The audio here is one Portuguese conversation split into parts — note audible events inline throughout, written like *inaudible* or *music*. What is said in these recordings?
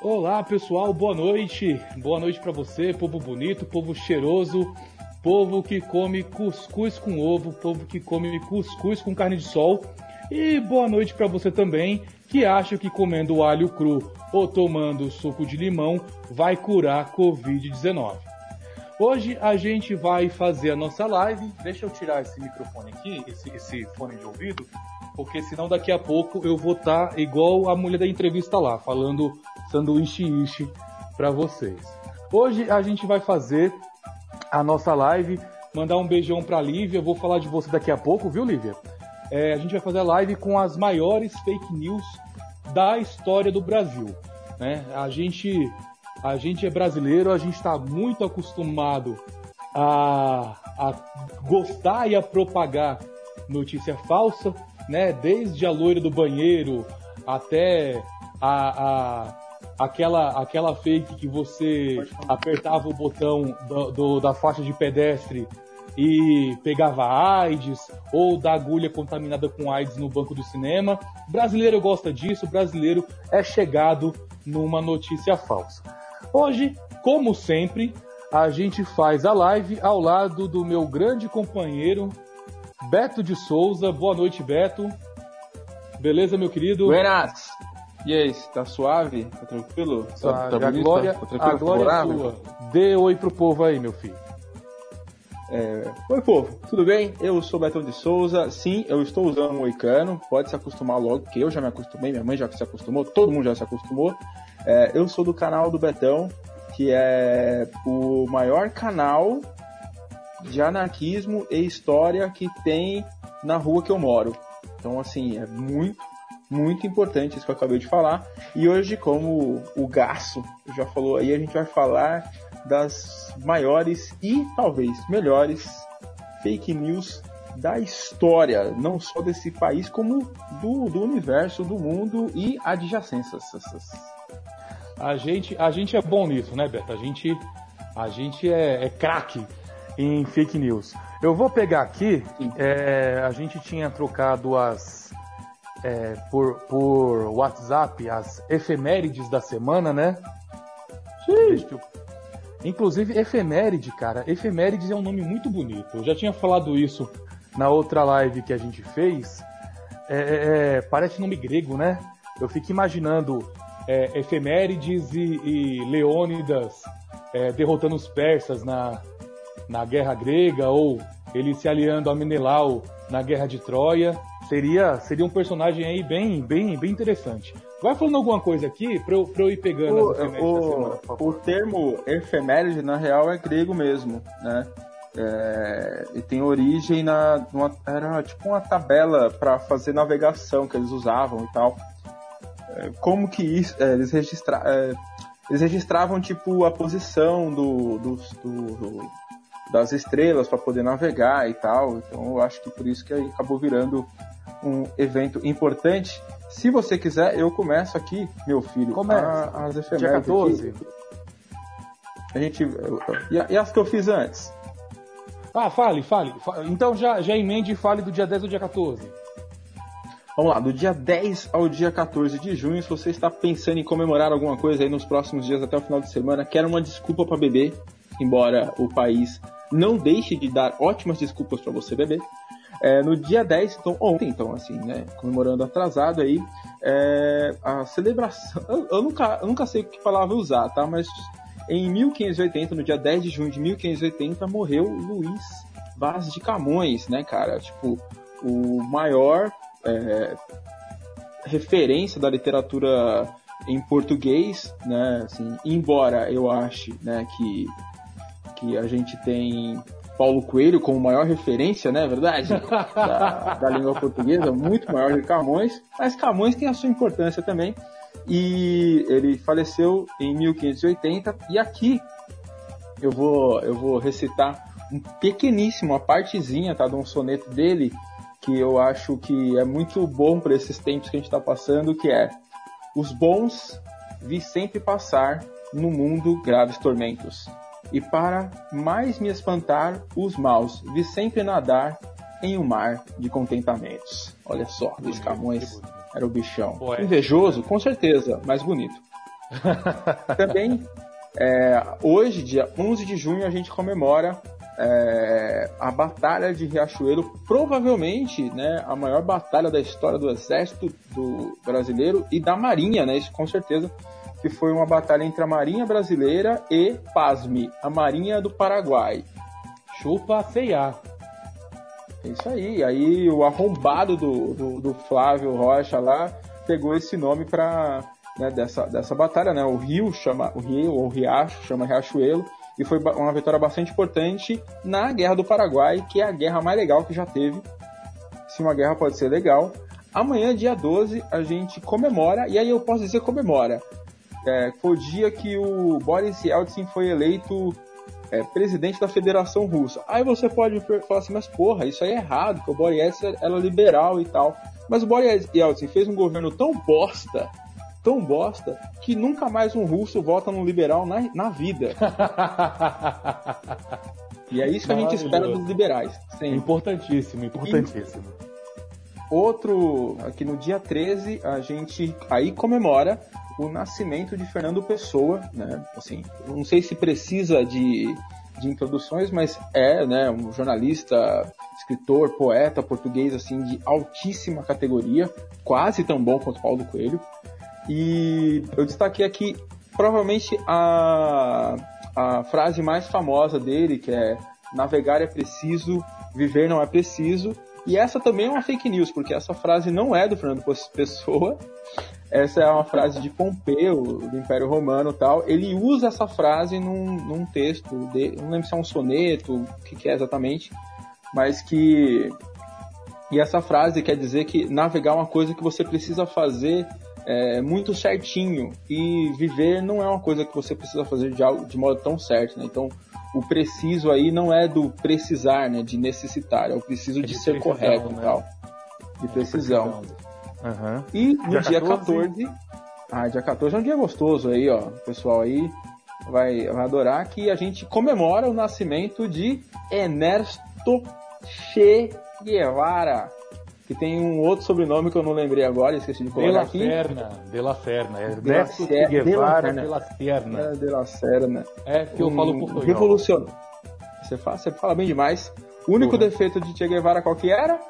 Olá pessoal, boa noite. Boa noite para você, povo bonito, povo cheiroso, povo que come cuscuz com ovo, povo que come cuscuz com carne de sol. E boa noite para você também que acha que comendo alho cru ou tomando suco de limão vai curar Covid-19. Hoje a gente vai fazer a nossa live. Deixa eu tirar esse microfone aqui, esse, esse fone de ouvido, porque senão daqui a pouco eu vou estar tá igual a mulher da entrevista lá, falando sanduíche ishi para vocês. Hoje a gente vai fazer a nossa live, mandar um beijão para Lívia. vou falar de você daqui a pouco, viu, Lívia? É, a gente vai fazer a live com as maiores fake news da história do Brasil. Né? A, gente, a gente é brasileiro, a gente está muito acostumado a, a gostar e a propagar notícia falsa, né? desde a loira do banheiro até a, a aquela, aquela fake que você apertava o botão do, do, da faixa de pedestre e pegava AIDS ou da agulha contaminada com AIDS no banco do cinema. Brasileiro gosta disso, brasileiro é chegado numa notícia falsa. Hoje, como sempre, a gente faz a live ao lado do meu grande companheiro Beto de Souza. Boa noite, Beto. Beleza, meu querido? Buenas! E aí, tá suave? Tá tranquilo? Tá, tá a glória, tá tranquilo? a glória é sua. Dê oi pro povo aí, meu filho. É... Oi, povo, tudo bem? Eu sou Betão de Souza. Sim, eu estou usando um moicano. Pode se acostumar logo, que eu já me acostumei, minha mãe já se acostumou, todo mundo já se acostumou. É, eu sou do canal do Betão, que é o maior canal de anarquismo e história que tem na rua que eu moro. Então, assim, é muito, muito importante isso que eu acabei de falar. E hoje, como o Gaço já falou aí, a gente vai falar das maiores e talvez melhores fake news da história, não só desse país, como do, do universo, do mundo e adjacências. A gente, a gente é bom nisso, né, Beto? A gente, a gente é, é craque em fake news. Eu vou pegar aqui, é, a gente tinha trocado as é, por, por WhatsApp as efemérides da semana, né? Sim. Inclusive, efeméride, cara. Efemérides é um nome muito bonito. Eu já tinha falado isso na outra live que a gente fez. É, é, é parece nome grego, né? Eu fico imaginando é, efemérides e, e Leônidas derrotando os persas na, na Guerra Grega ou ele se aliando a Menelau na Guerra de Troia. Seria, seria um personagem aí bem, bem, bem interessante. Vai falando alguma coisa aqui pra eu, pra eu ir pegando o, as efemérides o, semana, O termo efeméride, na real, é grego mesmo, né? É, e tem origem na. Numa, era tipo uma tabela para fazer navegação que eles usavam e tal. É, como que isso. É, eles, registra, é, eles registravam tipo a posição do, do, do das estrelas para poder navegar e tal. Então eu acho que por isso que acabou virando um evento importante se você quiser, eu começo aqui, meu filho. Começa. as efemérides. Dia 14. Aqui. A gente. E, as que eu fiz antes? Ah, fale, fale. Então já, já emende e fale do dia 10 ao dia 14. Vamos lá, do dia 10 ao dia 14 de junho, se você está pensando em comemorar alguma coisa aí nos próximos dias até o final de semana, quer uma desculpa para beber, embora o país não deixe de dar ótimas desculpas para você beber. É, no dia 10, então ontem, então assim, né, comemorando atrasado aí, é, a celebração, eu, eu, nunca, eu nunca sei que palavra usar, tá, mas em 1580, no dia 10 de junho de 1580, morreu Luiz Vaz de Camões, né, cara, tipo, o maior é, referência da literatura em português, né, assim, embora eu ache, né, que, que a gente tem Paulo Coelho como maior referência, né, é verdade? *laughs* Da, da, língua portuguesa, muito maior que Camões, mas Camões tem a sua importância também. E ele faleceu em 1580 e aqui eu vou eu vou recitar um pequeníssimo, a partezinha, tá, de um soneto dele que eu acho que é muito bom para esses tempos que a gente está passando, que é os bons vi sempre passar no mundo graves tormentos e para mais me espantar, os maus vi sempre nadar em um mar de contentamentos. Olha só, Luiz Camões era o bichão. Invejoso, com certeza, mas bonito. *laughs* Também, é, hoje, dia 11 de junho, a gente comemora é, a Batalha de Riachuelo, provavelmente né, a maior batalha da história do Exército do brasileiro e da Marinha, né? Isso com certeza que foi uma batalha entre a Marinha brasileira e, pasme, a Marinha do Paraguai. Chupa C&A. É isso aí. Aí o arrombado do, do, do Flávio Rocha lá pegou esse nome para né, dessa, dessa batalha, né? O rio chama o rio ou riacho chama Riachuelo e foi uma vitória bastante importante na Guerra do Paraguai, que é a guerra mais legal que já teve. Se uma guerra pode ser legal. Amanhã, dia 12, a gente comemora, e aí eu posso dizer comemora. É, foi o dia que o Boris Yeltsin foi eleito é, presidente da Federação Russa. Aí você pode falar assim, mas porra, isso aí é errado, que o Boris Yeltsin era liberal e tal. Mas o Boris Yeltsin fez um governo tão bosta, tão bosta, que nunca mais um russo vota num liberal na, na vida. *laughs* e é isso que a gente espera dos liberais. Importantíssimo, importantíssimo. E outro, aqui no dia 13, a gente aí comemora o nascimento de Fernando Pessoa, né? Assim, não sei se precisa de, de introduções, mas é, né, um jornalista, escritor, poeta português assim de altíssima categoria, quase tão bom quanto Paulo Coelho. E eu destaquei aqui provavelmente a, a frase mais famosa dele, que é navegar é preciso, viver não é preciso. E essa também é uma fake news, porque essa frase não é do Fernando Pessoa, essa é uma frase de Pompeu, do Império Romano tal. Ele usa essa frase num, num texto, de, não lembro se é um soneto, o que, que é exatamente, mas que. E essa frase quer dizer que navegar é uma coisa que você precisa fazer é, muito certinho. E viver não é uma coisa que você precisa fazer de, algo, de modo tão certo. Né? Então, o preciso aí não é do precisar, né? de necessitar, é o preciso é de, de, ser precisão, correto né? tal. De precisão. Uhum. E no dia, dia 14... 14. Ah, dia 14 é um dia gostoso aí, ó. O pessoal aí vai, vai adorar que a gente comemora o nascimento de Ernesto Che Guevara. Que tem um outro sobrenome que eu não lembrei agora, esqueci de colocar de la aqui. Serna, de la Serna. Ernesto Che Guevara de la Serna. É, de la Serna. É, que eu um falo português. Revolucionário. Você fala, você fala bem demais. O único uhum. defeito de Che Guevara qual que era?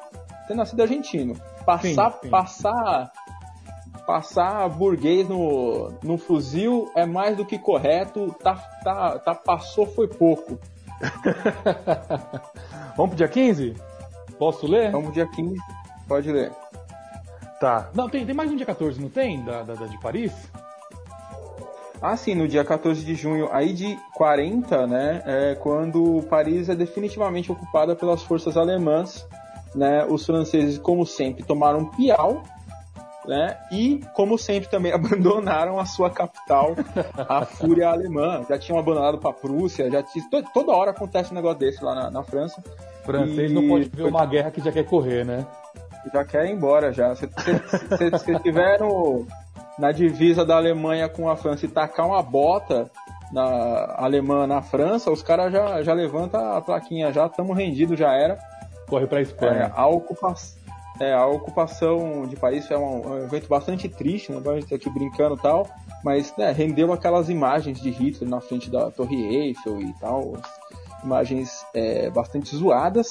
Ter nascido argentino. Passar, sim, sim. passar, passar burguês no, no fuzil é mais do que correto. Tá, tá, tá passou foi pouco. *laughs* Vamos pro dia 15? Posso ler? Vamos pro dia 15. Pode ler. Tá. Não, tem, tem mais um dia 14, não tem? Da, da, da de Paris? Ah, sim, no dia 14 de junho, aí de 40, né, é quando Paris é definitivamente ocupada pelas forças alemãs né, os franceses, como sempre, tomaram Piau, né, e, como sempre, também *laughs* abandonaram a sua capital, a Fúria Alemã. Já tinham abandonado para a Prússia, já tinha, toda hora acontece um negócio desse lá na, na França. O francês e... não pode ver uma guerra que já quer correr, né? Já quer ir embora, já. Se você tiver no, na divisa da Alemanha com a França e tacar uma bota na alemã na França, os caras já, já levantam a plaquinha, já estamos rendidos, já era corre para a Espanha. É, a, ocupação, é, a ocupação de Paris é um, um, evento bastante triste, né? A gente tá aqui brincando e tal, mas né, rendeu aquelas imagens de Hitler na frente da Torre Eiffel e tal, imagens é, bastante zoadas.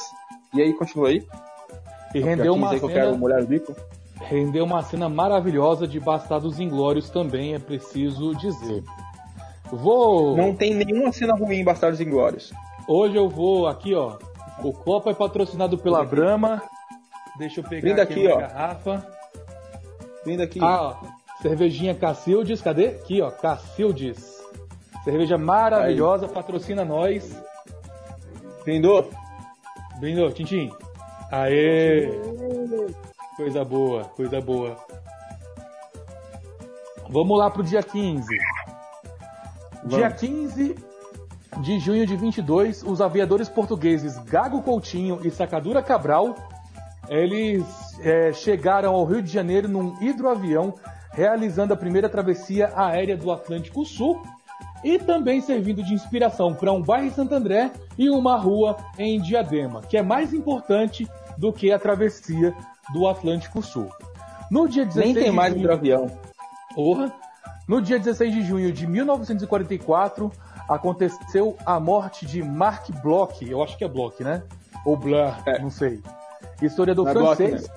E aí, continua aí. E rendeu uma cena... que eu quero molhar o bico. Rendeu uma cena maravilhosa de Bastardos Inglórios também, é preciso dizer. Vou... Não tem nenhuma cena ruim em Bastardos Inglórios. Hoje eu vou aqui, ó, o copo é patrocinado pela Brahma. Deixa eu pegar Brinda aqui, aqui ó. garrafa. Brinda aqui. Ah, ó. Cervejinha Cacildes, cadê? Aqui, ó, Cacildes. Cerveja maravilhosa, Aí. patrocina nós. Brindou? Brindou, Tintim. Aê! Coisa boa, coisa boa. Vamos lá pro dia 15. Vamos. Dia 15 de junho de 22, os aviadores portugueses Gago Coutinho e Sacadura Cabral, eles é, chegaram ao Rio de Janeiro num hidroavião, realizando a primeira travessia aérea do Atlântico Sul e também servindo de inspiração para um bairro em Santo André e uma rua em Diadema, que é mais importante do que a travessia do Atlântico Sul. No dia 16 Nem tem mais hidroavião. Porra. No dia 16 de junho de 1944, aconteceu a morte de Mark Bloch, eu acho que é Bloch, né? Ou Blur, é. não sei. Historiador não francês.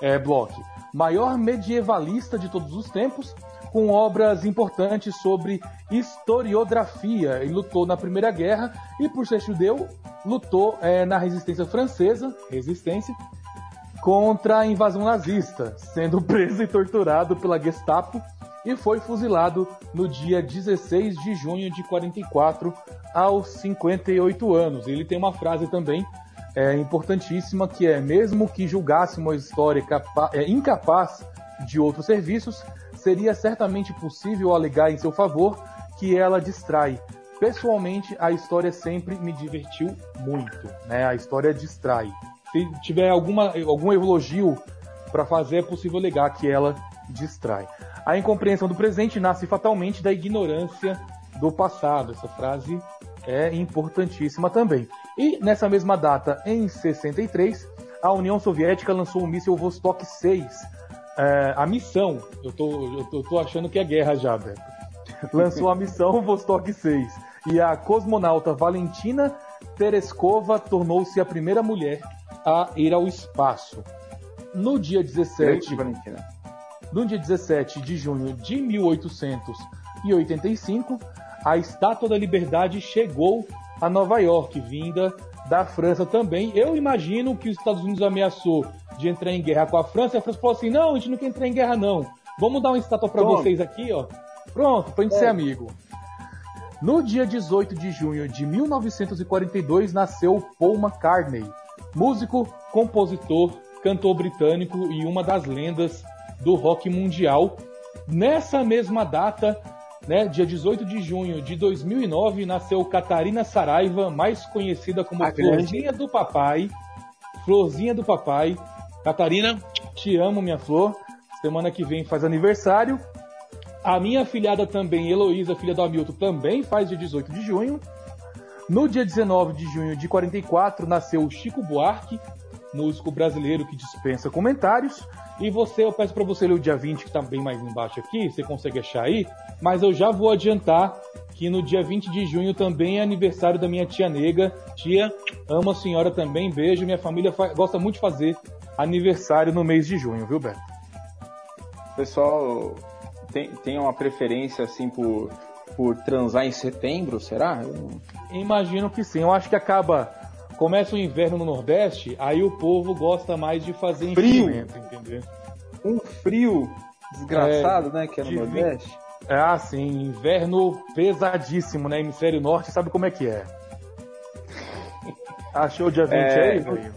É Bloch, né? é Bloch. Maior medievalista de todos os tempos, com obras importantes sobre historiografia. Ele lutou na Primeira Guerra e, por ser judeu, lutou é, na resistência francesa, resistência, contra a invasão nazista, sendo preso e torturado pela Gestapo e foi fuzilado no dia 16 de junho de 44 aos 58 anos. Ele tem uma frase também é, importantíssima que é mesmo que julgasse uma história é, incapaz de outros serviços, seria certamente possível alegar em seu favor que ela distrai. Pessoalmente, a história sempre me divertiu muito, né? A história distrai. Se tiver alguma, algum elogio para fazer, é possível alegar que ela distrai. A incompreensão do presente nasce fatalmente da ignorância do passado. Essa frase é importantíssima também. E nessa mesma data, em 63, a União Soviética lançou o míssil Vostok 6. É, a missão, eu tô, eu, tô, eu tô achando que é guerra já, Beto. Lançou a missão Vostok 6. E a cosmonauta Valentina Tereskova tornou-se a primeira mulher a ir ao espaço. No dia 17. Valentina. No dia 17 de junho de 1885, a Estátua da Liberdade chegou a Nova York, vinda da França também. Eu imagino que os Estados Unidos ameaçou de entrar em guerra com a França e a França falou assim: não, a gente não quer entrar em guerra, não. Vamos dar uma estátua para vocês aqui, ó. Pronto, pra gente é. ser amigo. No dia 18 de junho de 1942 nasceu Paul McCartney, músico, compositor, cantor britânico e uma das lendas do rock mundial. Nessa mesma data, né, dia 18 de junho de 2009, nasceu Catarina Saraiva, mais conhecida como A Florzinha grande. do Papai. Florzinha do Papai. Catarina, te amo, minha flor. Semana que vem faz aniversário. A minha filhada também, Heloísa, filha do Hamilton, também faz dia 18 de junho. No dia 19 de junho de 44, nasceu o Chico Buarque, músico brasileiro que dispensa comentários. E você, eu peço para você ler o dia 20, que está bem mais embaixo aqui, você consegue achar aí, mas eu já vou adiantar que no dia 20 de junho também é aniversário da minha tia nega. Tia, amo a senhora também, beijo. Minha família gosta muito de fazer aniversário no mês de junho, viu, Beto? Pessoal, tem, tem uma preferência assim por, por transar em setembro, será? Eu... Imagino que sim. Eu acho que acaba começa o inverno no Nordeste, aí o povo gosta mais de fazer frio, entendeu? Um frio desgraçado, é, né, que é no de Nordeste. Ah, sim, inverno pesadíssimo, né? Hemisfério Norte, sabe como é que é? *laughs* Achou o dia 20 é, aí, velho?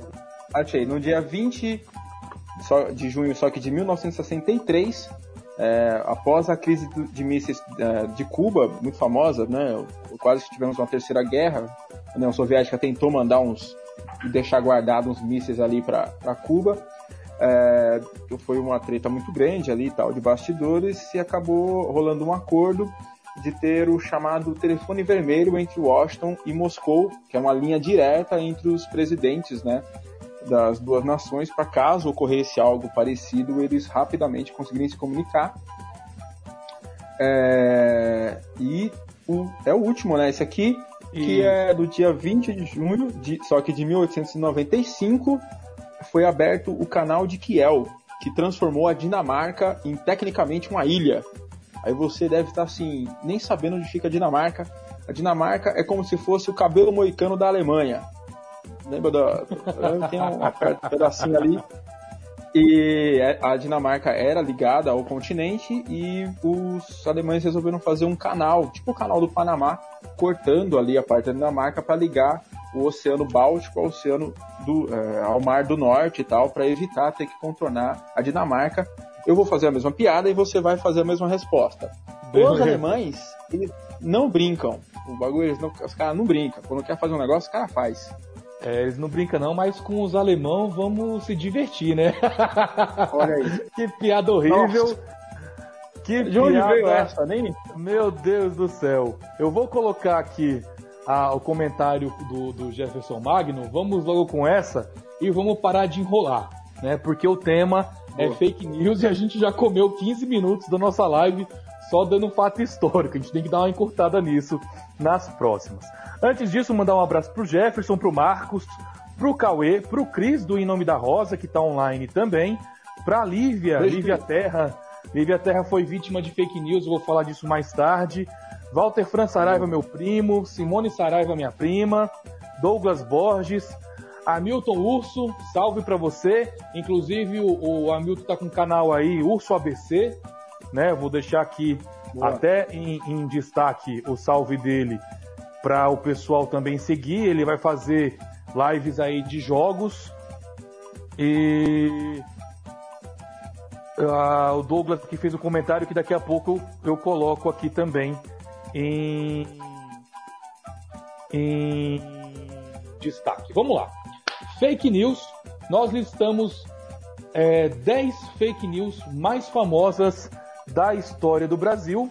Achei. No dia 20 de junho, só que de 1963, é, após a crise de mísseis é, de Cuba, muito famosa, né? Quase que tivemos uma terceira guerra, a União Soviética tentou mandar uns deixar guardado uns mísseis ali para Cuba. É, foi uma treta muito grande ali tal de bastidores e acabou rolando um acordo de ter o chamado telefone vermelho entre Washington e Moscou, que é uma linha direta entre os presidentes, né, das duas nações, para caso ocorresse algo parecido, eles rapidamente conseguirem se comunicar. É, e o, é o último, né? Esse aqui, que é do dia 20 de junho, de, só que de 1895, foi aberto o canal de Kiel, que transformou a Dinamarca em tecnicamente uma ilha. Aí você deve estar assim, nem sabendo onde fica a Dinamarca. A Dinamarca é como se fosse o cabelo moicano da Alemanha. Lembra da. Tem um pedacinho ali. E é, a Dinamarca era ligada ao continente e os alemães resolveram fazer um canal, tipo o canal do Panamá, cortando ali a parte da Dinamarca para ligar o Oceano Báltico ao Oceano do, é, ao Mar do Norte e tal, para evitar ter que contornar a Dinamarca. Eu vou fazer a mesma piada e você vai fazer a mesma resposta. Os *laughs* alemães, eles não brincam. O bagulho, não, os caras não brincam. Quando quer fazer um negócio, o cara faz. É, eles não brincam não, mas com os alemão vamos se divertir, né? *laughs* Olha aí. que piada horrível. Nossa. Que De onde piada... veio essa, nem? Meu Deus do céu. Eu vou colocar aqui o comentário do, do Jefferson Magno. Vamos logo com essa e vamos parar de enrolar, né? Porque o tema é Boa. é fake news e a gente já comeu 15 minutos da nossa live só dando um fato histórico. A gente tem que dar uma encurtada nisso nas próximas. Antes disso, mandar um abraço pro Jefferson, pro Marcos, pro Cauê, pro Cris do Em Nome da Rosa, que tá online também, pra Lívia, Beijo. Lívia Terra. Lívia Terra foi vítima de fake news, vou falar disso mais tarde. Walter Fran Saraiva, meu primo, Simone Saraiva, minha prima, Douglas Borges, Hamilton Urso, salve para você. Inclusive o, o Hamilton tá com um canal aí, Urso ABC, né? Vou deixar aqui Boa. até em, em destaque o salve dele para o pessoal também seguir. Ele vai fazer lives aí de jogos. E uh, o Douglas que fez o um comentário que daqui a pouco eu, eu coloco aqui também em, em destaque. Vamos lá. Fake news. Nós listamos é, 10 fake news mais famosas da história do Brasil.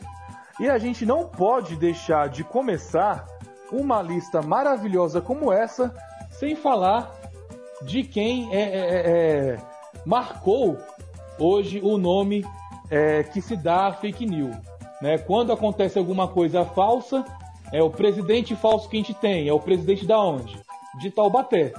E a gente não pode deixar de começar uma lista maravilhosa como essa sem falar de quem é, é, é, é marcou hoje o nome é, que se dá a fake news. Né? Quando acontece alguma coisa falsa, é o presidente falso que a gente tem. É o presidente da onde? De Taubaté.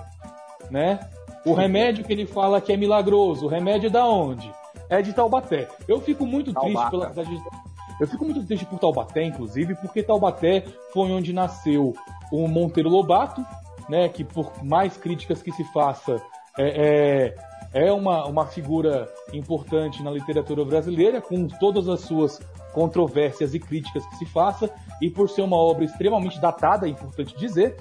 Né? O remédio que ele fala que é milagroso, o remédio é da onde? É de Taubaté. Eu fico muito triste pela cidade de... Eu fico muito triste por Taubaté, inclusive, porque Taubaté foi onde nasceu o Monteiro Lobato, né? Que por mais críticas que se faça, é, é, é uma, uma figura importante na literatura brasileira, com todas as suas controvérsias e críticas que se faça, e por ser uma obra extremamente datada, é importante dizer,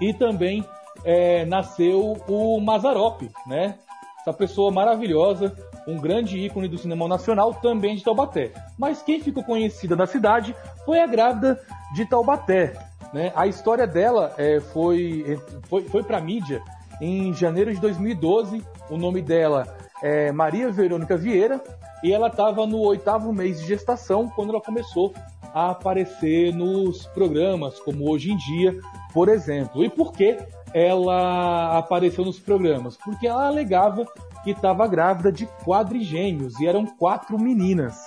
e também é, nasceu o Mazarop, né? Essa pessoa maravilhosa, um grande ícone do cinema nacional, também de Taubaté. Mas quem ficou conhecida na cidade foi a grávida de Taubaté. Né? A história dela é, foi, foi, foi para mídia em janeiro de 2012. O nome dela é Maria Verônica Vieira e ela estava no oitavo mês de gestação quando ela começou a aparecer nos programas, como hoje em dia, por exemplo. E por que ela apareceu nos programas? Porque ela alegava que estava grávida de quadrigêmeos e eram quatro meninas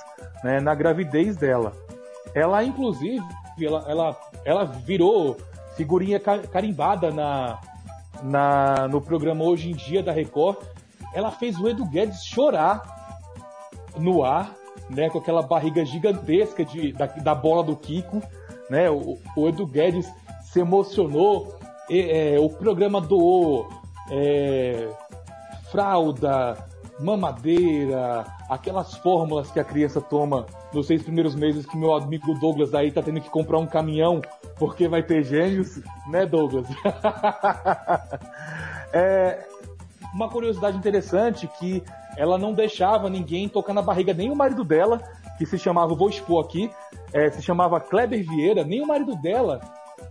né, na gravidez dela. Ela, inclusive, ela, ela, ela virou figurinha carimbada na, na, no programa Hoje em Dia da Record. Ela fez o Edu Guedes chorar no ar, né, com aquela barriga gigantesca de, da, da bola do Kiko. Né, o, o Edu Guedes se emocionou é, o programa doou é, fralda, mamadeira, aquelas fórmulas que a criança toma nos seis primeiros meses que meu amigo Douglas aí tá tendo que comprar um caminhão porque vai ter gênios, né, Douglas? *laughs* é, uma curiosidade interessante que ela não deixava ninguém tocar na barriga, nem o marido dela, que se chamava, vou expor aqui, é, se chamava Kleber Vieira, nem o marido dela,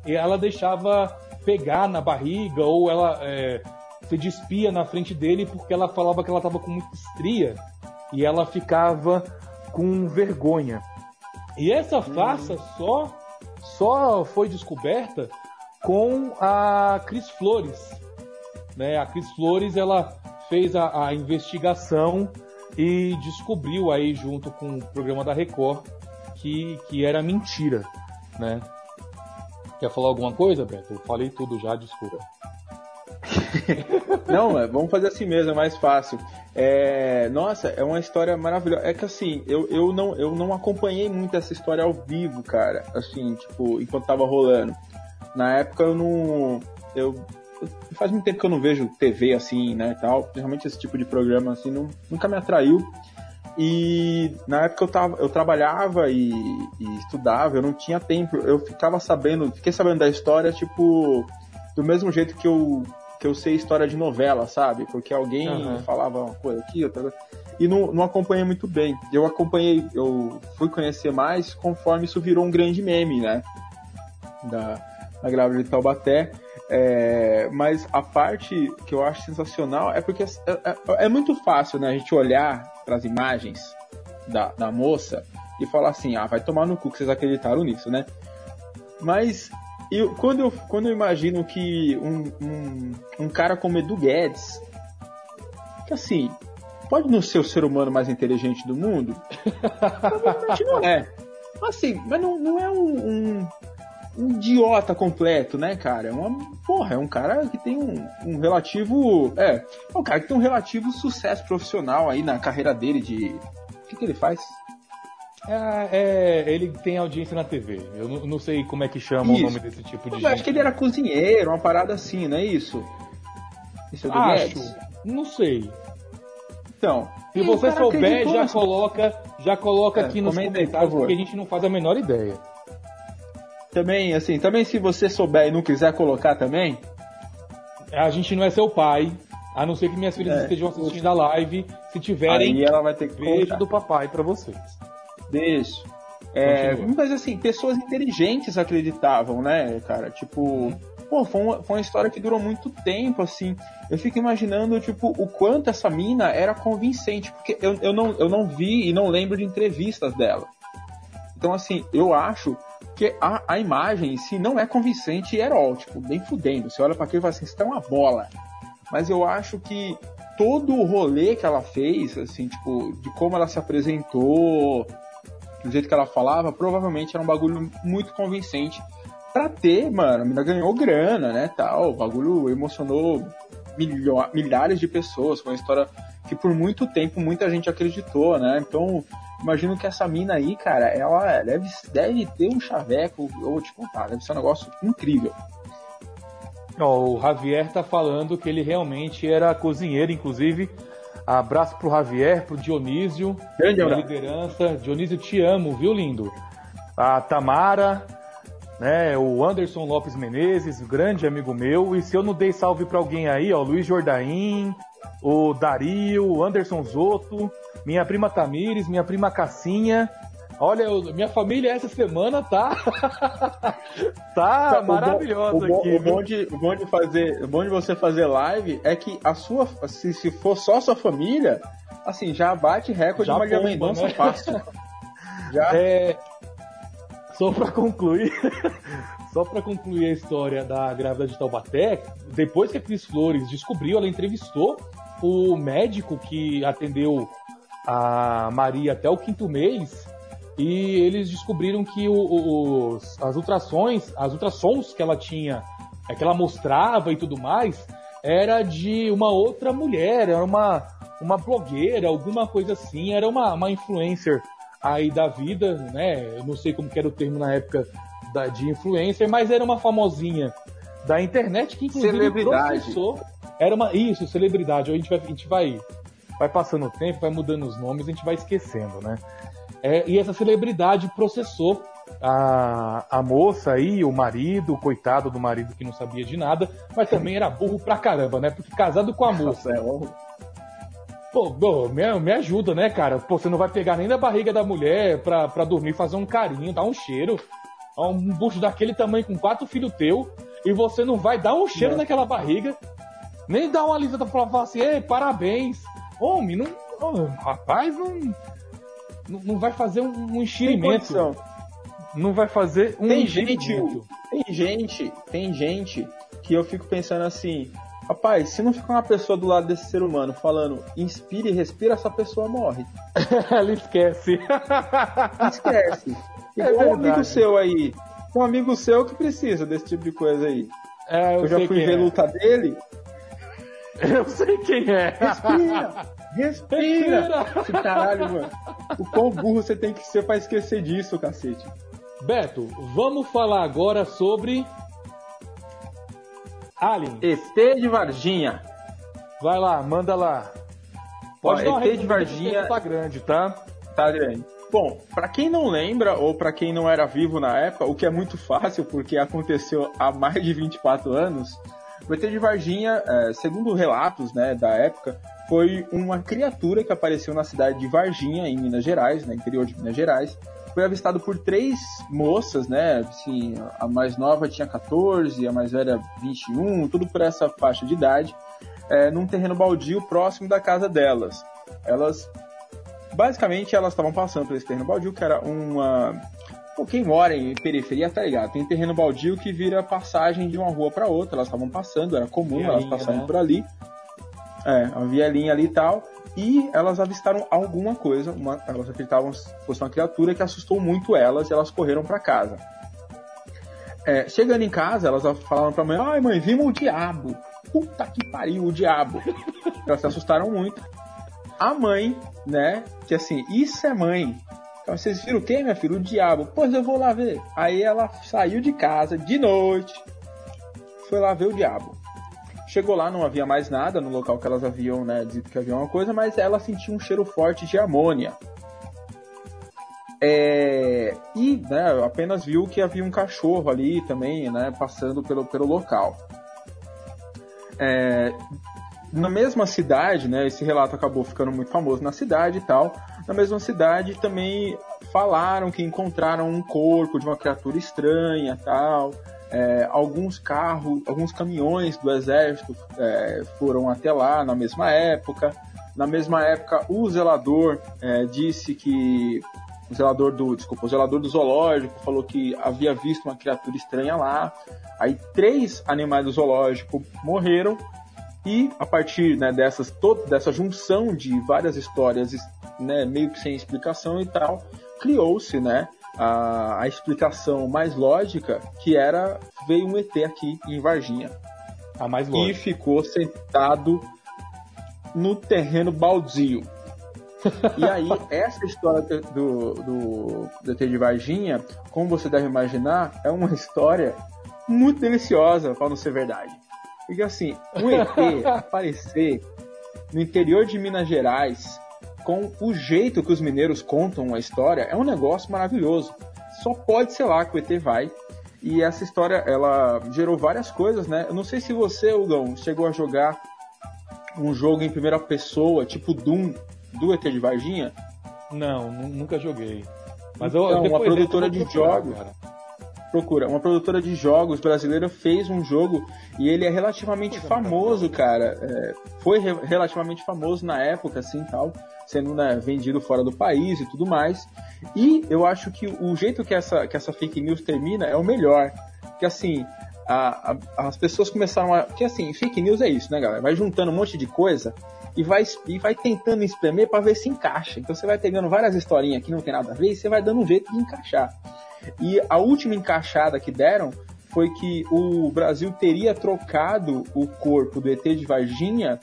ela deixava pegar na barriga ou ela é, se despia na frente dele porque ela falava que ela estava com muita estria e ela ficava com vergonha. E essa farsa hum. só só foi descoberta com a Cris Flores. Né? A Cris Flores ela fez a, a investigação e descobriu aí junto com o programa da Record que, que era mentira, né? Quer falar alguma coisa, Beto? Eu falei tudo já, desculpa. *laughs* Não, é, vamos fazer assim mesmo, é mais fácil. É, nossa, é uma história maravilhosa. É que assim, eu, eu, não, eu não acompanhei muito essa história ao vivo, cara. Assim, tipo, enquanto tava rolando. Na época eu não. Eu, faz muito tempo que eu não vejo TV assim, né, tal. Realmente esse tipo de programa assim não, nunca me atraiu. E na época eu, tava, eu trabalhava e, e, estudava, eu não tinha tempo, eu ficava sabendo, fiquei sabendo da história, tipo, do mesmo jeito que eu, que eu sei história de novela, sabe? Porque alguém uhum. falava uma coisa aqui, outra e não, não acompanhei muito bem. Eu acompanhei, eu fui conhecer mais conforme isso virou um grande meme, né? Da, da grávida de Taubaté. É, mas a parte que eu acho sensacional é porque é, é, é muito fácil né, a gente olhar para as imagens da, da moça e falar assim: ah, vai tomar no cu que vocês acreditaram nisso, né? Mas eu, quando, eu, quando eu imagino que um, um, um cara como Edu Guedes, que assim, pode não ser o ser humano mais inteligente do mundo? Provavelmente não *laughs* é. Assim, mas não, não é um, um, um, idiota completo, né, cara? É uma, porra, é um cara que tem um, um relativo. É, é um cara que tem um relativo sucesso profissional aí na carreira dele de. O que, que ele faz? É, é, ele tem audiência na TV. Eu não, não sei como é que chama isso. o nome desse tipo de eu gente. acho que ele era cozinheiro, uma parada assim, não é isso? Isso é do Acho. Guedes? Não sei. Então. Se você souber, já coloca, já coloca é, aqui nos comentários, porque a gente não faz a menor ideia. Também, assim, também se você souber e não quiser colocar também. A gente não é seu pai, a não ser que minhas filhas é, estejam assistindo a live. Se tiverem, aí ela vai ter que beijo colocar. do papai para vocês. Deixa. É, mas assim, pessoas inteligentes acreditavam, né, cara? Tipo, pô, foi uma, foi uma história que durou muito tempo, assim. Eu fico imaginando, tipo, o quanto essa mina era convincente, porque eu, eu, não, eu não vi e não lembro de entrevistas dela. Então, assim, eu acho que a, a imagem em si não é convincente e herói, tipo, bem fudendo. Você olha para aquilo e fala assim, isso é uma bola. Mas eu acho que todo o rolê que ela fez, assim, tipo, de como ela se apresentou, do jeito que ela falava, provavelmente era um bagulho muito convincente pra ter, mano, a menina ganhou grana, né, tal, o bagulho emocionou milhares de pessoas, foi uma história que por muito tempo muita gente acreditou, né, então imagino que essa mina aí, cara, ela deve, deve ter um chaveco, eu vou te contar, deve ser um negócio incrível. o Javier tá falando que ele realmente era cozinheiro, inclusive. Abraço pro Javier, pro Dionísio, Grande abraço. liderança. Dionísio, te amo, viu, lindo? A Tamara, né? O Anderson Lopes Menezes, grande amigo meu. E se eu não dei salve para alguém aí, ó, Luiz Jordaim, o Dario, o Anderson Zoto, minha prima Tamires, minha prima Cassinha. Olha, eu, minha família essa semana tá *laughs* tá maravilhosa o bom, aqui. O bom, de, o bom de fazer, o bom de você fazer live é que a sua se, se for só sua família, assim, já bate recorde já de Maria Mendonça né? fácil. *laughs* já é, só para concluir, *laughs* só para concluir a história da grávida de Taubaté, depois que a Cris Flores descobriu, ela entrevistou o médico que atendeu a Maria até o quinto mês e eles descobriram que o, os, as ultrações, as ultrassons que ela tinha, é, que ela mostrava e tudo mais, era de uma outra mulher, era uma, uma blogueira, alguma coisa assim, era uma, uma influencer aí da vida, né? Eu não sei como era o termo na época da, de influencer, mas era uma famosinha da internet que inclusive celebridade. processou. Era uma isso, celebridade. A gente vai, a gente vai, vai passando o tempo, vai mudando os nomes, a gente vai esquecendo, né? É, e essa celebridade processou a, a moça aí, o marido, o coitado do marido que não sabia de nada, mas também era burro pra caramba, né? Porque casado com a moça. é, Pô, pô me, me ajuda, né, cara? Pô, você não vai pegar nem da barriga da mulher pra, pra dormir, fazer um carinho, dar um cheiro. Um bucho daquele tamanho com quatro filhos teu, e você não vai dar um cheiro naquela barriga, nem dar uma lisa pra falar assim, ei, parabéns. Homem, não. Oh, rapaz, não, não. vai fazer um, um enchimento. Não vai fazer um tem gente, tem gente, tem gente que eu fico pensando assim, Rapaz, se não ficar uma pessoa do lado desse ser humano falando inspire e respira, essa pessoa morre. *laughs* Ela esquece. *laughs* Esquece. É um amigo seu aí. Um amigo seu que precisa desse tipo de coisa aí. É, eu, eu já fui ver é. luta dele. *laughs* Eu sei quem é. Respira! Respira! respira. Caralho, mano. O quão burro você tem que ser pra esquecer disso, cacete. Beto, vamos falar agora sobre Alien. ET de Varginha. Vai lá, manda lá. Pode Ó, ET de Varginha. Tá grande, tá? Tá grande. Bom, para quem não lembra ou para quem não era vivo na época, o que é muito fácil porque aconteceu há mais de 24 anos, o ET de Varginha, é, segundo relatos né, da época, foi uma criatura que apareceu na cidade de Varginha, em Minas Gerais, no interior de Minas Gerais, foi avistado por três moças, né? Assim, a mais nova tinha 14, a mais velha 21, tudo por essa faixa de idade, é, num terreno baldio próximo da casa delas. Elas, basicamente, elas estavam passando por esse terreno baldio, que era uma Pô, quem mora em periferia tá ligado. Tem terreno baldio que vira passagem de uma rua para outra. Elas estavam passando, era comum elas passarem né? por ali. É, uma vielinha ali e tal. e elas avistaram alguma coisa, uma, elas acreditavam que fosse uma criatura que assustou muito elas e elas correram para casa. É, chegando em casa, elas falaram pra mãe: Ai, mãe, vimos o diabo. Puta que pariu, o diabo. *laughs* elas se assustaram muito. A mãe, né, que assim, isso é mãe. Então, vocês viram o que, minha filha? O diabo. Pois eu vou lá ver. Aí ela saiu de casa de noite, foi lá ver o diabo. Chegou lá, não havia mais nada no local que elas haviam, né, dito que havia uma coisa, mas ela sentiu um cheiro forte de amônia. É, e né, apenas viu que havia um cachorro ali também, né, passando pelo, pelo local. É, na mesma cidade, né, esse relato acabou ficando muito famoso na cidade e tal. Na mesma cidade também falaram que encontraram um corpo de uma criatura estranha tal. É, alguns carros, alguns caminhões do exército é, foram até lá na mesma época. Na mesma época, o zelador é, disse que o zelador do, desculpa, o zelador do zoológico falou que havia visto uma criatura estranha lá. Aí três animais do zoológico morreram e a partir né, dessas, todo, dessa junção de várias histórias, né, meio que sem explicação e tal, criou-se, né, a, a, explicação mais lógica, que era veio um ET aqui em Varginha. A mais lógica. E ficou sentado no terreno baldio e aí, *laughs* essa história do, do, do ET de Varginha, como você deve imaginar, é uma história muito deliciosa, para não ser verdade. Porque assim, um ET *laughs* aparecer no interior de Minas Gerais, com o jeito que os mineiros contam a história, é um negócio maravilhoso. Só pode ser lá que o ET vai. E essa história, ela gerou várias coisas, né? Eu não sei se você, Hugão, chegou a jogar um jogo em primeira pessoa, tipo Doom, do ET de Varginha? Não, nunca joguei. Mas então, eu, uma produtora de jogos. Cara. Procura, uma produtora de jogos brasileira fez um jogo e ele é relativamente famoso, cara. É, foi re relativamente famoso na época, assim tal, sendo né, vendido fora do país e tudo mais. E eu acho que o jeito que essa, que essa fake news termina é o melhor. Que assim, a, a, as pessoas começaram a. Que assim, fake news é isso, né, galera? Vai juntando um monte de coisa e vai, e vai tentando espremer para ver se encaixa. Então você vai pegando várias historinhas que não tem nada a ver e você vai dando um jeito de encaixar. E a última encaixada que deram foi que o Brasil teria trocado o corpo do ET de Varginha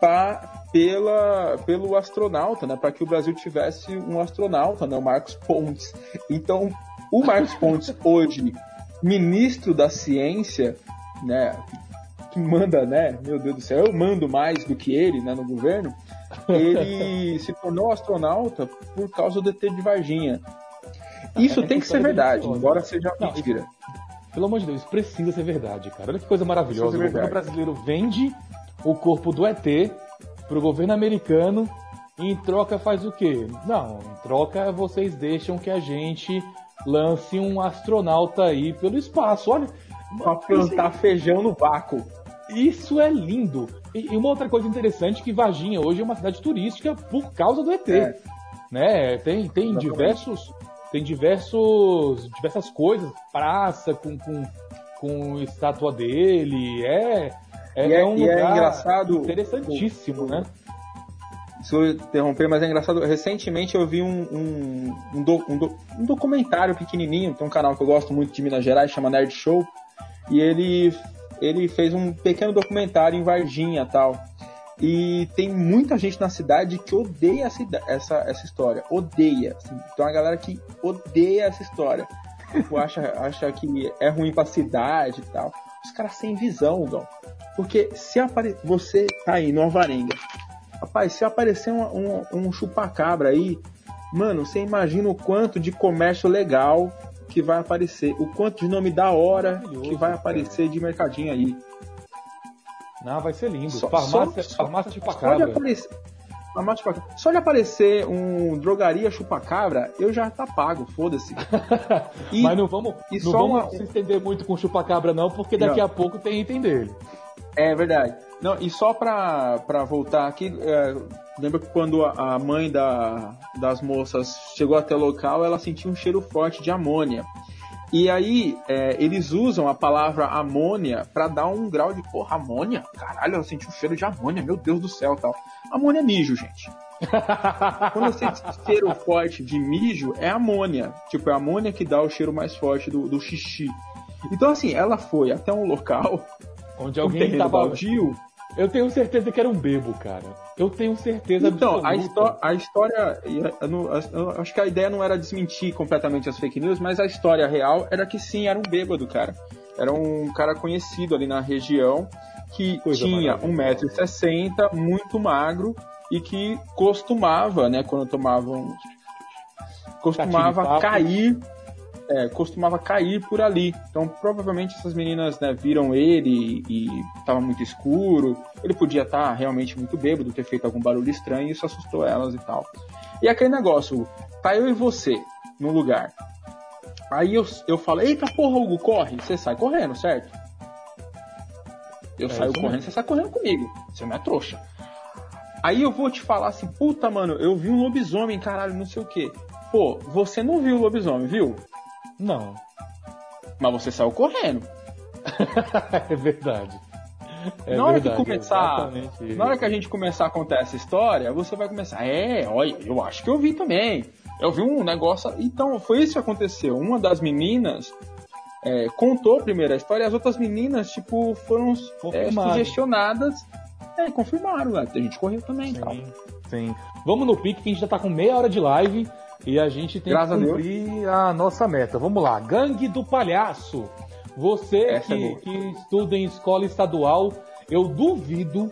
pra, pela, pelo astronauta, né? Para que o Brasil tivesse um astronauta, né? O Marcos Pontes. Então, o Marcos Pontes *laughs* hoje, ministro da Ciência, né? que manda, né? Meu Deus do céu, eu mando mais do que ele, né, no governo. Ele *laughs* se tornou astronauta por causa do ET de Varginha. Isso é, tem que ser verdade, embora seja Não, mentira. Isso, pelo amor de Deus, precisa ser verdade, cara. Olha que coisa maravilhosa. O governo brasileiro vende o corpo do ET pro governo americano e em troca faz o quê? Não, em troca vocês deixam que a gente lance um astronauta aí pelo espaço. Olha, pra plantar feijão no vácuo. Isso é lindo. E, uma outra coisa interessante é que Varginha hoje é uma cidade turística por causa do ET. É. Né? Tem, tem diversos. Tem diversos. diversas coisas, praça com, com, com estátua dele. É. É, é, um é lugar engraçado, interessantíssimo, né? Se eu interromper, mas é engraçado. Recentemente eu vi um, um, um, do, um, do, um documentário pequenininho, tem um canal que eu gosto muito de Minas Gerais, chama Nerd Show, e ele ele fez um pequeno documentário em Varginha tal. E tem muita gente na cidade que odeia essa, essa, essa história. Odeia. Assim. Então a galera que odeia essa história. Tipo, acha, *laughs* acha que é ruim pra cidade e tal. Os caras sem visão, Dom. Porque se apare... você tá aí no Alvarenga, rapaz, se aparecer um, um, um chupacabra aí, mano, você imagina o quanto de comércio legal que vai aparecer, o quanto de nome da hora que vai aparecer de mercadinho aí. Não, vai ser lindo. Só, farmácia, só, farmácia chupacabra. Só de, aparecer, farmácia só de aparecer um drogaria chupacabra, eu já tá pago, foda-se. *laughs* Mas não vamos, não vamos uma... se estender muito com chupacabra não, porque daqui não. a pouco tem item dele. É verdade. Não, e só pra, pra voltar aqui, é, lembra que quando a mãe da, das moças chegou até o local, ela sentiu um cheiro forte de amônia. E aí, é, eles usam a palavra amônia para dar um grau de, porra, amônia? Caralho, eu senti um cheiro de amônia, meu Deus do céu tal. Amônia é mijo, gente. *laughs* Quando você sente cheiro forte de mijo, é amônia. Tipo, é a amônia que dá o cheiro mais forte do, do xixi. Então, assim, ela foi até um local onde alguém um tava baldio, eu tenho certeza que era um bebo, cara. Eu tenho certeza Então, a, a, história. Acho que a ideia não era desmentir completamente as fake news, mas a história real era que sim, era um bêbado, cara. Era um cara conhecido ali na região que Coisa tinha 1,60m, muito magro e que costumava, né, quando tomavam. costumava cair é, costumava cair por ali. Então, provavelmente essas meninas né, viram ele e estava muito escuro. Ele podia estar tá realmente muito bêbado, ter feito algum barulho estranho e isso assustou elas e tal. E aquele negócio, tá eu e você no lugar. Aí eu, eu falo, eita porra, Hugo, corre. Você sai correndo, certo? Eu é, saio correndo, você sai correndo comigo. Você não é trouxa. Aí eu vou te falar assim, puta, mano, eu vi um lobisomem, caralho, não sei o que. Pô, você não viu o lobisomem, viu? Não. Mas você saiu correndo. *laughs* é verdade. É na hora verdade, que começar, na hora que a gente começar a contar essa história, você vai começar, é, olha, eu acho que eu vi também. Eu vi um negócio. Então, foi isso que aconteceu. Uma das meninas é, contou a primeira história e as outras meninas, tipo, foram é, sugestionadas. É, confirmaram, a gente correu também sim. Sim. Vamos no pique que a gente já tá com meia hora de live. E a gente tem Graças que cumprir a, a, nossa meta. Vamos lá, Gangue do Palhaço. Você que, é que estuda em escola estadual, eu duvido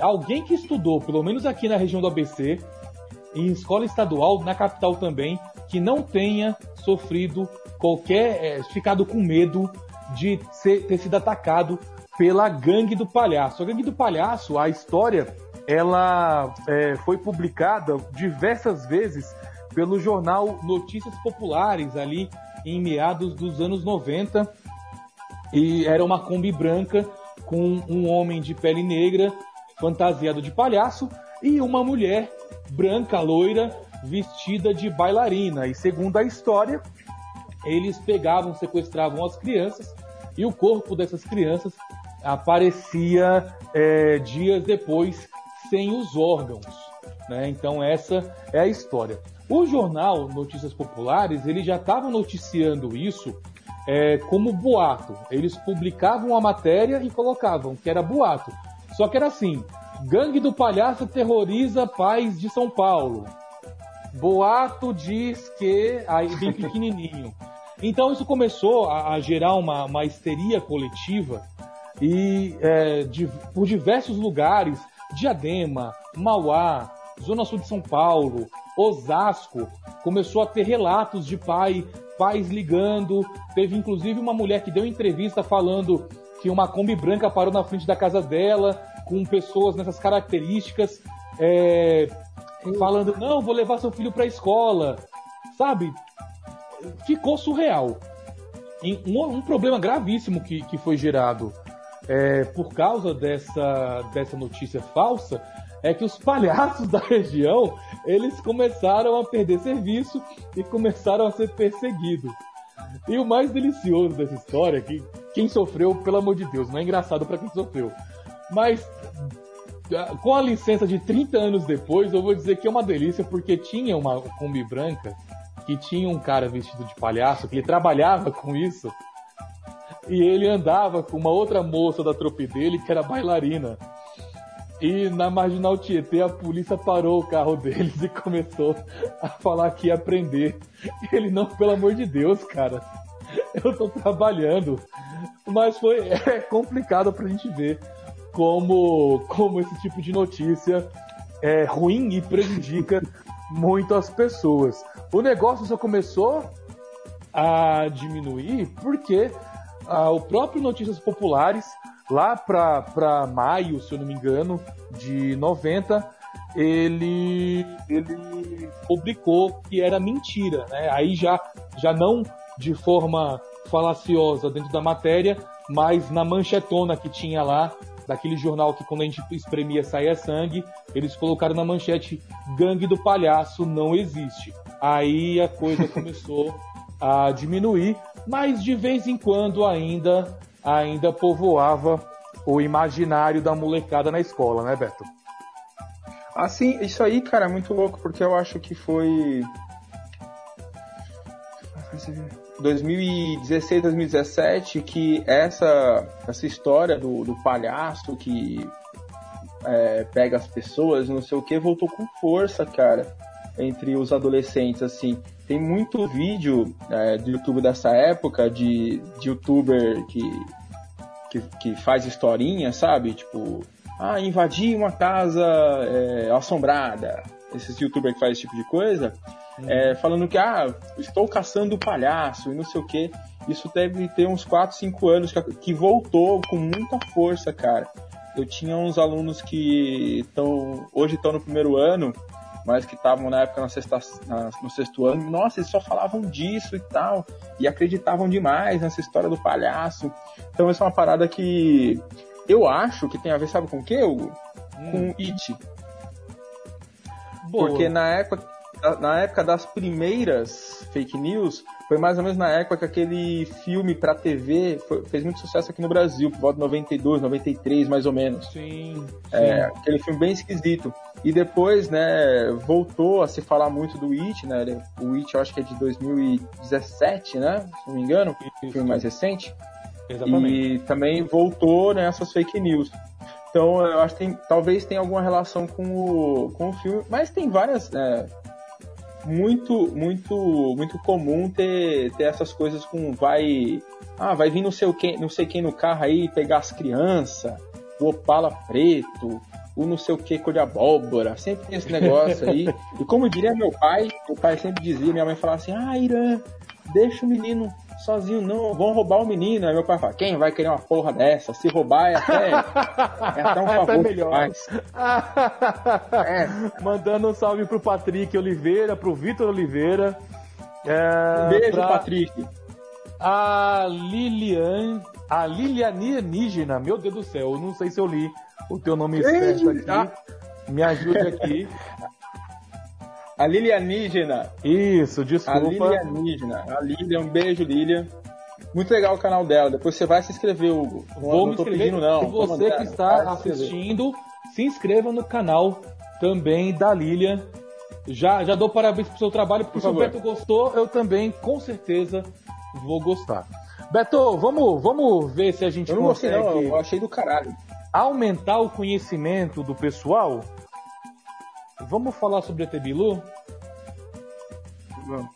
alguém que estudou, pelo menos aqui na região do ABC, em escola estadual, na capital também, que não tenha sofrido qualquer. É, ficado com medo de ser, ter sido atacado pela Gangue do Palhaço. A Gangue do Palhaço, a história, ela é, foi publicada diversas vezes pelo jornal Notícias Populares, ali em meados dos anos 90. E era uma Kombi branca com um homem de pele negra fantasiado de palhaço e uma mulher branca, loira, vestida de bailarina. E segundo a história, eles pegavam, sequestravam as crianças e o corpo dessas crianças aparecia é, dias depois sem os órgãos. Né? Então essa é a história. O jornal Notícias Populares ele já estava noticiando isso é, como boato. Eles publicavam a matéria e colocavam que era boato. Só que era assim: gangue do palhaço terroriza pais de São Paulo. Boato diz que aí bem *laughs* pequenininho. Então isso começou a, a gerar uma, uma, histeria coletiva e é, de, por diversos lugares, Diadema, Mauá, Zona Sul de São Paulo, Osasco, começou a ter relatos de pai, pais ligando. Teve inclusive uma mulher que deu entrevista falando que uma Kombi branca parou na frente da casa dela, com pessoas nessas características, é, falando: não, vou levar seu filho para a escola. Sabe? Ficou surreal. Um, um, problema gravíssimo que, que foi gerado é, por causa dessa, dessa notícia falsa é que os palhaços *laughs* da região eles começaram a perder serviço e começaram a ser perseguidos. E o mais delicioso dessa história é que quem sofreu, pelo amor de Deus, não é engraçado para quem sofreu. Mas com a licença de 30 anos depois, eu vou dizer que é uma delícia porque tinha uma Kombi branca que tinha um cara vestido de palhaço que ele trabalhava com isso. E ele andava com uma outra moça da tropa dele que era bailarina. E na Marginal Tietê a polícia parou o carro deles e começou a falar que ia prender. Ele não, pelo amor de Deus, cara. Eu tô trabalhando. Mas foi *laughs* é complicado pra gente ver como, como esse tipo de notícia é ruim e prejudica muito as pessoas. O negócio só começou a diminuir porque ah, o próprio Notícias Populares lá para maio, se eu não me engano, de 90, ele, ele publicou que era mentira, né? Aí já, já não de forma falaciosa dentro da matéria, mas na manchetona que tinha lá, daquele jornal que quando a gente espremia saía sangue, eles colocaram na manchete gangue do palhaço não existe. Aí a coisa *laughs* começou a diminuir, mas de vez em quando ainda, ainda povoava o imaginário da molecada na escola, né, Beto? Assim, isso aí, cara, é muito louco, porque eu acho que foi 2016, 2017 que essa, essa história do, do palhaço que é, pega as pessoas, não sei o que, voltou com força, cara, entre os adolescentes, assim. Tem muito vídeo é, do YouTube dessa época, de, de youtuber que, que, que faz historinha, sabe? Tipo, ah, invadi uma casa é, assombrada. Esses youtubers que faz esse tipo de coisa é, falando que, ah, estou caçando o palhaço e não sei o que. Isso deve ter uns 4, 5 anos que, que voltou com muita força, cara. Eu tinha uns alunos que estão hoje estão no primeiro ano, mas que estavam na época na sexta, na, no sexto ano. Nossa, eles só falavam disso e tal, e acreditavam demais nessa história do palhaço. Então, essa é uma parada que eu acho que tem a ver, sabe com o que, Hugo? Hum. Com It. Boa. Porque na época na época das primeiras fake news, foi mais ou menos na época que aquele filme pra TV foi, fez muito sucesso aqui no Brasil, por volta de 92, 93, mais ou menos. Sim, é, sim. aquele filme bem esquisito. E depois, né, voltou a se falar muito do It, né? O It eu acho que é de 2017, né? Se não me engano, o filme mais recente. Exatamente. E também voltou nessas né, fake news. Então, eu acho que tem, talvez tenha alguma relação com o, com o filme, mas tem várias. É, muito, muito, muito comum ter, ter essas coisas com vai. Ah, vai vir não sei, quem, não sei quem no carro aí pegar as crianças, o Opala preto, o não sei o que cor de abóbora, sempre tem esse negócio aí. *laughs* e como diria meu pai, meu pai sempre dizia, minha mãe falava assim, ah, Irã, deixa o menino sozinho não, vão roubar o menino. Aí meu pai fala, quem vai querer uma porra dessa? Se roubar é até, *laughs* é até um favor até melhor. *laughs* é. Mandando um salve pro Patrick Oliveira, pro Vitor Oliveira. É, Beijo, pra... Patrick. A Lilian, a Lilianígena, meu Deus do céu, não sei se eu li o teu nome certo aqui. Me ajude aqui. A Lilianígena. Isso, desculpa. A Lilianígena. A Lilian, um beijo, Lilian. Muito legal o canal dela. Depois você vai se inscrever, Hugo. Vou não me inscrever. Pedindo, não. Se você que está assistindo, se inscreva no canal também da Lilian. Já, já dou parabéns pro seu trabalho, porque Por se o Beto gostou, eu também, com certeza, vou gostar. Beto, vamos, vamos ver se a gente eu não consegue... Gostei, não, eu achei do caralho. Aumentar o conhecimento do pessoal Vamos falar sobre ET Bilu? Vamos.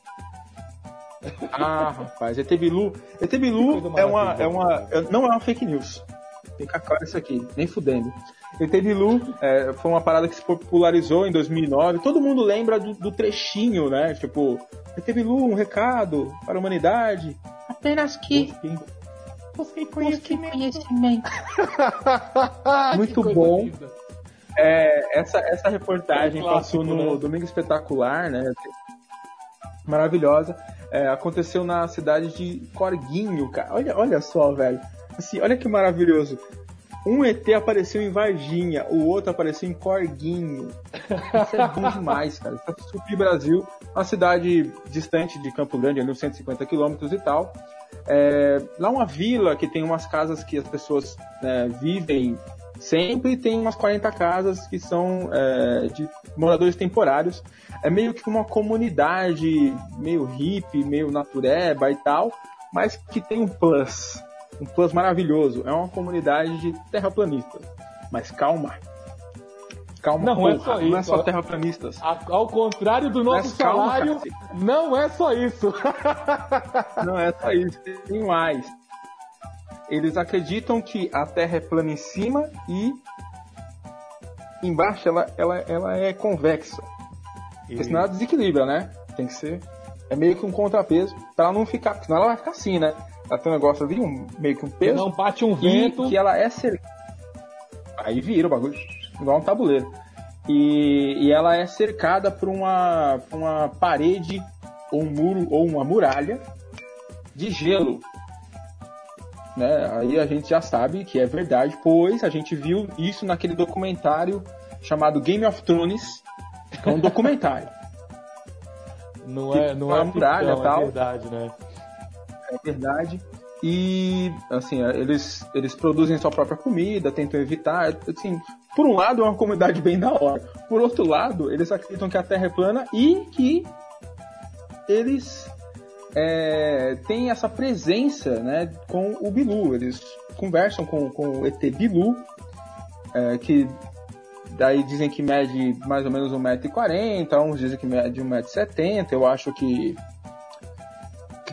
Ah, *laughs* rapaz, ET Bilu, ET Bilu é uma, é uma, não é uma fake news. Fica claro isso aqui, nem fudendo. ET Bilu é, foi uma parada que se popularizou em 2009. Todo mundo lembra do, do trechinho, né? Tipo, ET Bilu, um recado para a humanidade. Apenas que busquem conhecimento. conhecimento. *laughs* Muito bom. É, essa, essa reportagem é clássico, passou no né? Domingo Espetacular, né? Maravilhosa. É, aconteceu na cidade de Corguinho, cara. Olha, olha só, velho. Assim, olha que maravilhoso. Um ET apareceu em Varginha, o outro apareceu em Corguinho. Isso é bom demais, cara. Isso é super Brasil, uma cidade distante de Campo Grande, ali uns 150 quilômetros e tal. É, lá uma vila que tem umas casas que as pessoas né, vivem sempre tem umas 40 casas que são é, de moradores temporários. É meio que uma comunidade meio hippie, meio natureba e tal, mas que tem um plus. Um plus maravilhoso. É uma comunidade de terraplanistas. Mas calma. Calma, não porra, é só isso. Não é só terraplanistas. Ao contrário do nosso salário, calma, não é só isso. *laughs* não é só isso. Tem mais eles acreditam que a Terra é plana em cima e embaixo ela, ela, ela é convexa. Porque senão ela desequilibra, né? Tem que ser. É meio que um contrapeso pra ela não ficar. Senão ela vai ficar assim, né? Ela tem um negócio ali, um, meio que um peso. Não bate um vento. que ela é cercada. Aí vira o bagulho, igual um tabuleiro. E, e ela é cercada por uma, por uma parede, ou um muro, ou uma muralha de gelo né? Aí a gente já sabe que é verdade, pois a gente viu isso naquele documentário chamado Game of Thrones, que é um documentário. *laughs* Não é, não é muralha ficção, tal. É verdade, né? É verdade. E, assim, eles, eles produzem sua própria comida, tentam evitar. Assim, por um lado, é uma comunidade bem da hora. Por outro lado, eles acreditam que a Terra é plana e que eles é, têm essa presença né, com o Bilu. Eles conversam com, com o ET Bilu, é, que daí dizem que mede mais ou menos 1,40m, uns dizem que mede 1,70m. Eu acho que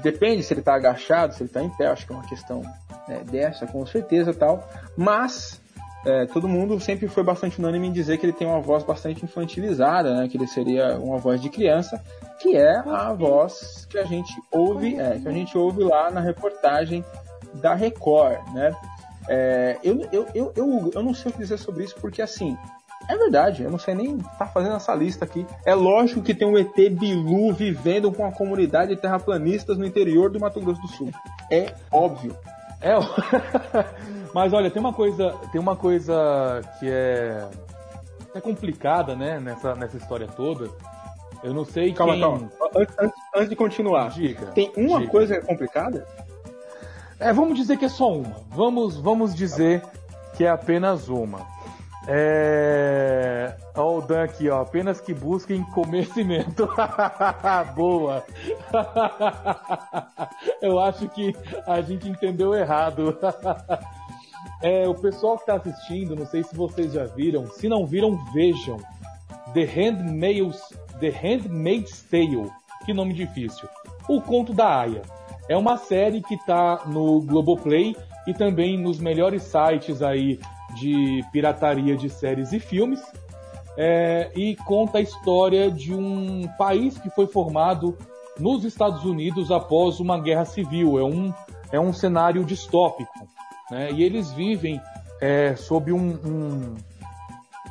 depende se ele está agachado, se ele está em pé, acho que é uma questão né, dessa, com certeza tal. Mas é, todo mundo sempre foi bastante unânime em dizer que ele tem uma voz bastante infantilizada, né, que ele seria uma voz de criança, que é a voz que a gente ouve, é, que a gente ouve lá na reportagem da Record, né? É, eu, eu, eu, eu, eu não sei o que dizer sobre isso, porque assim, é verdade, eu não sei nem estar tá fazendo essa lista aqui. É lógico que tem um ET Bilu vivendo com a comunidade de terraplanistas no interior do Mato Grosso do Sul. É óbvio. É, *laughs* mas olha, tem uma coisa, tem uma coisa que é, é complicada, né, nessa, nessa história toda. Eu não sei calma, quem... Calma, antes, antes, antes de continuar. Dica, tem uma dica. coisa é complicada? É, vamos dizer que é só uma. Vamos, vamos dizer que é apenas uma. É. Olha o Dan aqui, ó. Apenas que busquem conhecimento. *laughs* Boa! *laughs* Eu acho que a gente entendeu errado. *laughs* É, o pessoal que está assistindo, não sei se vocês já viram. Se não viram, vejam. The Handmaid's, The Handmaid's Tale. Que nome difícil. O Conto da Aya. É uma série que está no Globoplay e também nos melhores sites aí de pirataria de séries e filmes, é, e conta a história de um país que foi formado nos Estados Unidos após uma guerra civil. É um, é um cenário distópico. Né? E eles vivem é, sob um, um,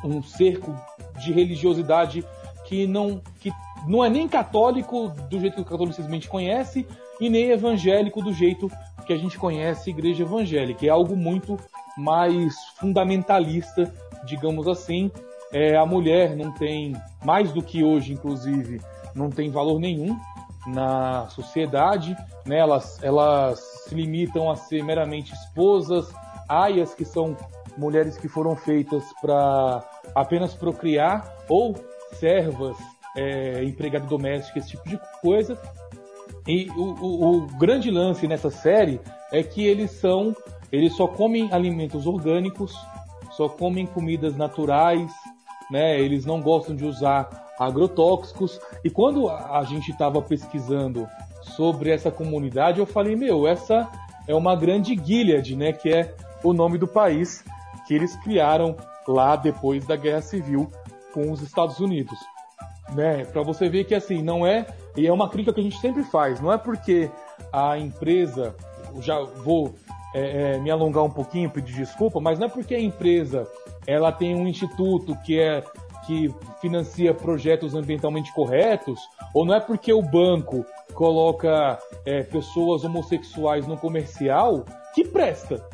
um cerco de religiosidade que não, que não é nem católico do jeito que o catolicismo a gente conhece e nem evangélico do jeito que a gente conhece igreja evangélica. É algo muito mais fundamentalista, digamos assim. É, a mulher não tem, mais do que hoje, inclusive, não tem valor nenhum na sociedade. Né? Elas, elas se limitam a ser meramente esposas, aias, que são mulheres que foram feitas para apenas procriar, ou servas, é, empregada doméstica, esse tipo de coisa. E o, o, o grande lance nessa série é que eles são eles só comem alimentos orgânicos, só comem comidas naturais, né? Eles não gostam de usar agrotóxicos. E quando a gente estava pesquisando sobre essa comunidade, eu falei, meu, essa é uma grande Gilead, né? Que é o nome do país que eles criaram lá depois da Guerra Civil com os Estados Unidos. Né? Para você ver que assim, não é, e é uma crítica que a gente sempre faz, não é porque a empresa, já vou é, é, me alongar um pouquinho, pedir desculpa, mas não é porque a empresa ela tem um instituto que é que financia projetos ambientalmente corretos, ou não é porque o banco coloca é, pessoas homossexuais no comercial que presta,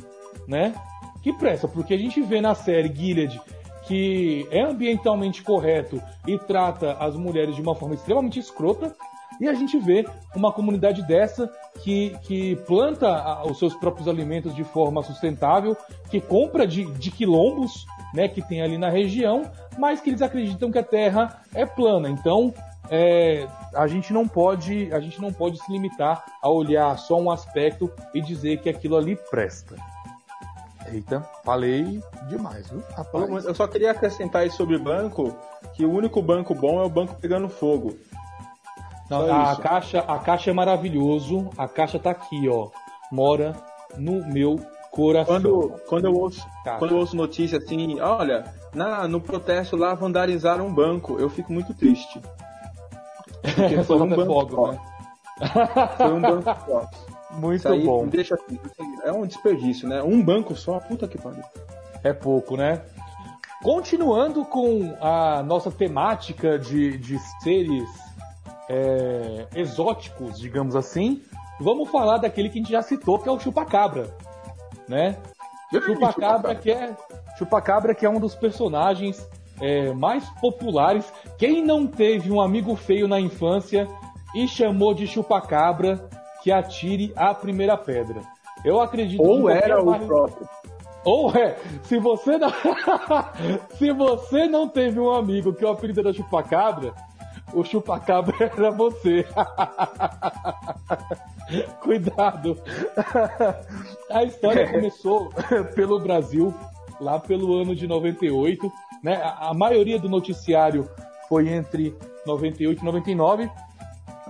né? Que presta, porque a gente vê na série Gilead que é ambientalmente correto e trata as mulheres de uma forma extremamente escrota, e a gente vê uma comunidade dessa que, que planta os seus próprios alimentos de forma sustentável, que compra de, de quilombos né, que tem ali na região, mas que eles acreditam que a Terra é plana. Então, é, a gente não pode a gente não pode se limitar a olhar só um aspecto e dizer que aquilo ali presta. Eita, falei demais, viu? Rapaz. Eu só queria acrescentar aí sobre banco, que o único banco bom é o banco pegando fogo. Não, a, caixa, a caixa é maravilhoso. A caixa tá aqui, ó. Mora no meu coração. Quando, quando, eu, ouço, quando eu ouço notícia assim, olha, na, no protesto lá vandalizaram um banco, eu fico muito triste. Porque *laughs* foi um banco fogo, né? Foi um banco só. *laughs* Muito aí, bom. Deixa assim, é um desperdício, né? Um banco só, puta que pariu. É pouco, né? Continuando com a nossa temática de, de seres é, exóticos, digamos assim, vamos falar daquele que a gente já citou, que é o chupacabra, né? Chupacabra que é Chupacabra que é um dos personagens é, mais populares. Quem não teve um amigo feio na infância e chamou de chupacabra que atire a primeira pedra. Eu acredito Ou que era o próprio. Ou é, se você não *laughs* se você não teve um amigo que o apelido era chupacabra, o chupacabra *laughs* era você. *laughs* Cuidado. *laughs* A história começou pelo Brasil lá pelo ano de 98, né? A maioria do noticiário foi entre 98 e 99,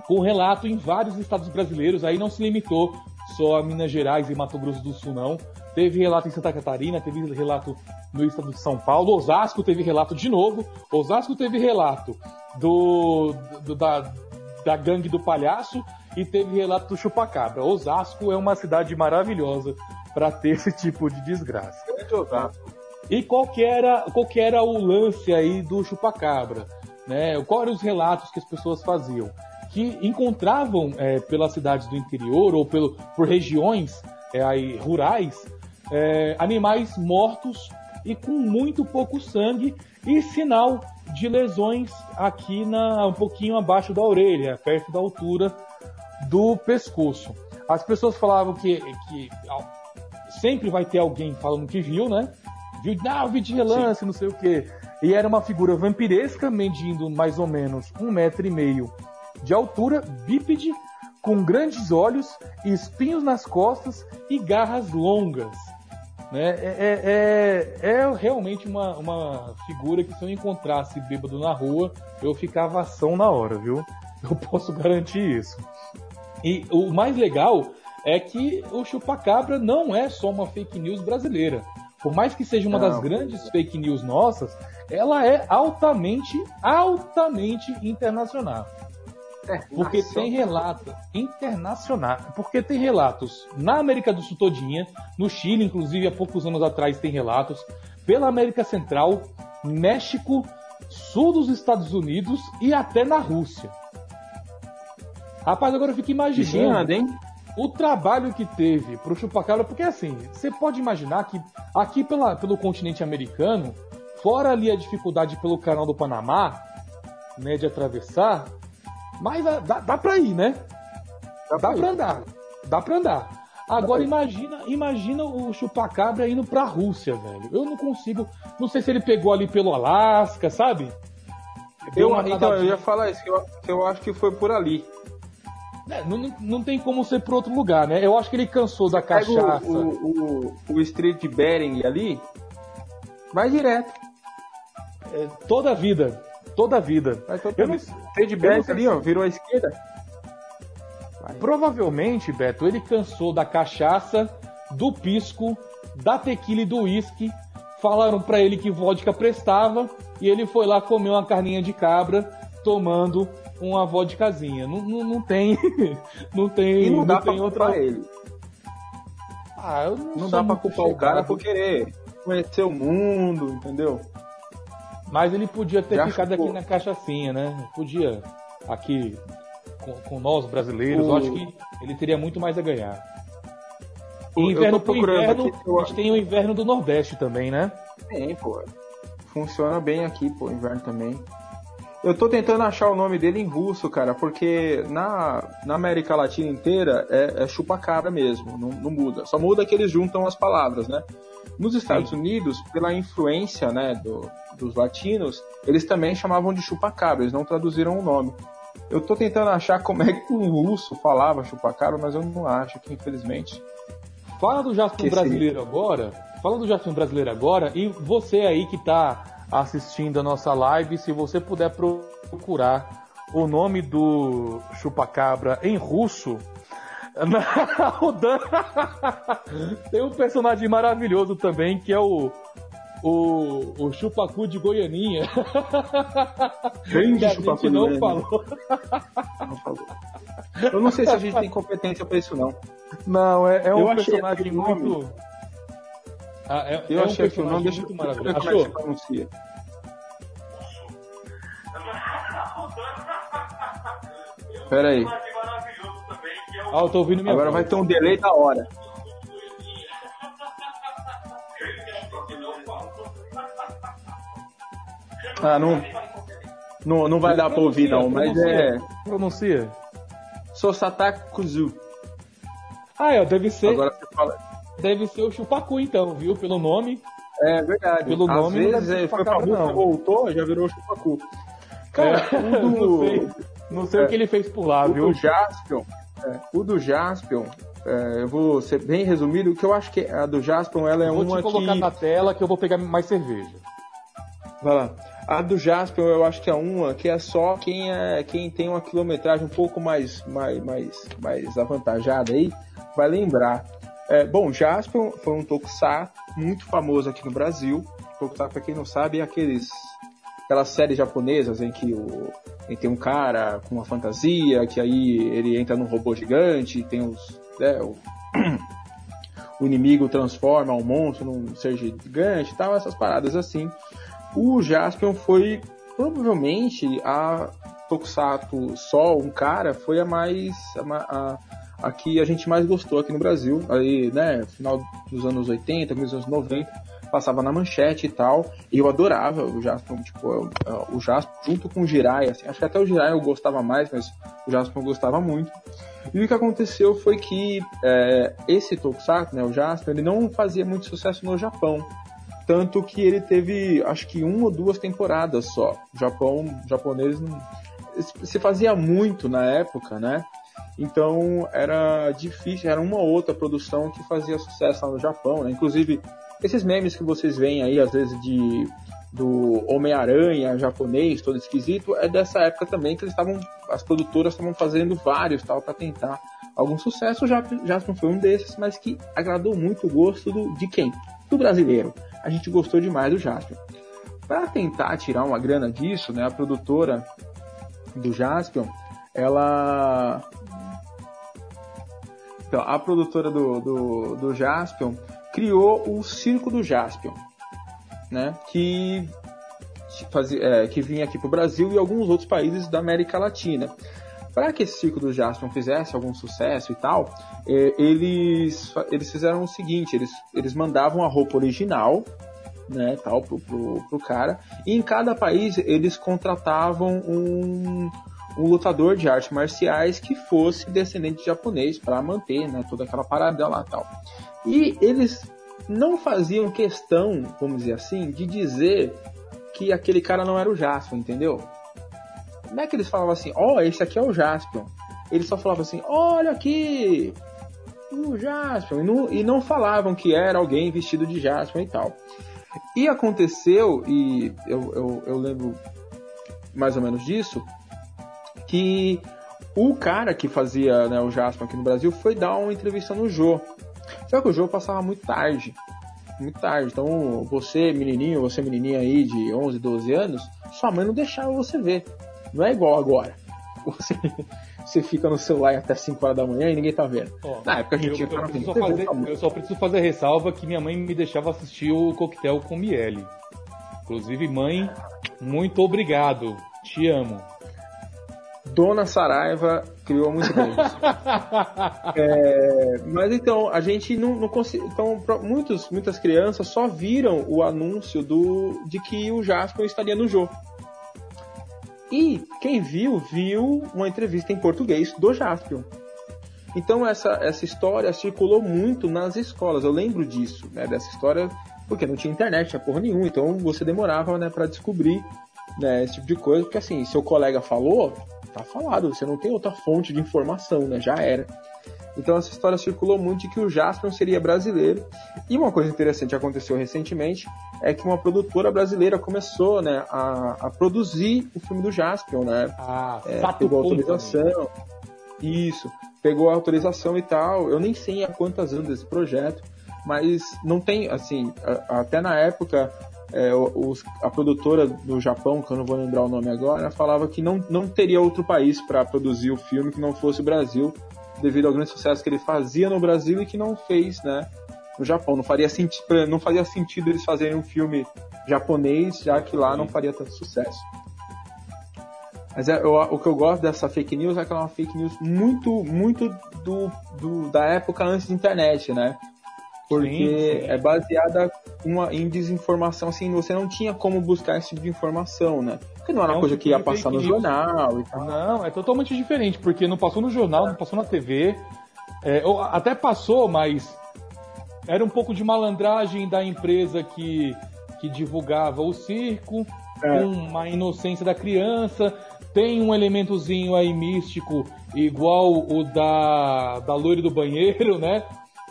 com relato em vários estados brasileiros, aí não se limitou só a Minas Gerais e Mato Grosso do Sul, não. Teve relato em Santa Catarina, teve relato no estado de São Paulo, Osasco teve relato de novo, Osasco teve relato do, do da, da gangue do palhaço e teve relato do chupacabra. Osasco é uma cidade maravilhosa para ter esse tipo de desgraça. E qual que, era, qual que era o lance aí do chupacabra? Né? Quais eram os relatos que as pessoas faziam? Que encontravam é, pelas cidades do interior ou pelo, por regiões é, aí, rurais é, animais mortos e com muito pouco sangue e sinal de lesões aqui na um pouquinho abaixo da orelha, perto da altura do pescoço. As pessoas falavam que, que sempre vai ter alguém falando que viu, né? Viu, ah, vi de relance, Sim. não sei o quê. E era uma figura vampiresca, medindo mais ou menos um metro e meio de altura, bípede, com grandes olhos, espinhos nas costas e garras longas. Né? É, é, é, é, realmente uma, uma figura que se eu encontrasse bêbado na rua, eu ficava ação na hora, viu? Eu posso garantir isso. E o mais legal é que o chupacabra não é só uma fake news brasileira. Por mais que seja uma não. das grandes fake news nossas, ela é altamente, altamente internacional. Porque tem relatos internacionais, porque tem relatos na América do Sul todinha, no Chile, inclusive, há poucos anos atrás tem relatos, pela América Central, México, sul dos Estados Unidos e até na Rússia. Rapaz, agora eu fico imaginando hein? o trabalho que teve pro Chupacabra, porque assim, você pode imaginar que aqui pela, pelo continente americano, fora ali a dificuldade pelo canal do Panamá, né, de atravessar, mas dá, dá pra ir, né? Dá, dá pra, andar. Dá pra andar. Agora imagina, imagina o chupacabra indo pra Rússia, velho. Eu não consigo. Não sei se ele pegou ali pelo Alasca, sabe? Eu, então, eu ia falar isso, que eu, eu acho que foi por ali. É, não, não tem como ser por outro lugar, né? Eu acho que ele cansou da cachaça. O, o, o, o Street Bering ali, vai direto. É, toda a vida. Toda a vida. Eu não, Street Bering ali, ó, virou à esquerda. Vai. Provavelmente, Beto, ele cansou da cachaça, do pisco, da tequila e do uísque. Falaram para ele que vodka prestava e ele foi lá comer uma carninha de cabra tomando uma vodkazinha. Não, não, não tem. *laughs* Não tem. E não, não dá pra outra ele. Ah, eu não, não dá pra culpar o cara por querer conhecer o mundo, entendeu? Mas ele podia ter Já ficado aqui na cachaçinha, né? Podia. Aqui com, com nós brasileiros, o... eu acho que ele teria muito mais a ganhar. E inverno pro inverno, aqui, eu... a gente tem o inverno do Nordeste também, né? Tem, pô. Funciona bem aqui, pô, inverno também. Eu tô tentando achar o nome dele em russo, cara, porque na, na América Latina inteira é, é chupacabra mesmo, não, não, muda. Só muda que eles juntam as palavras, né? Nos Estados Sim. Unidos, pela influência né, do, dos latinos, eles também chamavam de chupacabra, eles não traduziram o nome. Eu tô tentando achar como é que um russo falava chupacabra, mas eu não acho que infelizmente. Fala do Jasper brasileiro agora. Fala do Jasper brasileiro agora e você aí que tá assistindo a nossa live, se você puder procurar o nome do chupacabra em russo, *laughs* o Dan... *laughs* tem um personagem maravilhoso também que é o o, o Chupacu de Goianinha. *laughs* Grande a gente não falou. não falou. Eu não sei se a gente tem competência para isso não. Não, é, é um personagem muito ah, é, eu é achei um que o nome deixa muito maravilhoso. Achou? Pronuncia? Pera aí. Ah, eu tô ouvindo minha Agora voz. vai ter um delay da hora. Ah, não, não, não vai dar pra ouvir não, mas é... Pronuncia. Sosatakuzu. Ah, é, deve ser. Agora você fala. Deve ser o Chupacu, então, viu? Pelo nome. É verdade. Pelo Às nome não vezes deve ser é, foi pra rua, não. voltou, já virou chupacu. Cara, É, *laughs* o do, não sei, não sei é. o que ele fez por lá, o viu? do Jaspion, é, o do Jaspion, é, eu vou ser bem resumido, que eu acho que a do Jaspion, ela é vou uma te colocar que... na tela que eu vou pegar mais cerveja. Vai lá. A do Jaspion eu acho que é uma que é só quem, é, quem tem uma quilometragem um pouco mais, mais, mais, mais avantajada aí, vai lembrar. É, bom, Jaspion foi um tokusatsu muito famoso aqui no Brasil. Tokusatsu, pra quem não sabe, é aqueles, aquelas séries japonesas em que, o, em tem um cara com uma fantasia, que aí ele entra num robô gigante, tem os... né, o, *clears throat* o inimigo transforma um monstro num ser gigante e tal, essas paradas assim. O Jaspion foi provavelmente a Tokusatsu só um cara foi a mais a, a, a que a gente mais gostou aqui no Brasil, aí, né, final dos anos 80, começo dos anos 90, passava na manchete e tal, e eu adorava o Jaspion, tipo, o Jaspion junto com o Jiraiya, assim, acho que até o Jiraiya eu gostava mais, mas o Jaspion eu gostava muito. E o que aconteceu foi que é, esse Tokusatsu, né, o Jaspion, ele não fazia muito sucesso no Japão. Tanto que ele teve, acho que uma ou duas temporadas só. O Japão, os japoneses não. Se fazia muito na época, né? Então era difícil, era uma ou outra produção que fazia sucesso lá no Japão, né? Inclusive, esses memes que vocês veem aí, às vezes, de do Homem-Aranha japonês, todo esquisito, é dessa época também que eles estavam. As produtoras estavam fazendo vários tal para tentar algum sucesso. O Jaspion foi um desses, mas que agradou muito o gosto do, de quem? Do brasileiro. A gente gostou demais do Jaspion. Para tentar tirar uma grana disso, né, a produtora do Jaspion, ela. A produtora do, do, do Jaspion criou o Circo do Jaspion, né, que, fazia, é, que vinha aqui para o Brasil e alguns outros países da América Latina. Para que esse Circo do Jaspion fizesse algum sucesso e tal, é, eles, eles fizeram o seguinte, eles, eles mandavam a roupa original, né, tal, pro, pro, pro cara, e em cada país eles contratavam um, um lutador de artes marciais que fosse descendente de japonês para manter, né, toda aquela parada lá tal. E eles não faziam questão, vamos dizer assim, de dizer que aquele cara não era o Jaspion, entendeu? Não é que eles falavam assim, ó, oh, esse aqui é o Jaspion. Eles só falavam assim, olha aqui, o Jaspion. E não, e não falavam que era alguém vestido de Jaspion e tal. E aconteceu, e eu, eu, eu lembro mais ou menos disso, que o cara que fazia né, o Jaspion aqui no Brasil foi dar uma entrevista no Jô. Só que o Jô passava muito tarde. Muito tarde. Então, você, menininho, você, menininha aí de 11, 12 anos, sua mãe não deixava você ver. Não é igual agora. *laughs* Você, você fica no celular até 5 horas da manhã e ninguém tá vendo. Ó, Na época a gente eu, eu, preciso TV, fazer, eu só preciso fazer ressalva que minha mãe me deixava assistir o coquetel com miele. Inclusive, mãe, muito obrigado. Te amo. Dona Saraiva criou muito bem isso. *laughs* É, mas então, a gente não, não conseguiu. Então, muitos, muitas crianças só viram o anúncio do, de que o Jasper estaria no jogo. E quem viu, viu uma entrevista em português do Jaspion. Então essa, essa história circulou muito nas escolas. Eu lembro disso, né, dessa história, porque não tinha internet, tinha porra nenhuma. Então você demorava, né, para descobrir, né, esse tipo de coisa, porque assim, seu colega falou, tá falado. Você não tem outra fonte de informação, né, já era. Então essa história circulou muito de que o Jaspion seria brasileiro. E uma coisa interessante que aconteceu recentemente é que uma produtora brasileira começou, né, a, a produzir o filme do Jaspion, né? Ah, É, pegou Company. autorização. Isso, pegou a autorização e tal. Eu nem sei há quantas anos esse projeto, mas não tem, assim, até na época, é, os- a produtora do Japão, que eu não vou lembrar o nome agora, falava que não, não teria outro país para produzir o filme que não fosse o Brasil, devido ao grande sucesso que ele fazia no Brasil e que não fez, né? No Japão, não faria, senti não faria sentido eles fazerem um filme japonês, já que lá não faria tanto sucesso. Mas é, eu- o que eu gosto dessa fake news é que ela é uma fake news muito, muito do, do- da época antes da internet, né? Porque sim, sim. é baseada uma, em desinformação, assim, você não tinha como buscar esse tipo de informação, né? Porque não era é uma coisa que ia passar no jornal e tal. Não, é totalmente diferente, porque não passou no jornal, não passou na TV. É, até passou, mas era um pouco de malandragem da empresa que, que divulgava o circo, é. uma inocência da criança. Tem um elementozinho aí místico, igual o da, da loira do banheiro, né?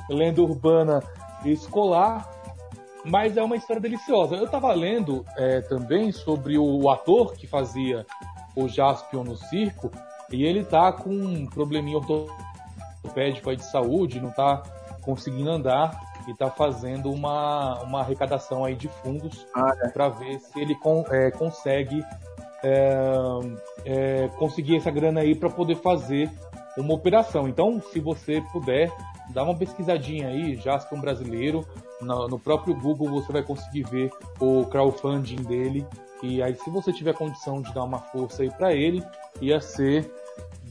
Lenda urbana escolar, mas é uma história deliciosa. Eu estava lendo é, também sobre o ator que fazia o Jaspion no circo, e ele tá com um probleminha ortopédico aí de saúde, não tá conseguindo andar e tá fazendo uma, uma arrecadação aí de fundos ah, é. para ver se ele con, é, consegue é, é, conseguir essa grana aí para poder fazer uma operação. Então, se você puder, dá uma pesquisadinha aí, Jaspion brasileiro, no, no, próprio Google você vai conseguir ver o crowdfunding dele. E aí, se você tiver condição de dar uma força aí para ele, ia ser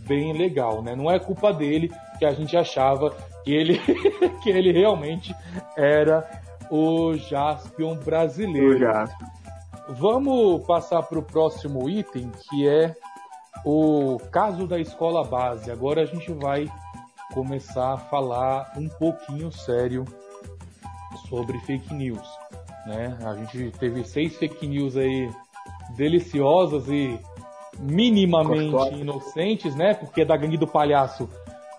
bem legal, né? Não é culpa dele que a gente achava que ele, *laughs* que ele realmente era o Jaspion brasileiro. O Jaspion. Vamos passar para o próximo item, que é o caso da escola base. Agora a gente vai começar a falar um pouquinho sério sobre fake news. Né? A gente teve seis fake news aí deliciosas e minimamente inocentes, né? Porque da gangue do palhaço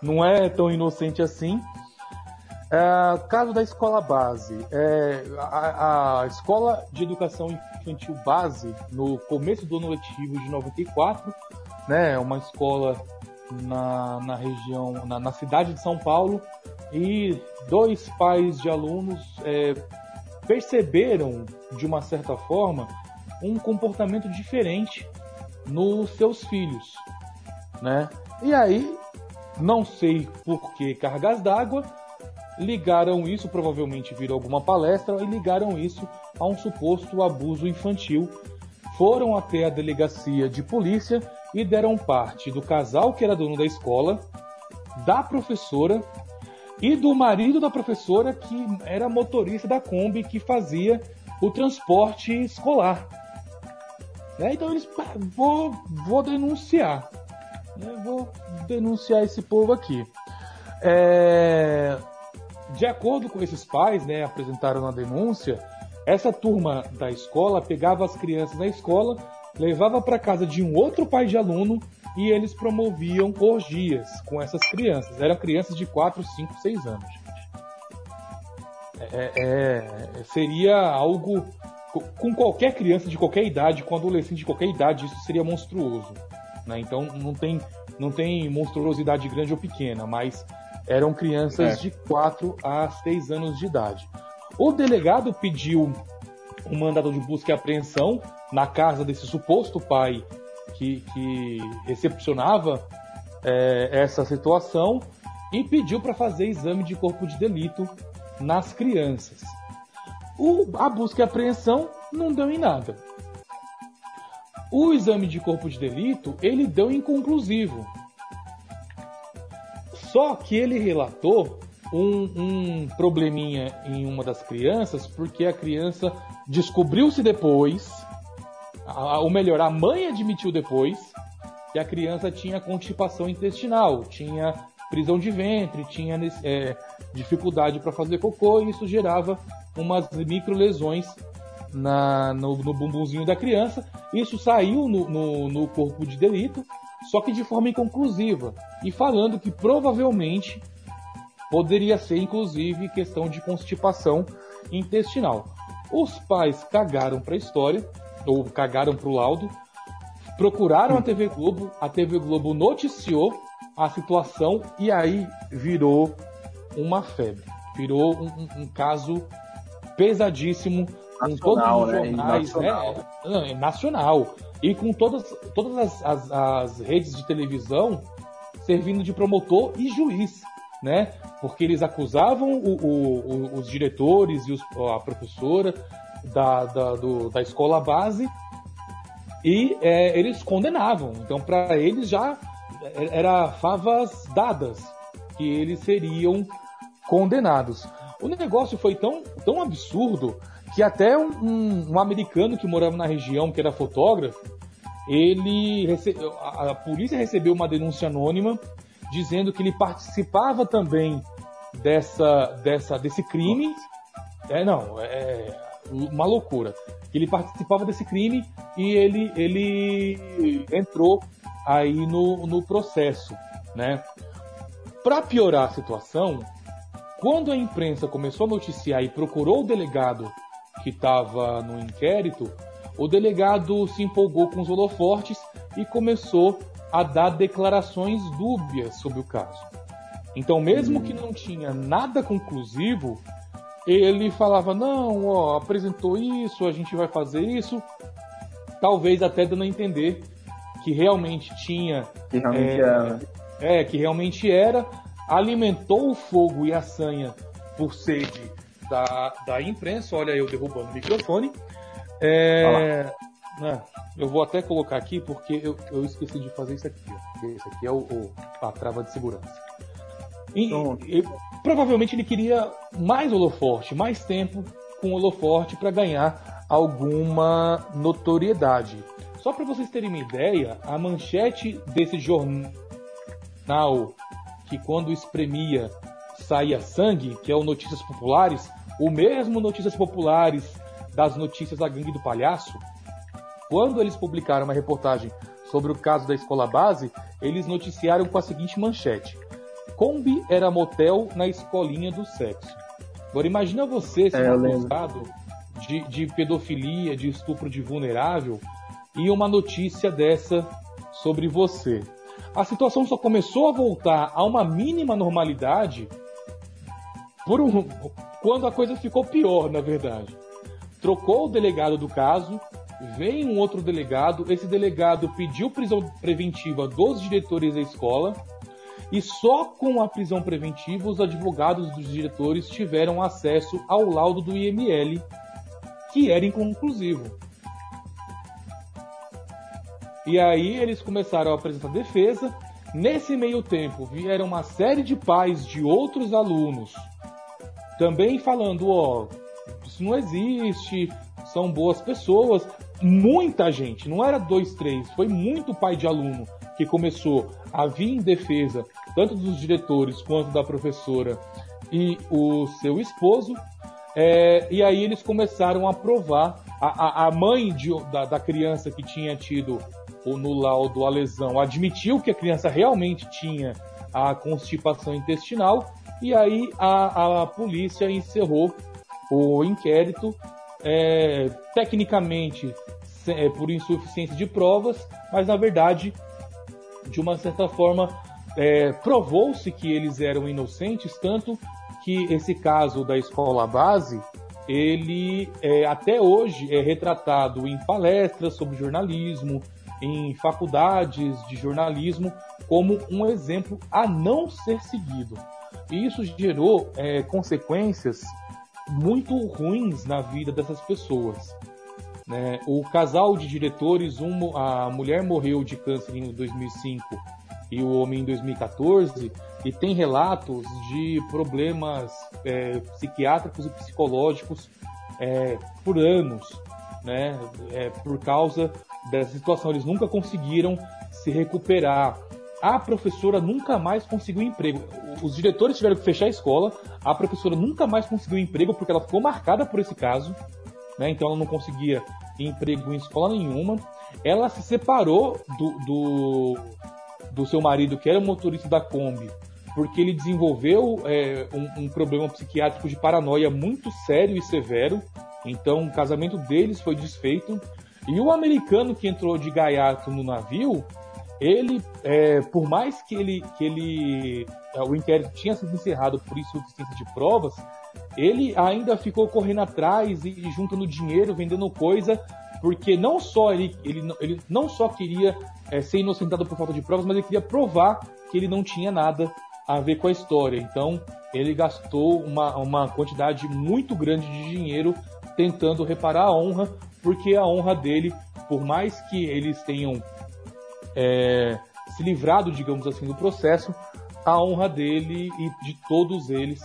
não é tão inocente assim. É, caso da escola base, é, a, a, escola de educação infantil base, no começo do ano letivo de 94, né, uma escola na, na região, na, na cidade de São Paulo, e dois pais de alunos é, perceberam, de uma certa forma, um comportamento diferente nos seus filhos, né? E aí, não sei por que cargas d'água, ligaram isso, provavelmente viram alguma palestra, e ligaram isso a um suposto abuso infantil. Foram até a delegacia de polícia e deram parte do casal que era dono da escola, da professora e do marido da professora que era motorista da Kombi que fazia o transporte escolar. Né? Então eles vou, vou denunciar. Né? Vou denunciar esse povo aqui. É, de acordo com esses pais, né, apresentaram na denúncia, essa turma da escola pegava as crianças na escola levava para casa de um outro pai de aluno e eles promoviam orgias com essas crianças. Eram crianças de 4, 5, 6 anos. É, é, seria algo com qualquer criança de qualquer idade, com adolescente de qualquer idade, isso seria monstruoso. Né? Então não tem, não tem monstruosidade grande ou pequena, mas eram crianças é. de 4 a 6 anos de idade. O delegado pediu um mandado de busca e apreensão na casa desse suposto pai que, que recepcionava é, essa situação e pediu para fazer exame de corpo de delito nas crianças. O, a busca e apreensão não deu em nada. O exame de corpo de delito ele deu inconclusivo. Só que ele relatou um, um probleminha em uma das crianças porque a criança descobriu-se depois ou melhor, a mãe admitiu depois que a criança tinha constipação intestinal, tinha prisão de ventre, tinha é, dificuldade para fazer cocô e isso gerava umas micro lesões na, no, no bumbumzinho da criança. Isso saiu no, no, no corpo de delito, só que de forma inconclusiva e falando que provavelmente poderia ser inclusive questão de constipação intestinal. Os pais cagaram para a história ou cagaram pro laudo, procuraram a TV Globo, a TV Globo noticiou a situação e aí virou uma febre. Virou um, um, um caso pesadíssimo nacional, com todos os né? jornais, né? Nacional. né? nacional. E com todas, todas as, as, as redes de televisão servindo de promotor e juiz, né? Porque eles acusavam o, o, o, os diretores e os, a professora da, da, do, da escola base e é, eles condenavam. Então, para eles já era favas dadas que eles seriam condenados. O negócio foi tão, tão absurdo que até um, um, um americano que morava na região, que era fotógrafo, ele a, a polícia recebeu uma denúncia anônima dizendo que ele participava também dessa, dessa desse crime. É não, é uma loucura. Ele participava desse crime e ele ele entrou aí no, no processo, né? Para piorar a situação, quando a imprensa começou a noticiar e procurou o delegado que estava no inquérito, o delegado se empolgou com os holofortes e começou a dar declarações dúbias sobre o caso. Então, mesmo que não tinha nada conclusivo, ele falava: não, ó, apresentou isso, a gente vai fazer isso, talvez até dando a entender que realmente tinha. Que realmente é, era. É, que realmente era, alimentou o fogo e a sanha por sede da, da imprensa. Olha eu derrubando o microfone. É, né, eu vou até colocar aqui porque eu, eu esqueci de fazer isso aqui. Ó. Esse aqui é o, o, a trava de segurança. E, e, provavelmente ele queria mais holoforte, mais tempo com holoforte para ganhar alguma notoriedade. Só para vocês terem uma ideia, a manchete desse jornal que quando espremia saía sangue, que é o Notícias Populares, o mesmo Notícias Populares das notícias da Gangue do Palhaço, quando eles publicaram uma reportagem sobre o caso da escola base, eles noticiaram com a seguinte manchete: Kombi era motel na escolinha do sexo. Agora imagina você sendo é, acusado de, de pedofilia, de estupro de vulnerável, e uma notícia dessa sobre você. A situação só começou a voltar a uma mínima normalidade por um, quando a coisa ficou pior, na verdade. Trocou o delegado do caso, veio um outro delegado, esse delegado pediu prisão preventiva dos diretores da escola, e só com a prisão preventiva os advogados dos diretores tiveram acesso ao laudo do IML, que era inconclusivo. E aí eles começaram a apresentar defesa. Nesse meio tempo, vieram uma série de pais de outros alunos também falando: ó, isso não existe, são boas pessoas. Muita gente, não era dois, três, foi muito pai de aluno que começou a vir em defesa, tanto dos diretores quanto da professora e o seu esposo. É, e aí eles começaram a provar. A, a mãe de, da, da criança que tinha tido no laudo a lesão admitiu que a criança realmente tinha a constipação intestinal e aí a, a polícia encerrou o inquérito, é, tecnicamente é, por insuficiência de provas, mas na verdade, de uma certa forma, é, provou-se que eles eram inocentes, tanto que esse caso da escola base, ele é, até hoje é retratado em palestras sobre jornalismo, em faculdades de jornalismo como um exemplo a não ser seguido. E isso gerou é, consequências muito ruins na vida dessas pessoas. Né? O casal de diretores, um, a mulher morreu de câncer em 2005 e o homem em 2014, e tem relatos de problemas é, psiquiátricos e psicológicos é, por anos, né? É, por causa dessa situação. Eles nunca conseguiram se recuperar. A professora nunca mais conseguiu emprego. Os diretores tiveram que fechar a escola. A professora nunca mais conseguiu emprego porque ela ficou marcada por esse caso. Né? Então ela não conseguia emprego em escola nenhuma. Ela se separou do, do, do seu marido, que era motorista da Kombi, porque ele desenvolveu é, um, um problema psiquiátrico de paranoia muito sério e severo. Então o casamento deles foi desfeito. E o americano que entrou de gaiato no navio, ele, é, por mais que ele, que ele, é, o inquérito tinha sido encerrado por insuficiência de provas, ele ainda ficou correndo atrás e, juntando dinheiro, vendendo coisa, porque não só ele, ele, ele não só queria é, ser inocentado por falta de provas, mas ele queria provar que ele não tinha nada a ver com a história. Então, ele gastou uma, uma quantidade muito grande de dinheiro tentando reparar a honra, porque a honra dele, por mais que eles tenham é, se livrado, digamos assim, do processo, a honra dele e de todos eles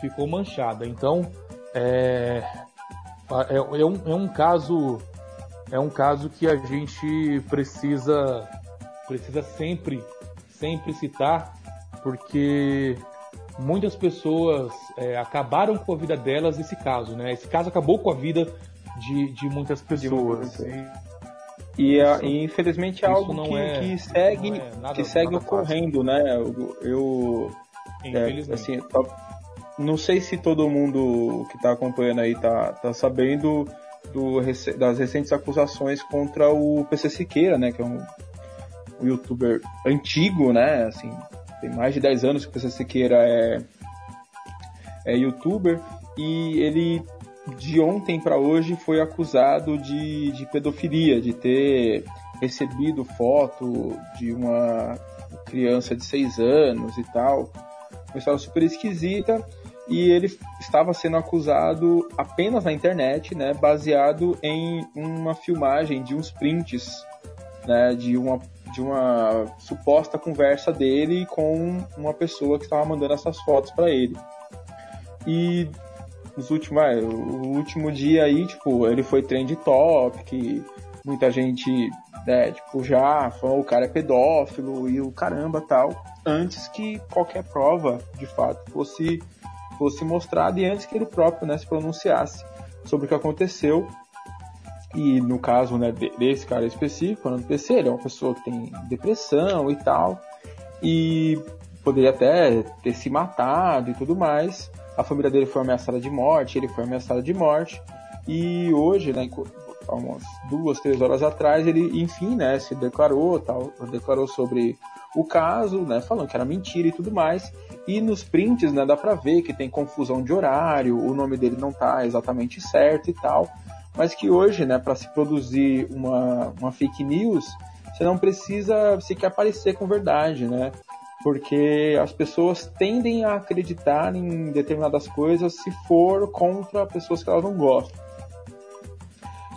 ficou manchada. Então, é, é, é, um, é um caso é um caso que a gente precisa precisa sempre sempre citar porque muitas pessoas é, acabaram com a vida delas nesse caso, né? Esse caso acabou com a vida de, de muitas pessoas. De e, isso, e, infelizmente é algo que, é, que, segue, é nada, que segue ocorrendo, fácil. né? Eu, eu é, assim, não sei se todo mundo que está acompanhando aí tá, tá sabendo do, das recentes acusações contra o PC Siqueira, né? Que é um, um youtuber antigo, né? Assim, tem mais de 10 anos que o PC Siqueira é, é youtuber e ele de ontem para hoje foi acusado de, de pedofilia, de ter recebido foto de uma criança de 6 anos e tal. Uma história super esquisita e ele estava sendo acusado apenas na internet, né, baseado em uma filmagem de uns prints, né, de uma de uma suposta conversa dele com uma pessoa que estava mandando essas fotos para ele. E nos últimos, ah, o último dia aí, tipo, ele foi trend topic, muita gente, né, tipo, já falou o cara é pedófilo e o caramba tal, antes que qualquer prova, de fato, fosse, fosse mostrada e antes que ele próprio, né, se pronunciasse sobre o que aconteceu. E no caso, né, desse cara específico, falando do PC, ele é uma pessoa que tem depressão e tal, e poderia até ter se matado e tudo mais. A família dele foi ameaçada de morte, ele foi ameaçado de morte, e hoje, né, há umas duas, três horas atrás, ele, enfim, né, se declarou, tal, declarou sobre o caso, né, falando que era mentira e tudo mais, e nos prints, né, dá pra ver que tem confusão de horário, o nome dele não tá exatamente certo e tal, mas que hoje, né, para se produzir uma, uma fake news, você não precisa sequer aparecer com verdade, né? porque as pessoas tendem a acreditar em determinadas coisas se for contra pessoas que elas não gostam.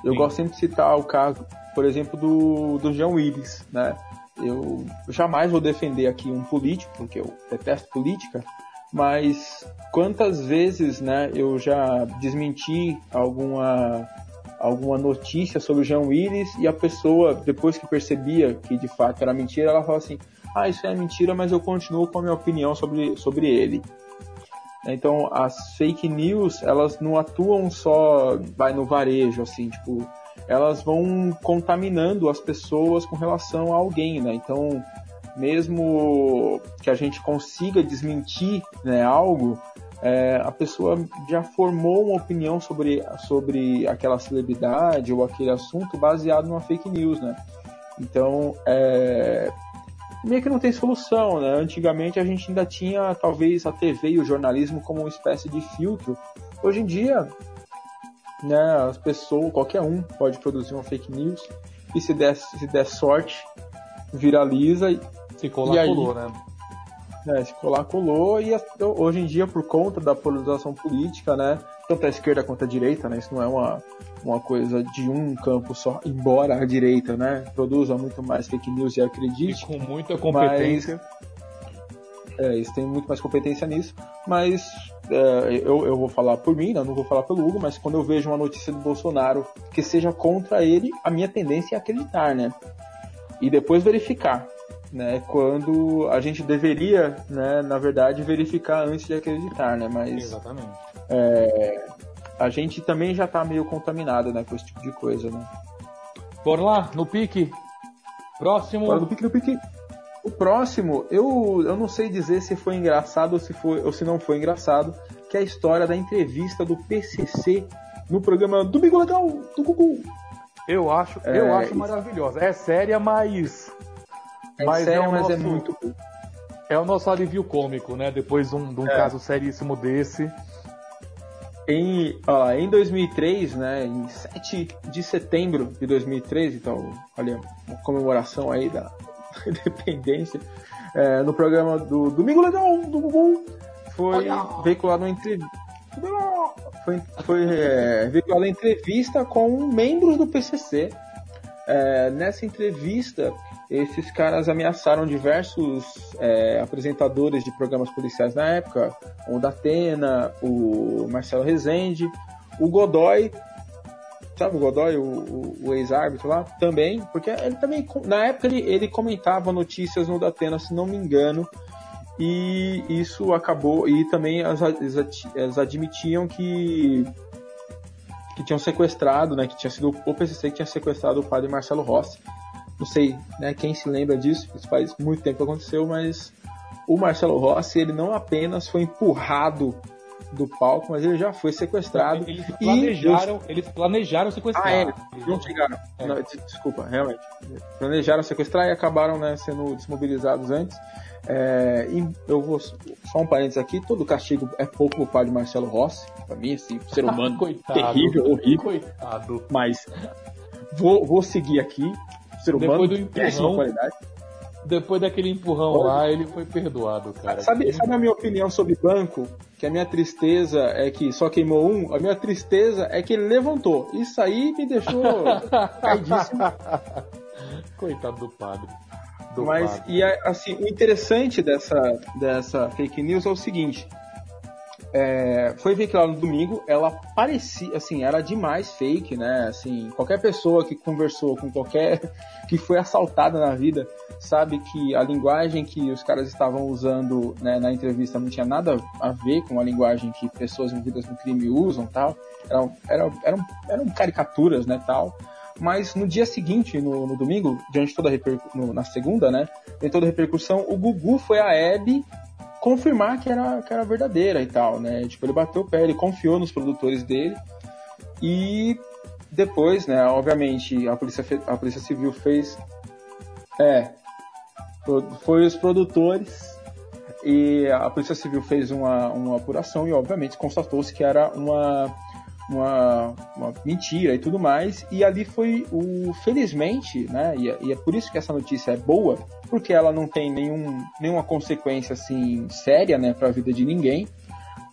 Eu Sim. gosto sempre de citar o caso, por exemplo, do, do Jean Willis, né? Eu jamais vou defender aqui um político, porque eu detesto política, mas quantas vezes, né, eu já desmenti alguma alguma notícia sobre o Jean Willis e a pessoa, depois que percebia que de fato era mentira, ela fala assim: ah, isso é mentira, mas eu continuo com a minha opinião sobre, sobre ele. Então, as fake news, elas não atuam só, vai no varejo, assim, tipo, elas vão contaminando as pessoas com relação a alguém, né? Então, mesmo que a gente consiga desmentir né, algo, é, a pessoa já formou uma opinião sobre, sobre aquela celebridade ou aquele assunto baseado numa fake news, né? Então, é, meio que não tem solução, né? Antigamente a gente ainda tinha talvez a TV e o jornalismo como uma espécie de filtro. Hoje em dia, né, as pessoas, qualquer um pode produzir uma fake news e se der, se der sorte, viraliza e se colar, e aí, colou, né? É, se colar, colou e hoje em dia por conta da polarização política, né, tanto a esquerda quanto a direita, né, isso não é uma uma coisa de um campo só, embora a direita, né, produza muito mais fake news e acredite. E com muita competência. Mas, é, eles têm muito mais competência nisso, mas é, eu, eu vou falar por mim, né, não vou falar pelo Hugo, mas quando eu vejo uma notícia do Bolsonaro que seja contra ele, a minha tendência é acreditar, né? E depois verificar, né? Quando a gente deveria, né, na verdade, verificar antes de acreditar, né? Mas Exatamente. É, a gente também já tá meio contaminado, né, com esse tipo de coisa, né? Bora lá, no pique. Próximo. Bora no pique, no pique. O próximo, eu, eu não sei dizer se foi engraçado ou se, foi, ou se não foi engraçado, que é a história da entrevista do PCC no programa Domingo Legal do Google. Eu acho, é, eu acho maravilhosa. É séria, mas. É mas séria, é mas é nosso, é muito. É o nosso alívio cômico, né? Depois de um, de um é. caso seríssimo desse. Em, ó, em 2003, né, em 7 de setembro de 2003, então, olha, uma comemoração aí da *laughs* independência, é, no programa do Domingo Legal do Google, foi veiculado uma entrevista. Foi, foi é, veiculada entrevista com membros do PCC. É, nessa entrevista, esses caras ameaçaram diversos é, apresentadores de programas policiais na época, o Datena, o Marcelo Rezende, o Godoy, o Godoy, o, o, o ex-árbitro lá, também, porque ele também, na época ele, ele comentava notícias no Datena, se não me engano, e isso acabou, e também eles admitiam que que tinham sequestrado, né, que tinha sido o PCC que tinha sequestrado o padre Marcelo Rossi. Não sei, né, quem se lembra disso, isso faz muito tempo que aconteceu, mas o Marcelo Rossi, ele não apenas foi empurrado do palco, mas ele já foi sequestrado. Eles planejaram, e... eles planejaram sequestrar. Ah, é, não chegaram. É. Não, desculpa, realmente. Planejaram sequestrar e acabaram né, sendo desmobilizados antes. É, eu vou só um parênteses aqui, todo castigo é pouco pro pai de Marcelo Rossi, pra mim, assim, ser *laughs* humano coitado, terrível, horrível. Coitado. Mas vou, vou seguir aqui, ser humano Depois do empurrão, qualidade. Depois daquele empurrão Pode. lá, ele foi perdoado, cara. Sabe, sabe a minha opinião sobre banco? Que a minha tristeza é que só queimou um, a minha tristeza é que ele levantou. Isso aí me deixou *laughs* caidíssimo. Coitado do padre. Mas, e assim, o interessante dessa, dessa fake news é o seguinte. É, foi veiculado no domingo, ela parecia, assim, era demais fake, né? Assim, qualquer pessoa que conversou com qualquer *laughs* que foi assaltada na vida sabe que a linguagem que os caras estavam usando né, na entrevista não tinha nada a ver com a linguagem que pessoas envolvidas no crime usam, tal. Eram, eram, eram, eram caricaturas, né, tal. Mas no dia seguinte, no, no domingo, diante toda a repercussão, na segunda, né? Em toda a repercussão, o Gugu foi a Hebe confirmar que era, que era verdadeira e tal, né? Tipo, ele bateu o pé, ele confiou nos produtores dele. E depois, né, obviamente, a Polícia, a polícia Civil fez. É. Foi os produtores. E a Polícia Civil fez uma, uma apuração e, obviamente, constatou-se que era uma uma, uma mentira e tudo mais. E ali foi o. Felizmente, né? E, é, e, é por isso que essa notícia é boa, porque ela não tem nenhum, nenhuma consequência assim séria, né, para a vida de ninguém,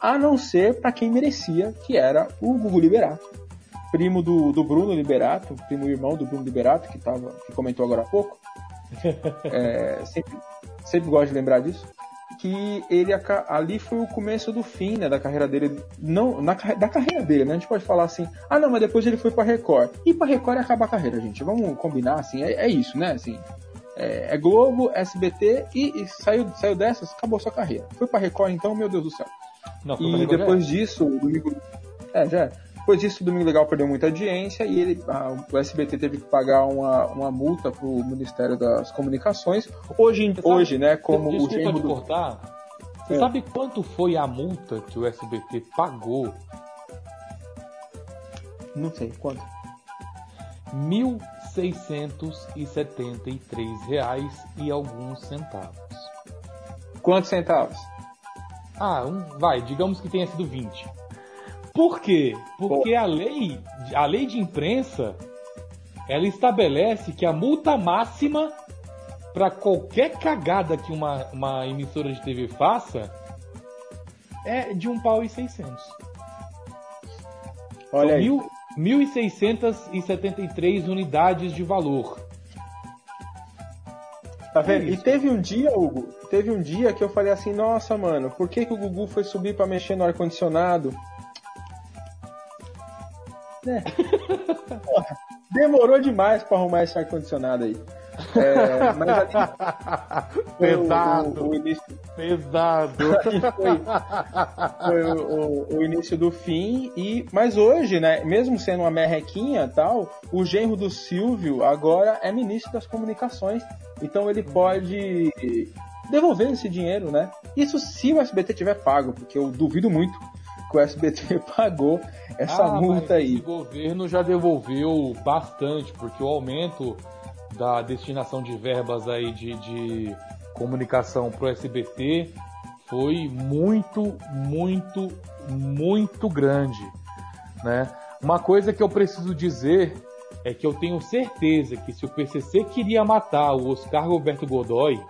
a não ser para quem merecia, que era o Gugu Liberato, primo do, do Bruno Liberato, primo irmão do Bruno Liberato, que, tava, que comentou agora há pouco. *laughs* é, sempre, sempre gosto de lembrar disso que ele ali foi o começo do fim né, da carreira dele, não na, da carreira dele, né? A gente pode falar assim, ah não, mas depois ele foi para Record. E para Record é acabar a carreira, gente. Vamos combinar assim, é, é isso, né? Assim, é, é Globo, SBT e, e, saiu, saiu dessas, acabou sua carreira. Foi para Record então, meu Deus do céu. Não, e depois disso, o domingo, é já. Depois disso, o Domingo Legal perdeu muita audiência e ele, a, o SBT teve que pagar uma, uma multa para o Ministério das Comunicações. Hoje, sabe, hoje né, como o genro do... cortar. Você é. sabe quanto foi a multa que o SBT pagou? Não sei, quanto? R$ 1.673 e alguns centavos. Quantos centavos? Ah, um, vai, digamos que tenha sido 20. Por quê? Porque a lei, a lei de imprensa, ela estabelece que a multa máxima para qualquer cagada que uma, uma emissora de TV faça é de um pau e seiscentos. Olha São aí. Mil, 1.673 unidades de valor. Tá vendo? É e teve um dia, Hugo, teve um dia que eu falei assim, nossa, mano, por que, que o Gugu foi subir para mexer no ar-condicionado? Né? Porra, demorou demais para arrumar esse ar-condicionado aí. É, mas ali, *laughs* pesado, o, o, início, pesado. *laughs* Foi, foi o, o, início do fim e, mas hoje, né? Mesmo sendo uma merrequinha tal, o genro do Silvio agora é ministro das comunicações, então ele pode devolver esse dinheiro, né? Isso se o SBT tiver pago, porque eu duvido muito que o SBT *laughs* pagou essa ah, multa aí. O governo já devolveu bastante, porque o aumento da destinação de verbas aí de, de comunicação para o SBT foi muito, muito, muito grande, né? Uma coisa que eu preciso dizer é que eu tenho certeza que se o PCC queria matar o Oscar Roberto Godoy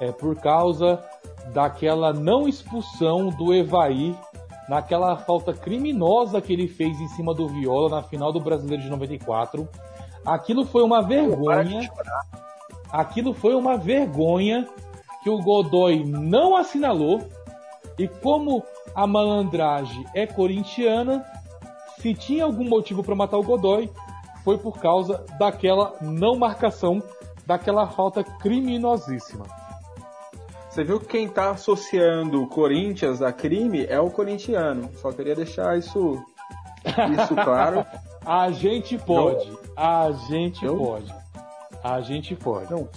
é por causa daquela não expulsão do Evair naquela falta criminosa que ele fez em cima do Viola na final do Brasileiro de 94. Aquilo foi uma vergonha. aquilo foi uma vergonha que o Godoy não assinalou e como a malandragem é corintiana, se tinha algum motivo para matar o Godoy, foi por causa daquela não marcação, daquela falta criminosíssima. Você viu que quem está associando Corinthians a crime é o corintiano. Só queria deixar isso, isso claro. *laughs* a gente pode. Não. A gente não. pode. A gente pode. Não.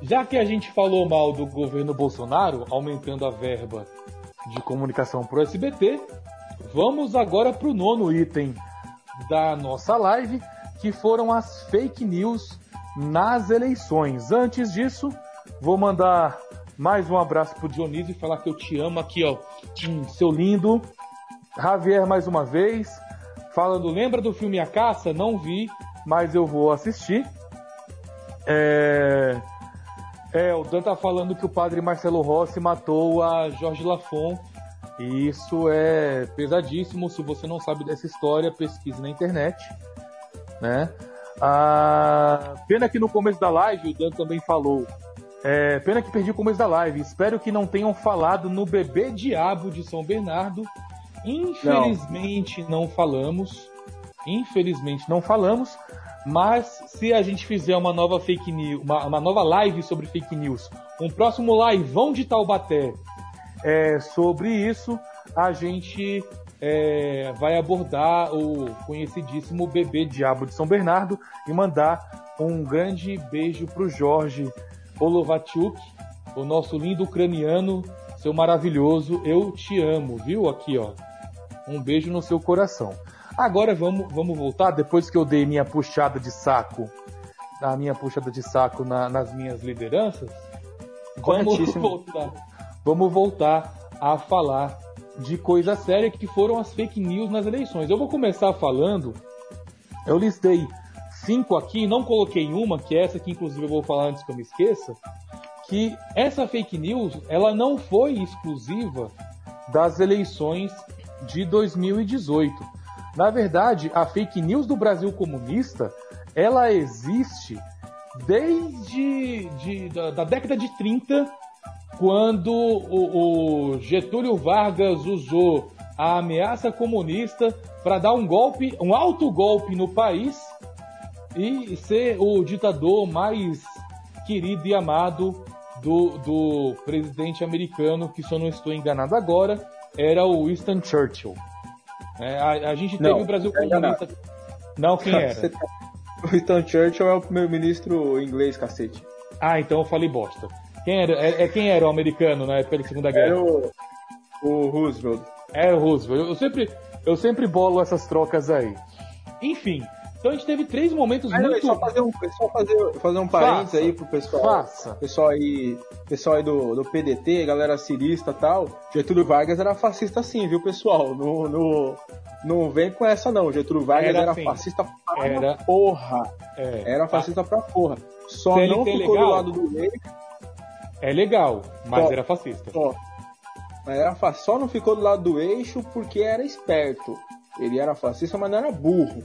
Já que a gente falou mal do governo Bolsonaro, aumentando a verba de comunicação para o SBT, vamos agora para o nono item da nossa live, que foram as fake news nas eleições. Antes disso, vou mandar mais um abraço pro Dionísio e falar que eu te amo aqui, ó. Seu lindo. Javier, mais uma vez. Falando, lembra do filme A Caça? Não vi, mas eu vou assistir. É... É, o Dan tá falando que o padre Marcelo Rossi matou a Jorge Lafon. E isso é pesadíssimo. Se você não sabe dessa história, pesquise na internet. Né? Ah, pena que no começo da live o Dan também falou é, pena que perdi o começo da live. Espero que não tenham falado no bebê diabo de São Bernardo. Infelizmente não, não falamos. Infelizmente não falamos. Mas se a gente fizer uma nova fake news, uma, uma nova live sobre fake news, um próximo liveão de Taubaté é, sobre isso, a gente é, vai abordar o conhecidíssimo bebê diabo de São Bernardo e mandar um grande beijo pro Jorge Olovatyuk, o nosso lindo ucraniano, seu maravilhoso, eu te amo, viu? Aqui, ó. Um beijo no seu coração. Agora vamos, vamos voltar, depois que eu dei minha puxada de saco, a minha puxada de saco na, nas minhas lideranças, vamos voltar, vamos voltar a falar de coisa séria que foram as fake news nas eleições. Eu vou começar falando, eu listei cinco aqui, não coloquei uma, que é essa que inclusive eu vou falar antes que eu me esqueça, que essa fake news, ela não foi exclusiva das eleições de 2018. Na verdade, a fake news do Brasil comunista, ela existe desde de, da, da, década de 30, quando o, o Getúlio Vargas usou a ameaça comunista para dar um golpe, um alto golpe no país e ser o ditador mais querido e amado do, do presidente americano, que se eu não estou enganado agora, era o Winston Churchill. É, a, a, gente teve não, o Brasil é comunista. Não, quem era? Tá- *laughs* o Winston Churchill é o primeiro-ministro inglês, cacete. Ah, então eu falei bosta. Quem era, é, é, quem era o americano na época da Segunda Guerra? Era o, o Roosevelt. Era o Roosevelt. Eu sempre, eu sempre bolo essas trocas aí. Enfim, então a gente teve três momentos Mas, muito. Só fazer um, só fazer, fazer um parênteses aí pro pessoal. Faça. Pessoal aí, pessoal aí do, do PDT, galera cirista e tal. Getúlio Vargas era fascista sim, viu, pessoal? No, no, não vem com essa não. Getúlio Vargas era, era assim, fascista pra era, porra. É, era fascista pra porra. Só CLT não ficou legal, do lado do eixo. É legal, mas só, era fascista. Só, mas era, só não ficou do lado do eixo porque era esperto. Ele era fascista, mas não era burro.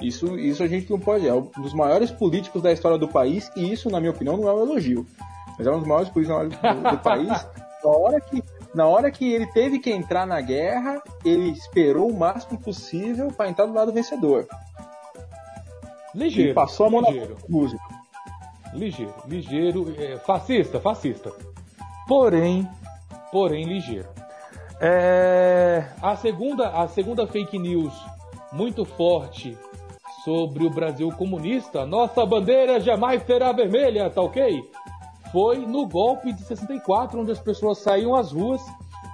Isso, isso a gente não pode. É um dos maiores políticos da história do país, e isso, na minha opinião, não é um elogio. Mas é um dos maiores políticos do, do país. *laughs* Na hora, que, na hora que ele teve que entrar na guerra, ele esperou o máximo possível para entrar do lado vencedor. Ligeiro. E passou a mão ligeiro. na música. Ligeiro, ligeiro, é, fascista, fascista. Porém, porém ligeiro. É, a segunda, a segunda fake news muito forte sobre o Brasil comunista, nossa bandeira jamais será vermelha, tá ok? Foi no golpe de 64, onde as pessoas saíam às ruas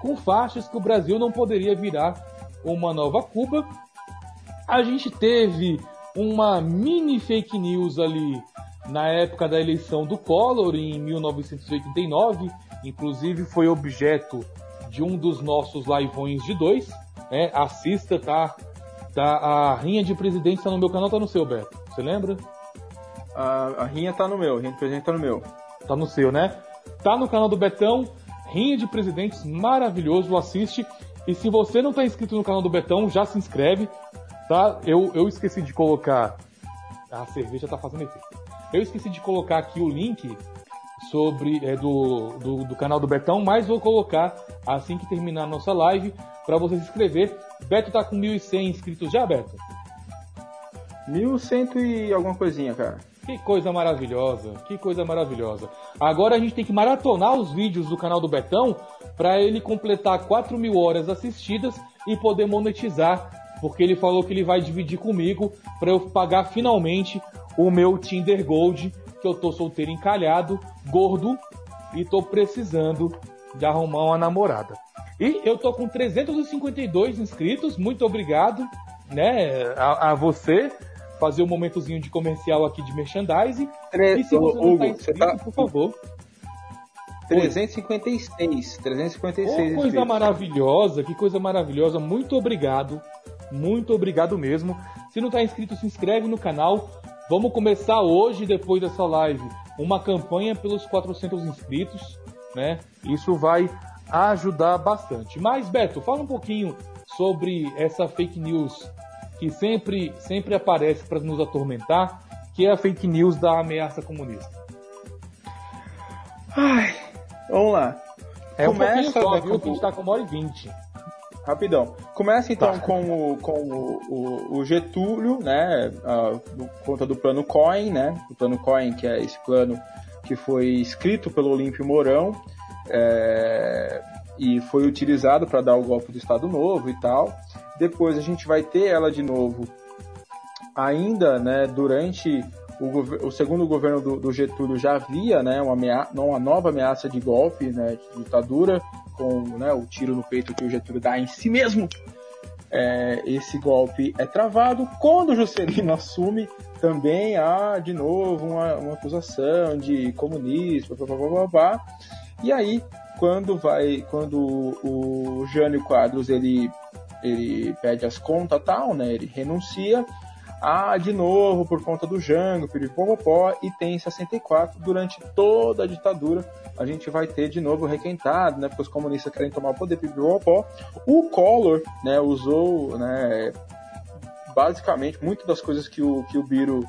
com faixas que o Brasil não poderia virar uma nova Cuba. A gente teve uma mini fake news ali na época da eleição do Collor, em 1989, inclusive foi objeto de um dos nossos liveões de dois. Né? Assista, tá? Tá, a rinha de presidente tá no meu canal, tá no seu, Beto. Você lembra? A, a rinha tá no meu, a rinha de presidente tá no meu. Tá no seu, né? Tá no canal do Betão, rinha de presidentes, maravilhoso, assiste. E se você não tá inscrito no canal do Betão, já se inscreve, tá? Eu, eu esqueci de colocar. A cerveja tá fazendo efeito. Eu esqueci de colocar aqui o link sobre é, do, do, do, canal do Betão, mas vou colocar assim que terminar a nossa live para você se inscrever. Beto tá com 1.100 inscritos já, Beto? 1.100 e alguma coisinha, cara. Que coisa maravilhosa, que coisa maravilhosa. Agora a gente tem que maratonar os vídeos do canal do Betão para ele completar 4 mil horas assistidas e poder monetizar, porque ele falou que ele vai dividir comigo para eu pagar finalmente o meu Tinder Gold, que eu tô solteiro encalhado, gordo e tô precisando de arrumar uma namorada. E eu tô com 352 inscritos, muito obrigado, né, a, a você fazer um momentozinho de comercial aqui de merchandising. Tre... E se você Hugo, tá inscrito, tá... por favor. 356, 356 oh, coisa inscritos. maravilhosa, que coisa maravilhosa. Muito obrigado. Muito obrigado mesmo. Se não está inscrito, se inscreve no canal. Vamos começar hoje, depois dessa live, uma campanha pelos 400 inscritos, né? Isso vai ajudar bastante. Mas, Beto, fala um pouquinho sobre essa fake news que sempre, sempre aparece para nos atormentar, que é a fake news da ameaça comunista. Ai, vamos lá. É Começa, um só, né, viu? Que a gente tá com uma hora e vinte. Rapidão. Começa então tá. com, o, com o, o, o Getúlio, né? por conta do plano Coin, né? O plano Coin, que é esse plano que foi escrito pelo Olímpio Mourão é, e foi utilizado para dar o golpe do Estado Novo e tal. Depois a gente vai ter ela de novo ainda, né? Durante o, o segundo governo do, do, Getúlio já havia, né? Uma, ameaça, uma nova ameaça de golpe, né? De ditadura com né, o tiro no peito que o Getúlio dá em si mesmo. É, esse golpe é travado. Quando Juscelino *laughs* assume, também há de novo uma, uma acusação de comunismo, blá, blá, blá, blá, E aí, quando vai, quando o Jânio Quadros ele, ele pede as contas tal, né? Ele renuncia. Ah, de novo, por conta do Jango, Piripopopó, e tem 64 durante toda a ditadura a gente vai ter de novo requentado, né? Porque os comunistas querem tomar o poder pipipopó. O Collor, né, usou, né, basicamente, muitas das coisas que o, que o Biro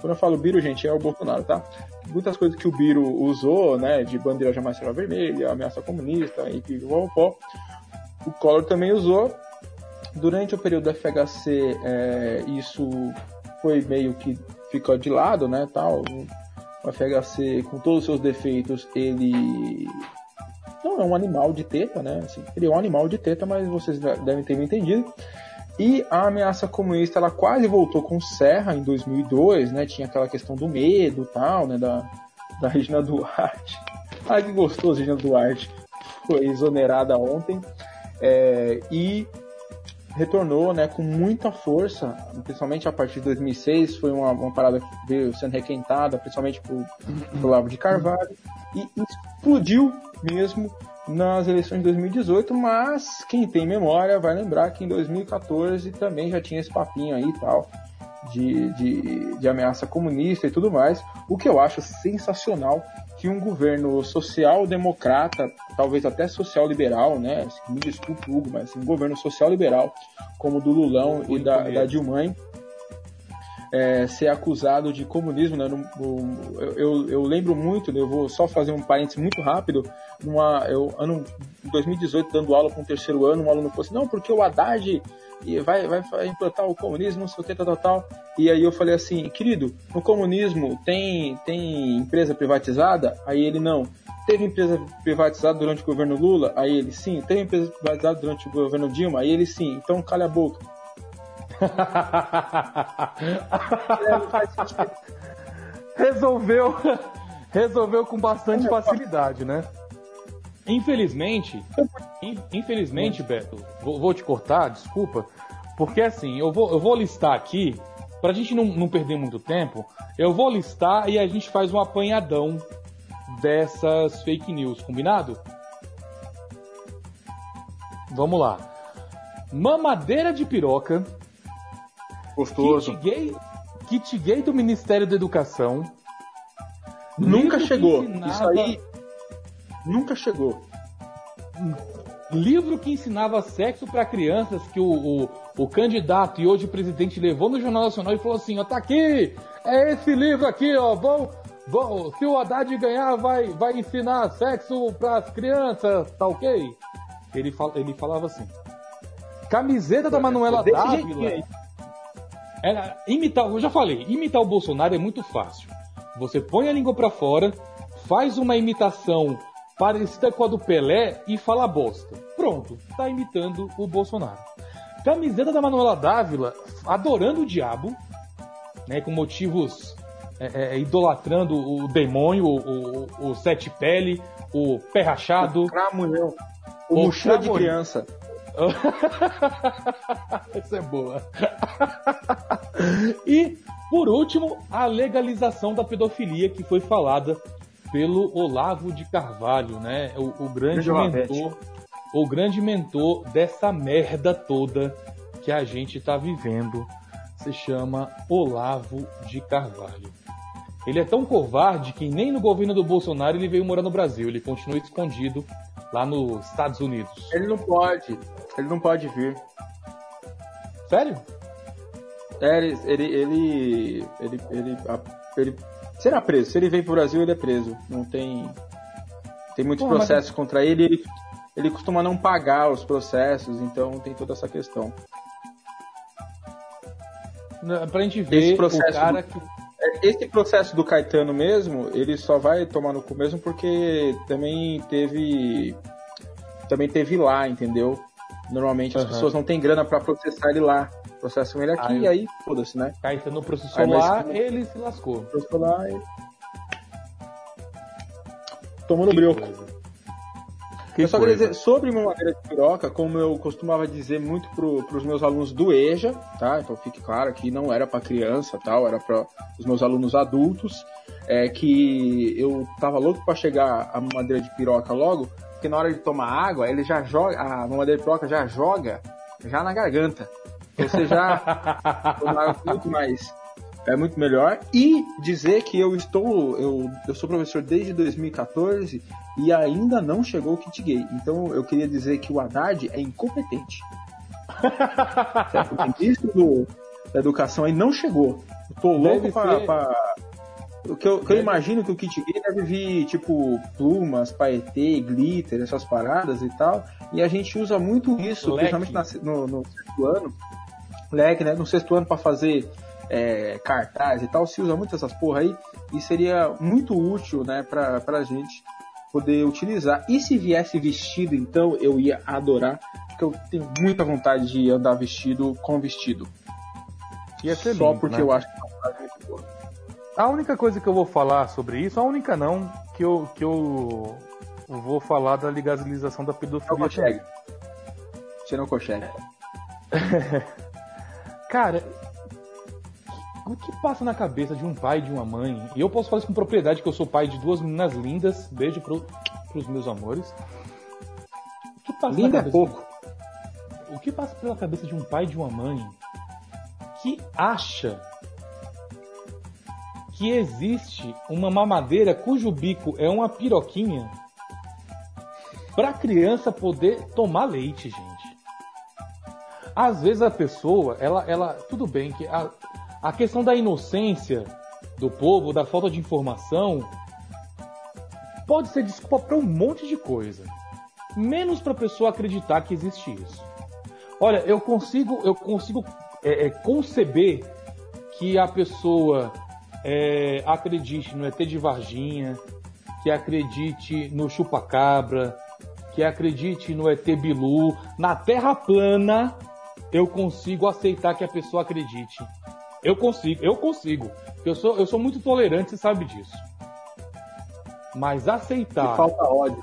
quando eu falo Biro, gente, é o Bolsonaro, tá? Muitas coisas que o Biro usou, né, de bandeira jamais será vermelha, ameaça comunista, e pipipopó, o Collor também usou. Durante o período da FHC, é, isso foi meio que ficou de lado, né, tal o FHC, com todos os seus defeitos, ele não é um animal de teta, né? Assim, ele é um animal de teta, mas vocês devem ter me entendido. E a ameaça comunista, ela quase voltou com Serra em 2002, né? Tinha aquela questão do medo tal, né? Da, da Regina Duarte. *laughs* Ai, que gostoso, Regina Duarte. Foi exonerada ontem. É, e retornou né, com muita força, principalmente a partir de 2006, foi uma, uma parada que veio sendo requentada, principalmente por, pelo Lavo de Carvalho, e explodiu mesmo nas eleições de 2018, mas quem tem memória vai lembrar que em 2014 também já tinha esse papinho aí e tal, de, de, de ameaça comunista e tudo mais, o que eu acho sensacional que um governo social-democrata, talvez até social-liberal, né? Me desculpe, Hugo, mas assim, um governo social-liberal, como o do Lulão e da, da Dilma, é, ser acusado de comunismo. Né? No, eu, eu, lembro muito, né? eu vou só fazer um parênteses muito rápido. Numa, eu, ano 2018, dando aula para um terceiro ano, um aluno falou assim: não, porque o Haddad e vai, vai implantar o comunismo, não sei o que, tal, tal, tal. E aí eu falei assim, querido, no comunismo tem, tem empresa privatizada? Aí ele, não. Teve empresa privatizada durante o governo Lula? Aí ele, sim. Teve empresa privatizada durante o governo Dilma? Aí ele, sim. Então calha a boca. *laughs* resolveu, resolveu com bastante facilidade, né? Infelizmente, infelizmente, Beto, vou, vou, te cortar, desculpa, porque assim, eu vou, eu vou listar aqui, pra gente não, não perder muito tempo, eu vou listar e a gente faz um apanhadão dessas fake news, combinado? Vamos lá. Mamadeira de piroca. Gostoso. Kit gay, kit gay do Ministério da Educação. Nunca chegou. Ensinava... Isso aí nunca chegou. livro que ensinava sexo para crianças que o, o, o, candidato e hoje presidente levou no Jornal Nacional e falou assim, ó, tá aqui, é esse livro aqui, ó, vão, vão se o Haddad ganhar vai, vai ensinar sexo para as crianças, tá ok? Ele, fal, ele falava assim, camiseta da Manuela Dávila... Era, imitar, eu já falei, imitar o Bolsonaro é muito fácil. Você põe a língua para fora, faz uma imitação parecida com a do Pelé e fala bosta. Pronto, tá imitando o Bolsonaro. Camiseta da Manuela Dávila, adorando o diabo, né, com motivos é, é, idolatrando o demônio, o, o, o, sete pele, o pé rachado. O cramunhão. O, o mochila de criança. *laughs* Essa é boa. *laughs* e, por último, a legalização da pedofilia que foi falada pelo Olavo de Carvalho, né? O, o grande mentor, o grande mentor dessa merda toda que a gente está vivendo. Se chama Olavo de Carvalho. Ele é tão covarde que nem no governo do Bolsonaro ele veio morar no Brasil. Ele continua escondido lá nos Estados Unidos. Ele não pode. Ele não pode vir. Sério? É, ele, ele, ele, ele, ele, ele será preso. Se ele vem pro Brasil, ele é preso. Não tem. Tem muitos Pô, processos mas... contra ele, ele. Ele costuma não pagar os processos, então tem toda essa questão. Pra gente ver esse processo o cara do... que. É, esse processo do Caetano mesmo, ele só vai tomar no cu mesmo porque também teve. Também teve lá, entendeu? Normalmente as uhum. pessoas não têm grana para processar ele lá processam ele aqui e aí foda-se, né? Caetano processou aí, lá, ele se lascou. Processou lá e. Tomou no brioco. eu só queria dizer, sobre mamadeira de piroca, como eu costumava dizer muito para os meus alunos do EJA, tá? Então fique claro que não era para criança, tal, era para os meus alunos adultos, é que eu tava louco para chegar a mamadeira de piroca logo, porque na hora de tomar água, ele já joga, a mamadeira de piroca já joga já na garganta. Você já *laughs* tomar muito mais é muito melhor. E dizer que eu estou, eu, eu sou professor desde 2014 e ainda não chegou o kit gay. Então eu queria dizer que o Haddad é incompetente. *laughs* certo? O ministro da educação aí não chegou. Eu tô louco para. O que eu, que eu imagino que o kit gay deve vir, tipo, plumas, paetê, glitter, essas paradas e tal. E a gente usa muito isso, Leque. principalmente na, no, no ano leque, né? No sexto ano para fazer é, cartaz e tal, se usa muito essas porra aí e seria muito útil, né, pra, pra gente poder utilizar. E se viesse vestido, então eu ia adorar, porque eu tenho muita vontade de andar vestido com vestido. Ia ser Só porque né? eu acho que é uma muito boa. A única coisa que eu vou falar sobre isso, a única não, que eu, que eu vou falar da legalização da pedofilia. Não consegue. Você não consegue. *laughs* Cara, o que passa na cabeça de um pai e de uma mãe? E eu posso falar isso com propriedade, que eu sou pai de duas meninas lindas. Beijo pro, pros meus amores. O que passa Linda é pouco. O que passa pela cabeça de um pai e de uma mãe que acha que existe uma mamadeira cujo bico é uma piroquinha para criança poder tomar leite, gente? às vezes a pessoa, ela, ela tudo bem que a, a questão da inocência do povo, da falta de informação, pode ser desculpa para um monte de coisa, menos para a pessoa acreditar que existe isso. Olha, eu consigo, eu consigo é, é, conceber que a pessoa é, acredite no ET de Varginha, que acredite no chupacabra, que acredite no ET Bilu, na Terra plana, eu consigo aceitar que a pessoa acredite. Eu consigo, eu consigo. Eu sou, eu sou muito tolerante, você sabe disso. Mas aceitar. Me falta ódio.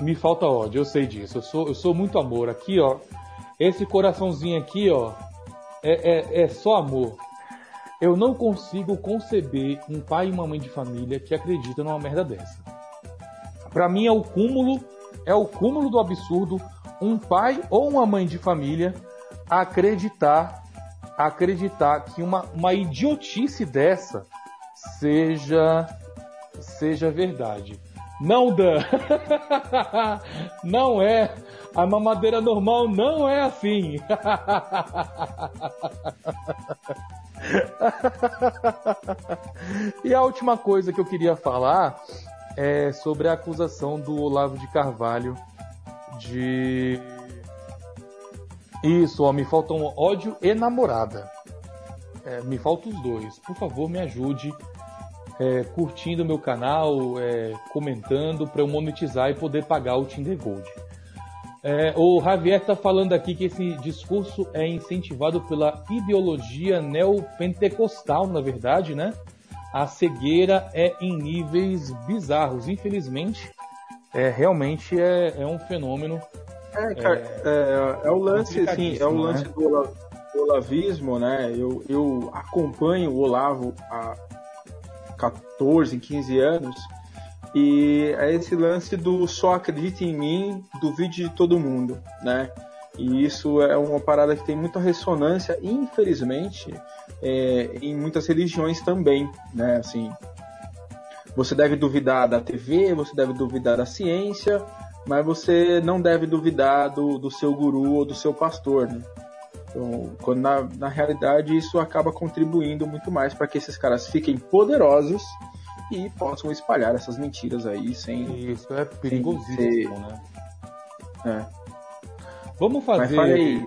Me falta ódio, eu sei disso. Eu sou, eu sou muito amor. Aqui, ó. Esse coraçãozinho aqui, ó. É, é, é só amor. Eu não consigo conceber um pai e uma mãe de família que acreditam numa merda dessa. Para mim é o cúmulo, é o cúmulo do absurdo um pai ou uma mãe de família acreditar acreditar que uma, uma idiotice dessa seja seja verdade. Não, Dan. *laughs* Não é A mamadeira normal não é assim. *laughs* *laughs* e a última coisa que eu queria falar é sobre a acusação do Olavo de Carvalho de. Isso, ó, me faltam ódio e namorada. É, me faltam os dois. Por favor, me ajude é, curtindo meu canal, é, comentando para eu monetizar e poder pagar o Tinder Gold. É, o Javier está falando aqui que esse discurso é incentivado pela ideologia neopentecostal, na verdade, né? A cegueira é em níveis bizarros. Infelizmente, é, realmente é, é um fenômeno. É, cara, é, é, o lance, assim, é o lance né? do, do olavismo, né? Eu, eu acompanho o Olavo há 14, 15 anos e é esse lance do só acredite em mim, duvide de todo mundo, né? E isso é uma parada que tem muita ressonância, infelizmente, é, em muitas religiões também, né? Assim, você deve duvidar da TV, você deve duvidar da ciência, mas você não deve duvidar do, do seu guru ou do seu pastor, né? Então, quando na, na realidade isso acaba contribuindo muito mais para que esses caras fiquem poderosos e possam espalhar essas mentiras aí sem. Isso é perigosíssimo, ser... né? É. Vamos fazer.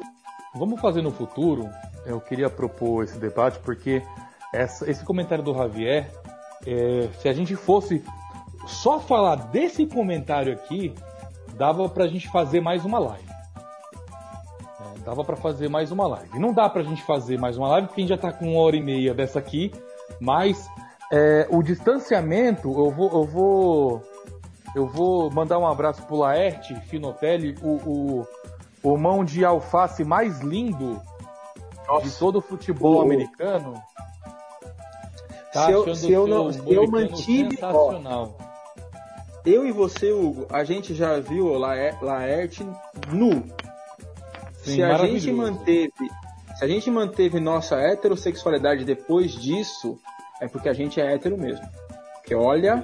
Vamos fazer no futuro. Eu queria propor esse debate porque essa, esse comentário do Javier, é, se a gente fosse só falar desse comentário aqui, dava pra gente fazer mais uma live. É, dava para fazer mais uma live. Não dá pra gente fazer mais uma live porque a gente já tá com uma hora e meia dessa aqui, mas é, o distanciamento, eu vou, eu vou, eu vou mandar um abraço pro Laerte Finotelli, o, o, o mão de alface mais lindo Nossa. de todo o futebol o... americano. Tá se eu, se eu, não, se eu mantive, ó, eu e você, Hugo, a gente já viu o Laerte nu. Sim, se a gente manteve, se a gente manteve nossa heterossexualidade depois disso, é porque a gente é hétero mesmo. Porque olha.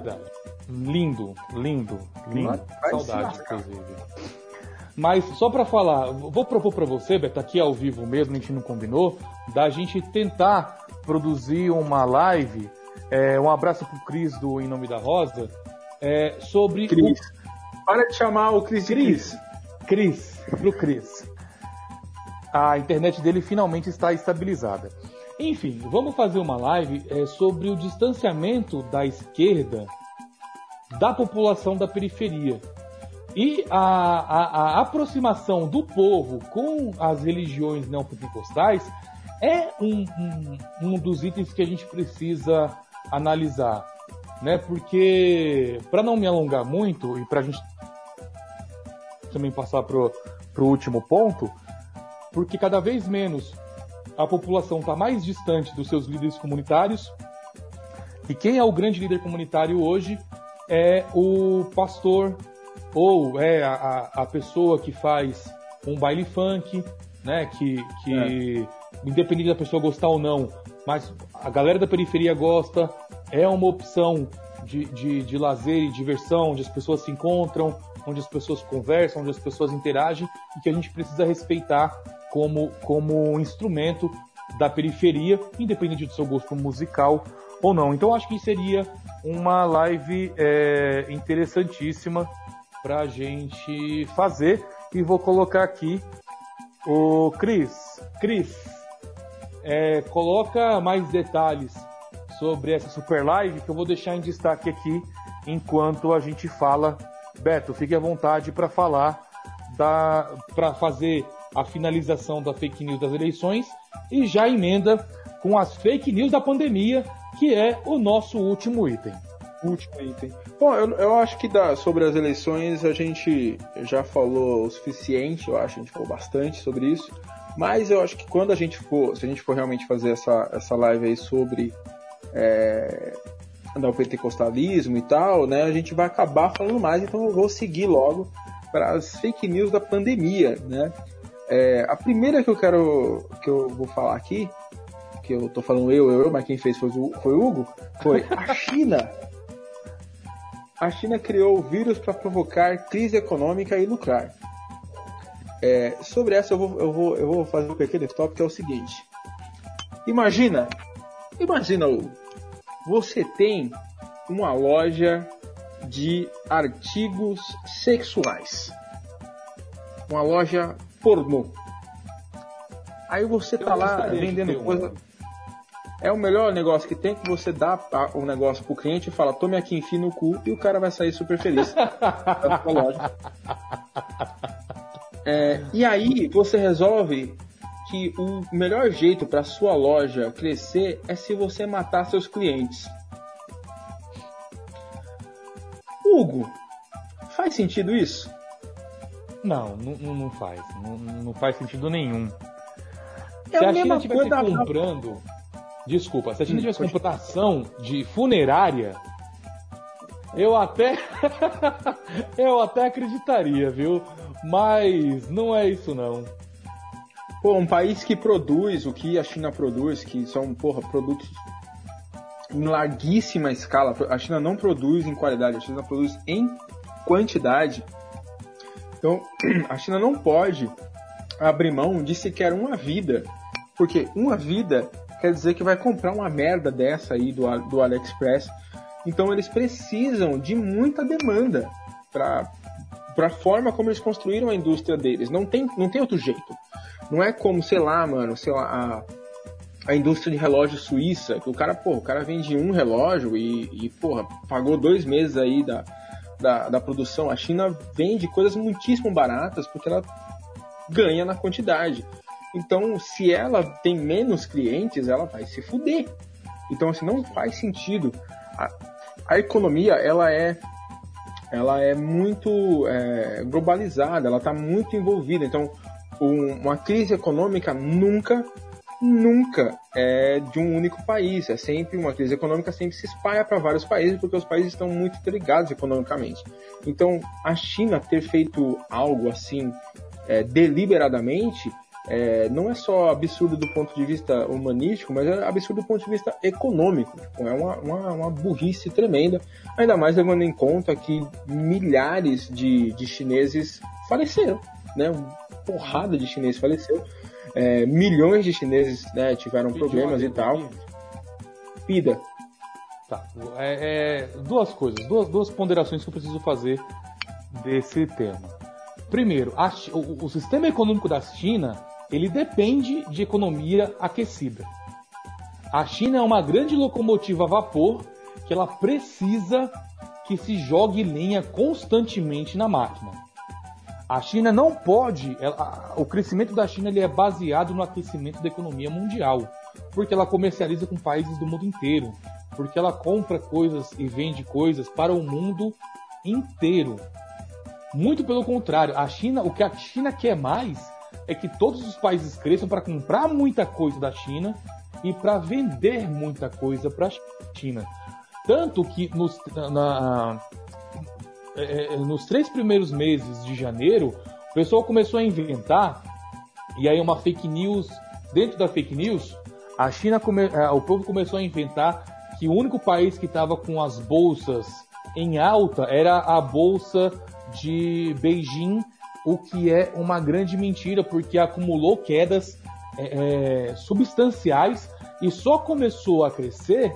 Lindo, lindo, lindo. Saudade, inclusive. Mas só para falar, vou propor para você, Beto, aqui ao vivo mesmo, a gente não combinou, da gente tentar produzir uma live. É, um abraço pro Cris do Em Nome da Rosa. É, sobre. Cris. O... Para de chamar o Cris Cris. Cris, pro Cris. A internet dele finalmente está estabilizada. Enfim, vamos fazer uma live é, sobre o distanciamento da esquerda da população da periferia. E a, a, a aproximação do povo com as religiões neopentecostais é um, um, um dos itens que a gente precisa analisar. Né? Porque, para não me alongar muito e para a gente também passar para o último ponto, porque cada vez menos a população está mais distante dos seus líderes comunitários. E quem é o grande líder comunitário hoje é o pastor ou é a, a pessoa que faz um baile funk, né? Que, que é. independente da pessoa gostar ou não, mas a galera da periferia gosta, é uma opção de, de, de lazer e diversão, onde as pessoas se encontram, onde as pessoas conversam, onde as pessoas interagem e que a gente precisa respeitar como, como instrumento da periferia, independente do seu gosto musical ou não. Então acho que seria uma live é, interessantíssima para a gente fazer. E vou colocar aqui o Cris. Cris, é, coloca mais detalhes sobre essa super live que eu vou deixar em destaque aqui enquanto a gente fala. Beto, fique à vontade para falar para fazer a finalização da fake news das eleições e já emenda com as fake news da pandemia, que é o nosso último item. Último item. Bom, eu, eu acho que da, sobre as eleições a gente já falou o suficiente, eu acho, a gente falou bastante sobre isso. Mas eu acho que quando a gente for, se a gente for realmente fazer essa, essa live aí sobre é, o pentecostalismo e tal, né, a gente vai acabar falando mais, então eu vou seguir logo para as fake news da pandemia, né? É, a primeira que eu quero que eu vou falar aqui, que eu tô falando eu, eu, eu mas quem fez foi o, foi o Hugo, foi a *laughs* China. A China criou o vírus para provocar crise econômica e lucrar. É, sobre essa eu vou, eu, vou, eu vou fazer um pequeno stop que é o seguinte. Imagina, imagina o você tem uma loja de artigos sexuais. Uma loja pornô. Aí você tá lá vendendo coisa. É o melhor negócio que tem que você dá o negócio pro cliente e fala, tome aqui, enfim no cu, e o cara vai sair super feliz. é, e aí você resolve que o melhor jeito para sua loja crescer é se você matar seus clientes. Hugo, faz sentido isso? Não, não, não faz. Não, não, faz sentido nenhum. É se a, a China estivesse comprando. Desculpa, se a China hum, comprando ação de funerária, eu até. *laughs* eu até acreditaria, viu? Mas não é isso não. Pô, um país que produz o que a China produz, que são, porra, produtos em larguíssima escala. A China não produz em qualidade, a China produz em quantidade. Então, *clears throat* a China não pode abrir mão de sequer uma vida, porque uma vida quer dizer que vai comprar uma merda dessa aí do, do AliExpress. Então, eles precisam de muita demanda para a forma como eles construíram a indústria deles. Não tem, não tem outro jeito. Não é como, sei lá, mano, sei lá, a, a indústria de relógio suíça, que o cara, pô, o cara vende um relógio e, e porra, pagou dois meses aí da, da, da produção. A China vende coisas muitíssimo baratas porque ela ganha na quantidade. Então, se ela tem menos clientes, ela vai se fuder. Então, assim, não faz sentido. A, a economia, ela é ela é muito é, globalizada, ela está muito envolvida. Então, um, uma crise econômica nunca nunca é de um único país. É sempre uma crise econômica sempre se espalha para vários países porque os países estão muito interligados economicamente. Então, a China ter feito algo assim é, deliberadamente é, não é só absurdo do ponto de vista humanístico, mas é absurdo do ponto de vista econômico. É uma, uma, uma burrice tremenda, ainda mais levando em conta que milhares de, de chineses faleceram, né? Uma porrada de chineses faleceu é, milhões de chineses né, tiveram problemas e tal. Pida. Tá. É, é, duas coisas, duas, duas ponderações que eu preciso fazer desse tema. Primeiro, a, o, o sistema econômico da China ele depende de economia aquecida. A China é uma grande locomotiva a vapor que ela precisa que se jogue lenha constantemente na máquina. A China não pode, ela, o crescimento da China ele é baseado no aquecimento da economia mundial, porque ela comercializa com países do mundo inteiro, porque ela compra coisas e vende coisas para o mundo inteiro. Muito pelo contrário, a China, o que a China quer mais é que todos os países cresçam para comprar muita coisa da China e para vender muita coisa para a China. Tanto que nos, na, é, é, é, nos três primeiros meses de janeiro, o pessoal começou a inventar, e aí uma fake news, dentro da fake news, a China, come, é, o povo começou a inventar que o único país que estava com as bolsas em alta era a bolsa de Beijing, o que é uma grande mentira, porque acumulou quedas é, substanciais e só começou a crescer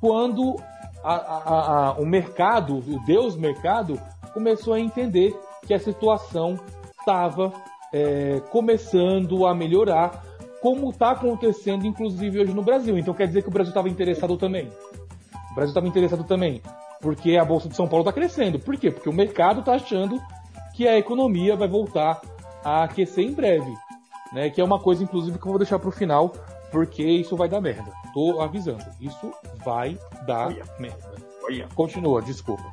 quando a, a, a, o mercado, o Deus mercado, começou a entender que a situação estava é, começando a melhorar, como está acontecendo, inclusive, hoje no Brasil. Então quer dizer que o Brasil estava interessado também. O Brasil estava interessado também, porque a Bolsa de São Paulo está crescendo. Por quê? Porque o mercado está achando que a economia vai voltar a aquecer em breve. Né? Que é uma coisa, inclusive, que eu vou deixar para o final, porque isso vai dar merda. Tô avisando. Isso vai dar Olha. merda. Olha. Continua, desculpa.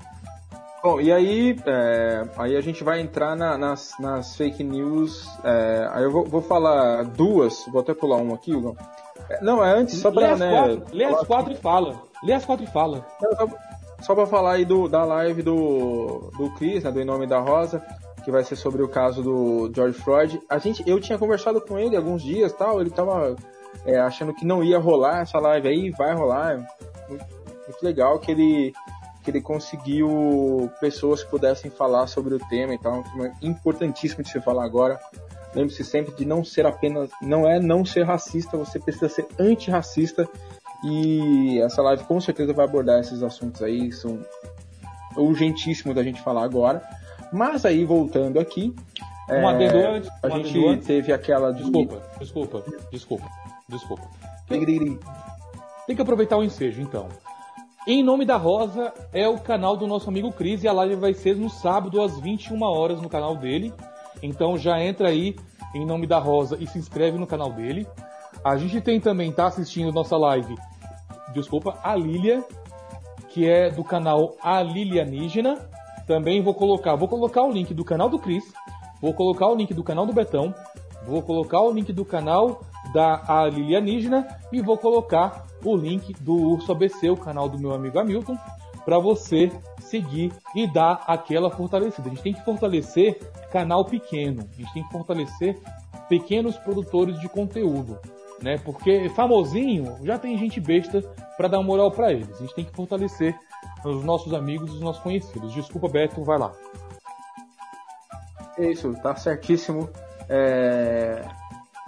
Bom, e aí, é, aí a gente vai entrar na, nas, nas fake news. É, aí eu vou, vou, falar duas, vou até pular uma aqui, Hugo. É, não, é antes, só pra, né, quatro, lê as quatro e fala. Lê as quatro e fala. Só, só pra falar aí do, da live do, do Chris, né, do Em Nome da Rosa, que vai ser sobre o caso do George Floyd. A gente, eu tinha conversado com ele alguns dias tal, ele tava é, achando que não ia rolar essa live aí, vai rolar. Muito, muito legal que ele, que ele conseguiu pessoas que pudessem falar sobre o tema e tal. Um importantíssimo de se falar agora. Lembre-se sempre de não ser apenas, não é não ser racista, você precisa ser antirracista. E essa live com certeza vai abordar esses assuntos aí, são urgentíssimos da gente falar agora. Mas aí voltando aqui, um adendo é, antes. A gente teve aquela. Desculpa, desculpa, desculpa, desculpa. Tem, tem que aproveitar o ensejo, então. Em Nome da Rosa é o canal do nosso amigo Cris e a live vai ser no sábado às 21 horas no canal dele. Então já entra aí em Nome da Rosa e se inscreve no canal dele. A gente tem também, tá assistindo nossa live, desculpa, a Lilia, que é do canal A Lilianígena. Também vou colocar, vou colocar o link do canal do Cris Vou colocar o link do canal do Betão, vou colocar o link do canal da Lilianígena e vou colocar o link do Urso ABC, o canal do meu amigo Hamilton, para você seguir e dar aquela fortalecida. A gente tem que fortalecer canal pequeno, a gente tem que fortalecer pequenos produtores de conteúdo, né? Porque famosinho já tem gente besta para dar moral para eles. A gente tem que fortalecer os nossos amigos, os nossos conhecidos. Desculpa, Beto, vai lá. É isso, tá certíssimo. É...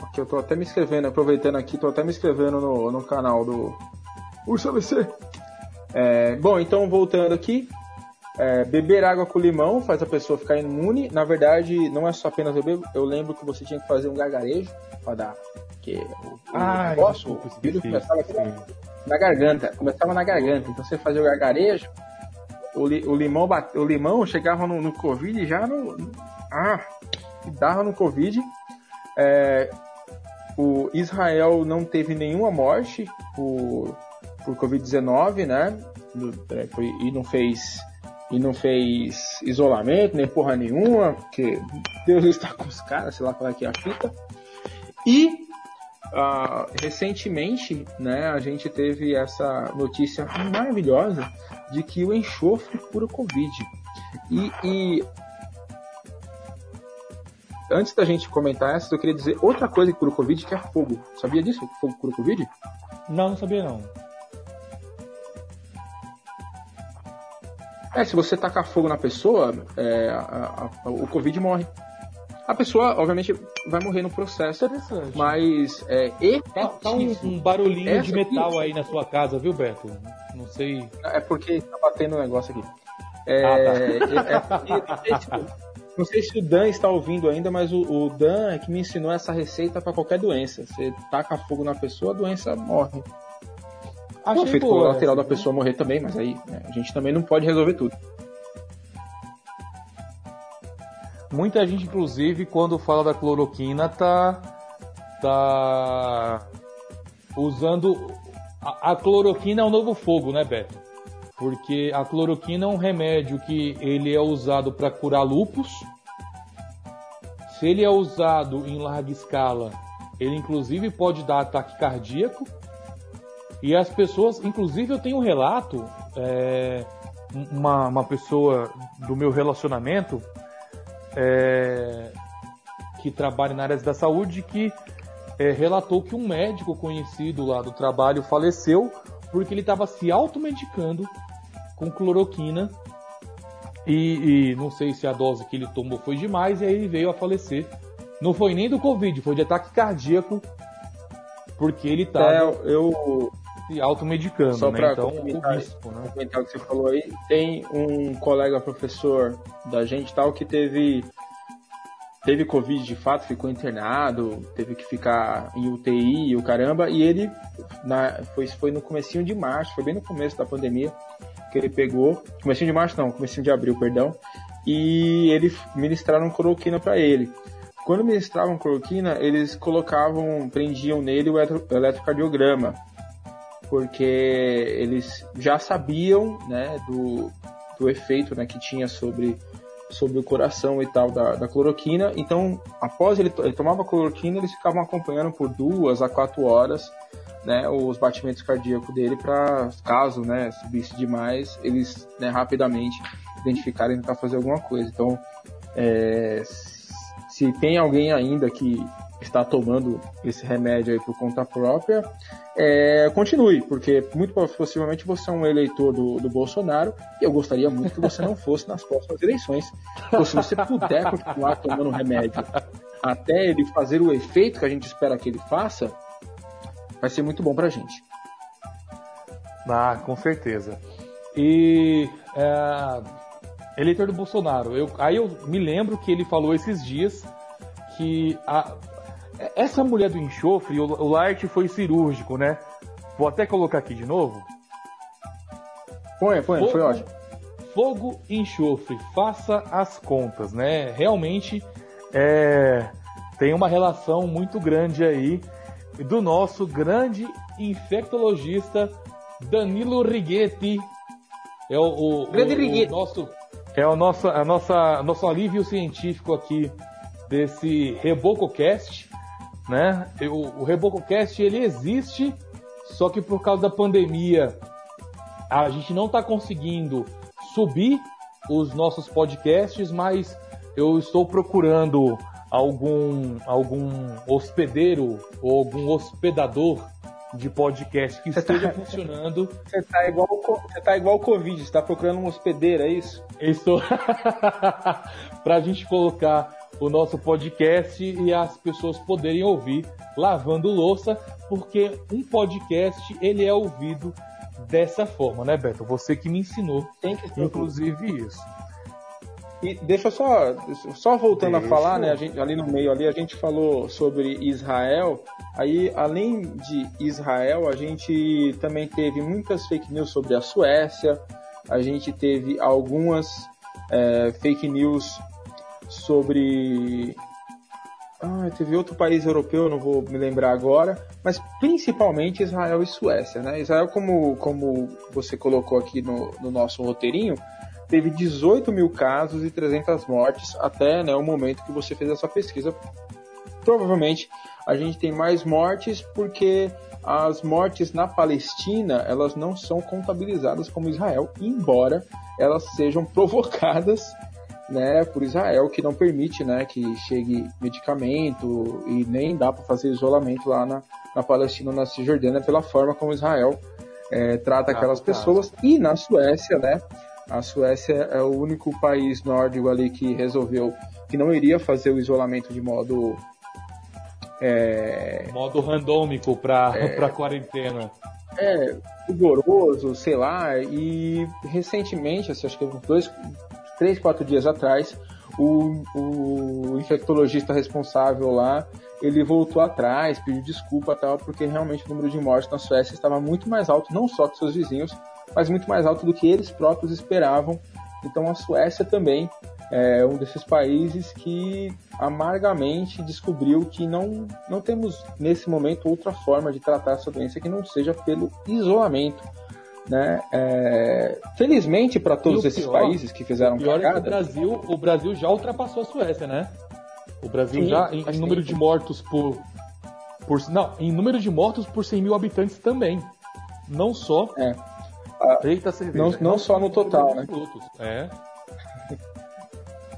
Aqui eu tô até me inscrevendo, aproveitando aqui, tô até me inscrevendo no, no canal do Urso ABC. É... Bom, então voltando aqui, é, beber água com limão faz a pessoa ficar imune. Na verdade, não é só apenas beber. Eu lembro que você tinha que fazer um gargarejo para dar. Que o, ah, o vírus começava na garganta. Começava na garganta. Então você fazia o gargarejo. O, li, o limão, bate, o limão chegava no, no Covid já no, ah, que dava no Covid. É, o Israel não teve nenhuma morte por, por Covid-19, né? É, e não fez e não fez isolamento, nem porra nenhuma, porque Deus está com os caras, sei lá qual é que é a fita. E uh, recentemente, né, a gente teve essa notícia maravilhosa de que o enxofre cura Covid. E, e antes da gente comentar essa, eu queria dizer outra coisa que cura o Covid, que é fogo. Sabia disso? Fogo cura o Covid? Não, não sabia não. É, se você tacar fogo na pessoa, é, a, a, o Covid morre. A pessoa, obviamente, vai morrer no processo. Interessante. Mas é Tá, tá um, um, barulhinho de metal aí na sua casa, viu, Beto? Não sei. É porque tá batendo um negócio aqui. É, ah, tá. é, é, é, tipo, *laughs* não sei se o Dan está ouvindo ainda, mas o, o Dan é que me ensinou essa receita para qualquer doença. Você taca fogo na pessoa, a doença morre. Achei o efeito colateral da pessoa morrer também, mas aí né, a gente também não pode resolver tudo. Muita gente, inclusive, quando fala da cloroquina, tá, tá usando. A, a cloroquina é o novo fogo, né, Beto? Porque a cloroquina é um remédio que ele é usado para curar lupus. Se ele é usado em larga escala, ele inclusive pode dar ataque cardíaco. E as pessoas, inclusive eu tenho um relato, é, uma, uma pessoa do meu relacionamento é, que trabalha na área da saúde que é, relatou que um médico conhecido lá do trabalho faleceu porque ele estava se automedicando com cloroquina e, e, não sei se a dose que ele tomou foi demais e aí ele veio a falecer. Não foi nem do Covid, foi de ataque cardíaco, porque ele estava é, eu se automedicando. Só né? para então, comentar, risco, né? comentar o que você falou aí, tem um colega professor da gente tal que teve teve Covid de fato, ficou internado, teve que ficar em UTI e o caramba, e ele na, foi, foi no comecinho de março, foi bem no começo da pandemia, que ele pegou, comecinho de março não, comecinho de abril, perdão, e eles ministraram cloroquina para ele. Quando ministravam cloroquina, eles colocavam, prendiam nele o eletrocardiograma, porque eles já sabiam, né, do, do efeito, né, que tinha sobre sobre o coração e tal da, da cloroquina. Então, após ele, ele tomava cloroquina, eles ficavam acompanhando por duas a quatro horas né, os batimentos cardíacos dele para, caso né, subisse demais, eles né, rapidamente identificarem e tentar fazer alguma coisa. Então, é, se tem alguém ainda que está tomando esse remédio aí por conta própria, é, continue, porque muito possivelmente você é um eleitor do, do Bolsonaro e eu gostaria muito que você não *laughs* fosse nas próximas eleições. Então, se você puder continuar tomando remédio até ele fazer o efeito que a gente espera que ele faça, vai ser muito bom pra gente. Ah, com certeza. E é, eleitor do Bolsonaro, eu, aí eu me lembro que ele falou esses dias que a, essa mulher do enxofre, o, o Lart foi cirúrgico, né? Vou até colocar aqui de novo. Põe, põe, fogo, foi ótimo. Fogo e enxofre, faça as contas, né? Realmente é, tem uma relação muito grande aí do nosso grande infectologista Danilo Righetti. É o, o, grande o, Righetti. o nosso é o nosso, a nossa, nosso alívio científico aqui desse RebocoCast, né? O, o RebocoCast ele existe, só que por causa da pandemia a gente não está conseguindo subir os nossos podcasts, mas eu estou procurando algum algum hospedeiro ou algum hospedador de podcast que esteja funcionando. Você tá igual você tá igual o Covid, você tá procurando um hospedeiro, é isso? Isso. *laughs* pra gente colocar o nosso podcast e as pessoas poderem ouvir lavando louça, porque um podcast ele é ouvido dessa forma, né, Beto? Você que me ensinou, Tem que inclusive isso. E deixa só, só voltando deixa. a falar, né, a gente, ali no meio ali a gente falou sobre Israel. Aí, além de Israel, a gente também teve muitas fake news sobre a Suécia. A gente teve algumas é, fake news sobre ah, teve outro país europeu, não vou me lembrar agora, mas principalmente Israel e Suécia, né? Israel, como, como você colocou aqui no, no nosso roteirinho, teve 18 mil casos e 300 mortes até né, o momento que você fez essa pesquisa. Provavelmente a gente tem mais mortes porque as mortes na Palestina elas não são contabilizadas como Israel, embora elas sejam *laughs* provocadas né, por Israel, que não permite né, que chegue medicamento e nem dá para fazer isolamento lá na, na Palestina, na Cisjordânia, pela forma como Israel é, trata ah, aquelas pessoas. E na Suécia, né, a Suécia é o único país nórdico ali que resolveu que não iria fazer o isolamento de modo. É... Modo randômico para é... *laughs* quarentena. É, rigoroso, sei lá, e recentemente, assim, acho que uns dois, três, quatro dias atrás, o, o infectologista responsável lá, ele voltou atrás, pediu desculpa tal, porque realmente o número de mortes na Suécia estava muito mais alto, não só que seus vizinhos, mas muito mais alto do que eles próprios esperavam. Então a Suécia também é um desses países que amargamente descobriu que não, não temos nesse momento outra forma de tratar essa doença que não seja pelo isolamento. Né? É, felizmente para todos esses pior, países que fizeram pior cagada, é que o Brasil, o Brasil já ultrapassou a Suécia, né? O Brasil sim, já em, em número de mortos por, por não, em número de mortos por 100 mil habitantes também. Não só é. Cerveja. Não, não só no total, né? É.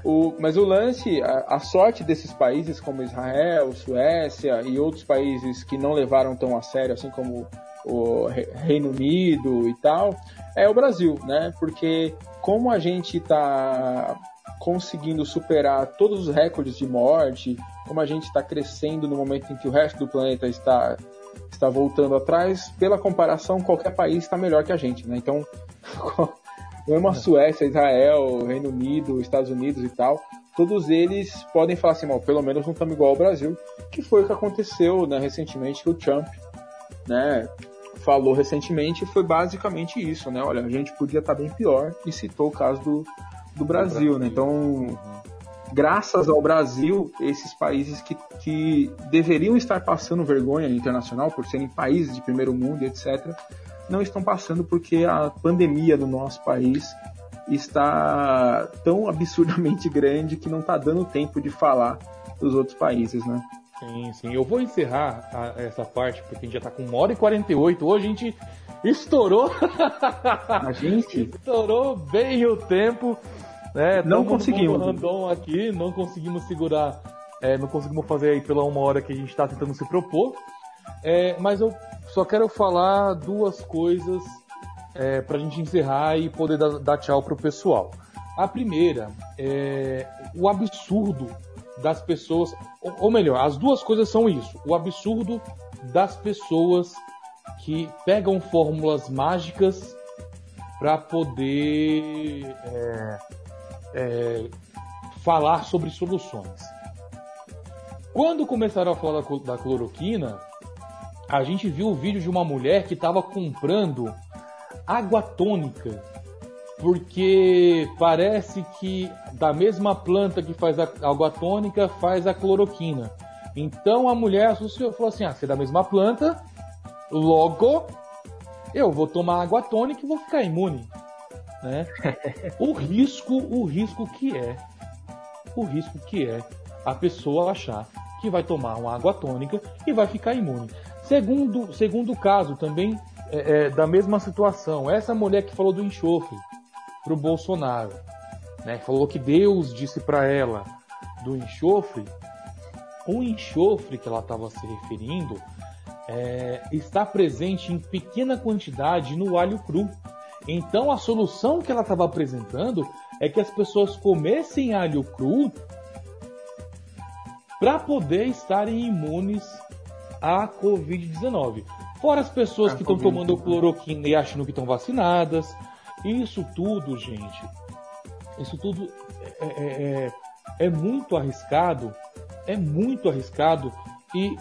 O, mas o lance, a, a, sorte desses países como Israel, Suécia e outros países que não levaram tão a sério, assim como o Reino Unido e tal, é o Brasil, né? Porque como a gente está conseguindo superar todos os recordes de morte, como a gente está crescendo no momento em que o resto do planeta está está voltando atrás, pela comparação, qualquer país está melhor que a gente, né? Então, *laughs* mesmo a Suécia, Israel, Reino Unido, Estados Unidos e tal, todos eles podem falar assim, pelo menos não estamos igual ao Brasil, que foi o que aconteceu né, recentemente que o Trump né, falou recentemente, foi basicamente isso, né? Olha, a gente podia estar tá bem pior e citou o caso do, do Brasil, né? Então, graças ao Brasil, esses países que, que deveriam estar passando vergonha internacional por serem países de primeiro mundo, etc., não estão passando porque a pandemia no nosso país está tão absurdamente *laughs* grande que não está dando tempo de falar dos outros países, né? Sim, sim. Eu vou encerrar a, essa parte porque a gente já está com 1 hora e 48. Hoje a gente estourou. *laughs* A gente? estourou bem o tempo. É, não conseguimos. random aqui, não conseguimos segurar É, não conseguimos fazer aí pela uma hora que a gente está tentando se propor. É, mas eu só quero falar duas coisas é, para a gente encerrar e poder dar, dar tchau para o pessoal. A primeira é o absurdo das pessoas, ou melhor, as duas coisas são isso: o absurdo das pessoas que pegam fórmulas mágicas para poder é, é, falar sobre soluções. Quando começaram a falar da, da cloroquina, a gente viu o vídeo de uma mulher que estava comprando água tônica, porque parece que da mesma planta que faz a água tônica faz a cloroquina. Então a mulher associou, falou assim: ah, se é da mesma planta, logo eu vou tomar água tônica e vou ficar imune. Né? *laughs* o risco, o risco que é, o risco que é a pessoa achar que vai tomar uma água tônica e vai ficar imune. Segundo, segundo caso, também é, é, da mesma situação, essa mulher que falou do enxofre para o Bolsonaro, né, falou que Deus disse para ela do enxofre, o enxofre que ela estava se referindo é, está presente em pequena quantidade no alho cru. Então a solução que ela estava apresentando é que as pessoas comessem alho cru para poder estarem imunes à Covid-19. Fora as pessoas a que estão tomando cloroquina e achando que estão vacinadas. Isso tudo, gente, isso tudo é, é, é, é muito arriscado, é muito arriscado e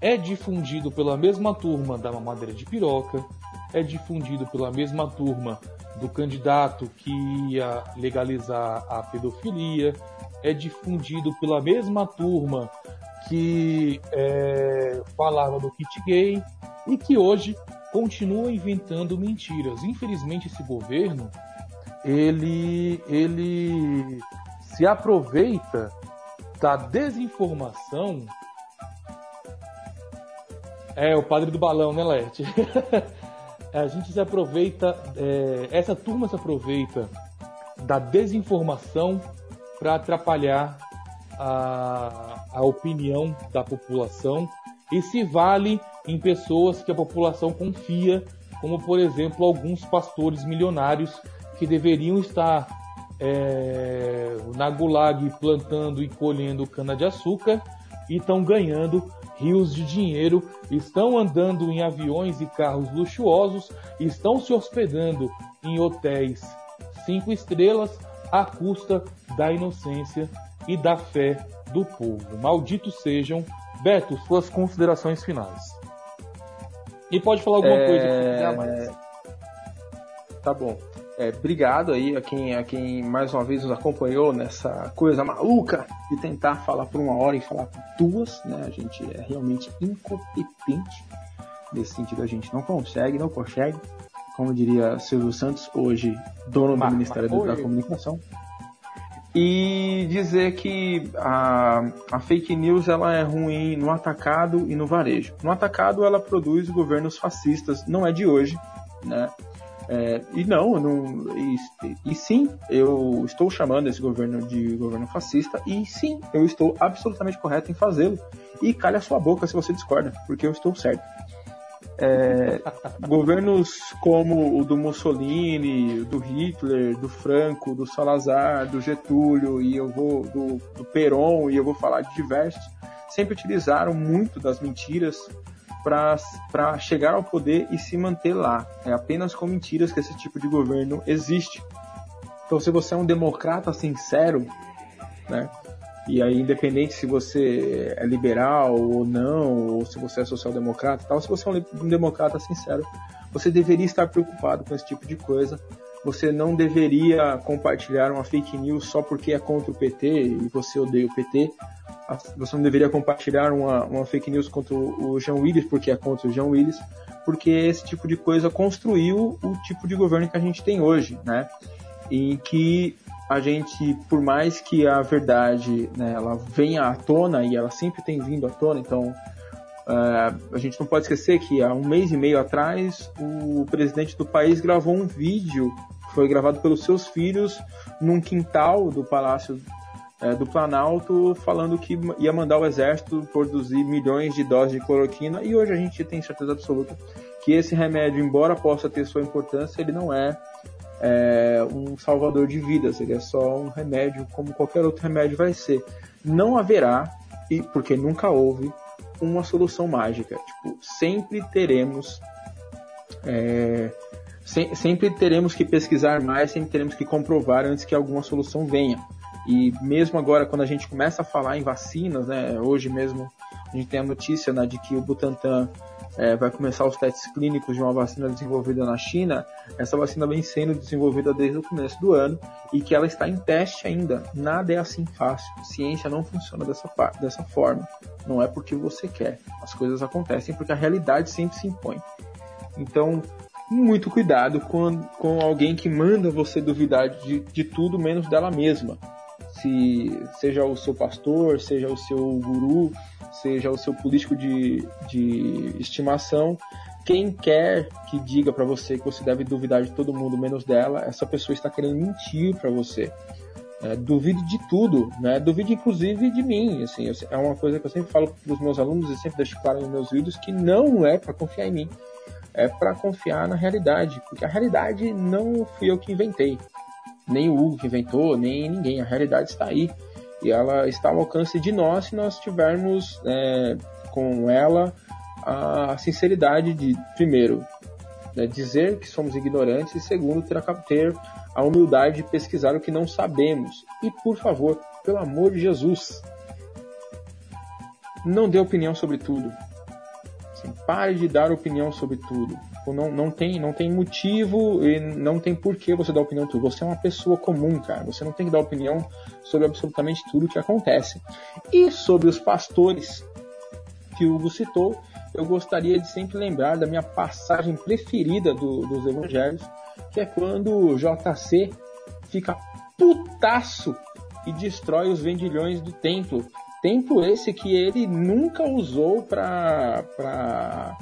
é difundido pela mesma turma da mamadeira de piroca, é difundido pela mesma turma do candidato que ia legalizar a pedofilia, é difundido pela mesma turma que é, falava do kit gay e que hoje continua inventando mentiras. Infelizmente esse governo ele ele se aproveita da desinformação. É o padre do balão, né, Lerte? *laughs* a gente se aproveita, é, essa turma se aproveita da desinformação para atrapalhar a, a opinião da população e se vale em pessoas que a população confia, como por exemplo alguns pastores milionários que deveriam estar é, na Gulag plantando e colhendo cana-de-açúcar e estão ganhando rios de dinheiro, estão andando em aviões e carros luxuosos, estão se hospedando em hotéis cinco estrelas à custa da inocência e da fé do povo. Malditos sejam. Beto, suas considerações finais. E pode falar alguma é... coisa que quiser mais. Tá bom. É, obrigado aí a quem, a quem mais uma vez nos acompanhou nessa coisa maluca de tentar falar por uma hora e falar por duas, né? A gente é realmente incompetente nesse sentido, a gente não consegue, não consegue. Como diria Silvio Santos, hoje dono do Ministério da Comunicação. E dizer que a, a fake news ela é ruim no atacado e no varejo. No atacado ela produz governos fascistas, não é de hoje, né? É, e não, não e, e, sim, eu estou chamando esse governo de governo fascista, e sim, eu estou absolutamente correto em fazê-lo. E calha sua boca se você discorda, porque eu estou certo. É, governos como o do Mussolini, do Hitler, do Franco, do Salazar, do Getúlio, e eu vou do, do Perón, e eu vou falar de diversos, sempre utilizaram muito das mentiras para chegar ao poder e se manter lá. É apenas com mentiras que esse tipo de governo existe. Então, se você é um democrata sincero, né? E aí, independente se você é liberal ou não, ou se você é social-democrata tal, se você é um democrata sincero, você deveria estar preocupado com esse tipo de coisa. Você não deveria compartilhar uma fake news só porque é contra o PT e você odeia o PT você não deveria compartilhar uma, uma fake news contra o Jean Willis porque é contra o Jean Willis, porque esse tipo de coisa construiu o tipo de governo que a gente tem hoje, né? Em que a gente, por mais que a verdade né, ela venha à tona e ela sempre tem vindo à tona, então uh, a gente não pode esquecer que há um mês e meio atrás o presidente do país gravou um vídeo foi gravado pelos seus filhos num quintal do Palácio é, do Planalto falando que ia mandar o exército produzir milhões de doses de cloroquina e hoje a gente tem certeza absoluta que esse remédio, embora possa ter sua importância, ele não é, é um salvador de vidas, ele é só um remédio como qualquer outro remédio vai ser. Não haverá, e porque nunca houve, uma solução mágica. Tipo, sempre teremos é, se, sempre teremos que pesquisar mais, sempre teremos que comprovar antes que alguma solução venha. E mesmo agora, quando a gente começa a falar em vacinas, né, hoje mesmo a gente tem a notícia né, de que o Butantan é, vai começar os testes clínicos de uma vacina desenvolvida na China. Essa vacina vem sendo desenvolvida desde o começo do ano e que ela está em teste ainda. Nada é assim fácil. Ciência não funciona dessa, dessa forma. Não é porque você quer. As coisas acontecem porque a realidade sempre se impõe. Então, muito cuidado com, com alguém que manda você duvidar de, de tudo menos dela mesma. Se seja o seu pastor, seja o seu guru, seja o seu político de, de estimação, quem quer que diga para você que você deve duvidar de todo mundo menos dela, essa pessoa está querendo mentir para você. É, duvide de tudo, né? Duvide inclusive de mim. Assim, é uma coisa que eu sempre falo para os meus alunos e sempre deixo claro nos meus vídeos que não é para confiar em mim é para confiar na realidade, porque a realidade não fui eu que inventei, nem o Hugo que inventou, nem ninguém. A realidade está aí e ela está ao alcance de nós se nós tivermos é, com ela a sinceridade de, primeiro, né, dizer que somos ignorantes e, segundo, ter, ter a humildade de pesquisar o que não sabemos. E, por favor, pelo amor de Jesus, não dê opinião sobre tudo. Assim, pare de dar opinião sobre tudo. Não, não, tem, não tem motivo e não tem porquê você dar opinião tudo. Você é uma pessoa comum, cara. Você não tem que dar opinião sobre absolutamente tudo que acontece. E sobre os pastores que o Hugo citou, eu gostaria de sempre lembrar da minha passagem preferida do, dos evangelhos, que é quando o JC fica putaço e destrói os vendilhões do templo Tempo esse que ele nunca usou para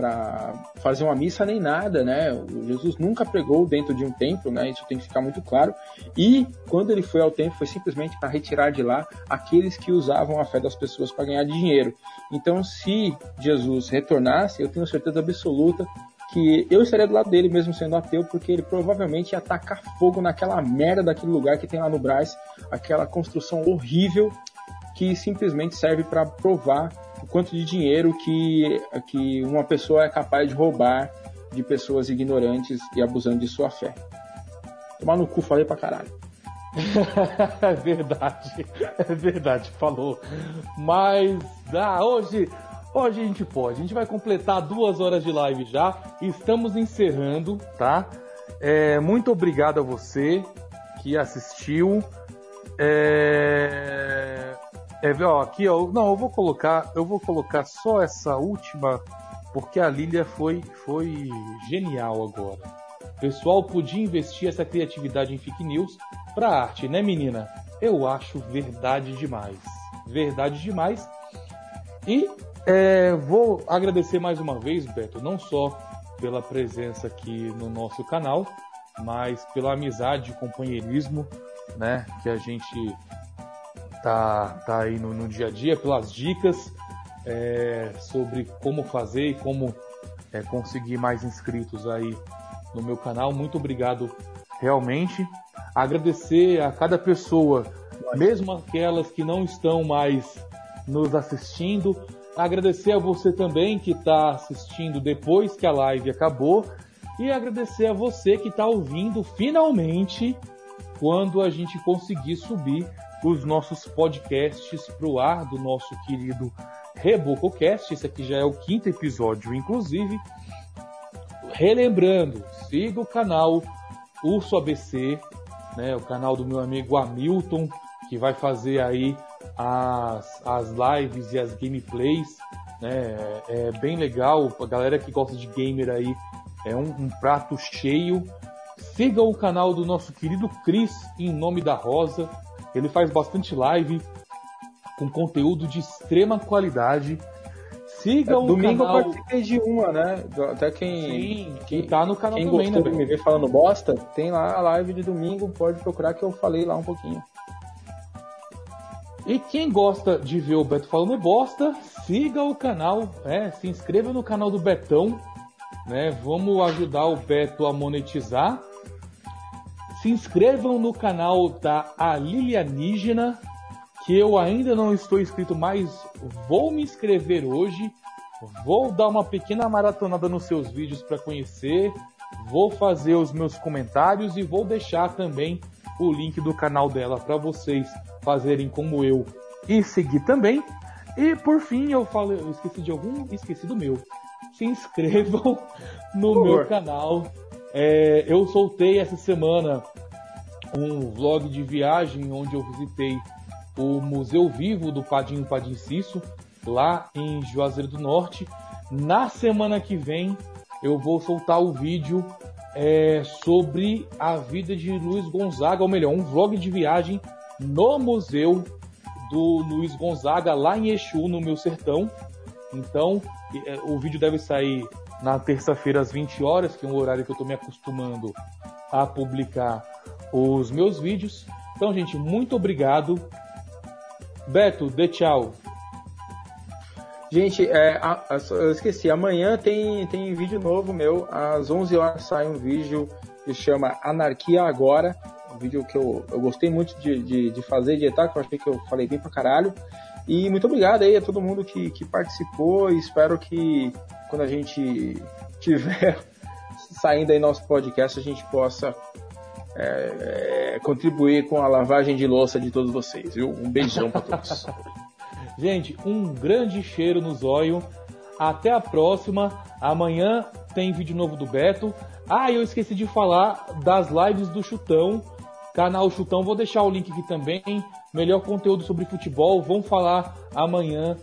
para fazer uma missa nem nada, né? O Jesus nunca pregou dentro de um templo, né? Isso tem que ficar muito claro. E quando ele foi ao templo foi simplesmente para retirar de lá aqueles que usavam a fé das pessoas para ganhar dinheiro. Então, se Jesus retornasse, eu tenho certeza absoluta que eu estaria do lado dele mesmo sendo ateu, porque ele provavelmente ia tacar fogo naquela merda daquele lugar que tem lá no Brás, aquela construção horrível que simplesmente serve para provar o quanto de dinheiro que, que uma pessoa é capaz de roubar de pessoas ignorantes e abusando de sua fé. Tomar no cu, falei pra caralho. *laughs* é verdade, é verdade, falou. Mas ah, hoje, hoje a gente pode. A gente vai completar duas horas de live já. Estamos encerrando, tá? É, muito obrigado a você que assistiu. É... É, ó, aqui, ó, não, eu vou colocar, eu vou colocar só essa última, porque a Lilia foi, foi genial agora. O pessoal podia investir essa criatividade em fake news para arte, né, menina? Eu acho verdade demais, verdade demais. E é, vou agradecer mais uma vez, Beto, não só pela presença aqui no nosso canal, mas pela amizade, companheirismo, né, que a gente tá, tá aí no, no dia a dia, pelas dicas é, sobre como fazer e como é, conseguir mais inscritos aí no meu canal. Muito obrigado realmente. Agradecer a cada pessoa, mesmo aquelas que não estão mais nos assistindo. Agradecer a você também que está assistindo depois que a live acabou. E agradecer a você que está ouvindo finalmente quando a gente conseguir subir os nossos podcasts para o ar do nosso querido RebocoCast. Esse aqui já é o quinto episódio, inclusive. Relembrando, siga o canal Urso ABC, né, o canal do meu amigo Hamilton, que vai fazer aí as, as lives e as gameplays. Né, é bem legal, a galera que gosta de gamer aí é um, um prato cheio. Siga o canal do nosso querido Cris, em nome da Rosa, ele faz bastante live com conteúdo de extrema qualidade. Siga é, o domingo canal. Domingo eu participei de uma, né? Até quem, Sim, quem tá no canal quem também, gostou né, de me ver falando bosta, tem lá a live de domingo, pode procurar que eu falei lá um pouquinho. E quem gosta de ver o Beto falando bosta, siga o canal, é, se inscreva no canal do Betão, né? Vamos ajudar o Beto a monetizar. Se inscrevam no canal da Alilianígena, que eu ainda não estou inscrito, mas vou me inscrever hoje. Vou dar uma pequena maratonada nos seus vídeos para conhecer. Vou fazer os meus comentários e vou deixar também o link do canal dela para vocês fazerem como eu e seguir também. E por fim, eu falei, eu esqueci de algum, esqueci do meu. Se inscrevam *laughs* no meu canal. É, eu soltei essa semana um vlog de viagem onde eu visitei o Museu Vivo do Padinho Padim Cisso, lá em Juazeiro do Norte. Na semana que vem eu vou soltar o vídeo é, sobre a vida de Luiz Gonzaga, ou melhor, um vlog de viagem no museu do Luiz Gonzaga, lá em Exu, no meu sertão. Então, é, o vídeo deve sair na terça-feira às 20 horas, que é um horário que eu estou me acostumando a publicar os meus vídeos. Então, gente, muito obrigado. Beto, dê tchau. Gente, é, a, a, eu esqueci, amanhã tem, tem vídeo novo meu, às 11 horas sai um vídeo que chama Anarquia Agora, um vídeo que eu, eu gostei muito de, de, de fazer, de editar, que eu achei que eu falei bem pra caralho. E muito obrigado aí a todo mundo que, que participou espero que quando a gente tiver *laughs* saindo aí nosso podcast, a gente possa é, é, contribuir com a lavagem de louça de todos vocês, viu? Um beijão para todos. *laughs* Gente, um grande cheiro no zóio. Até a próxima. Amanhã tem vídeo novo do Beto. Ah, eu esqueci de falar das lives do Chutão. Canal Chutão, vou deixar o link aqui também. Melhor conteúdo sobre futebol. Vamos falar amanhã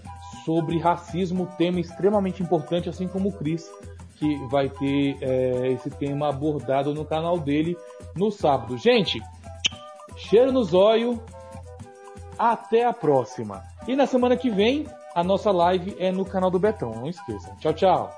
sobre racismo, tema extremamente importante, assim como o Cris, que vai ter é, esse tema abordado no canal dele no sábado. Gente, cheiro no zóio. Até a próxima. E na semana que vem, a nossa live é no canal do Betão. Não esqueçam. Tchau, tchau.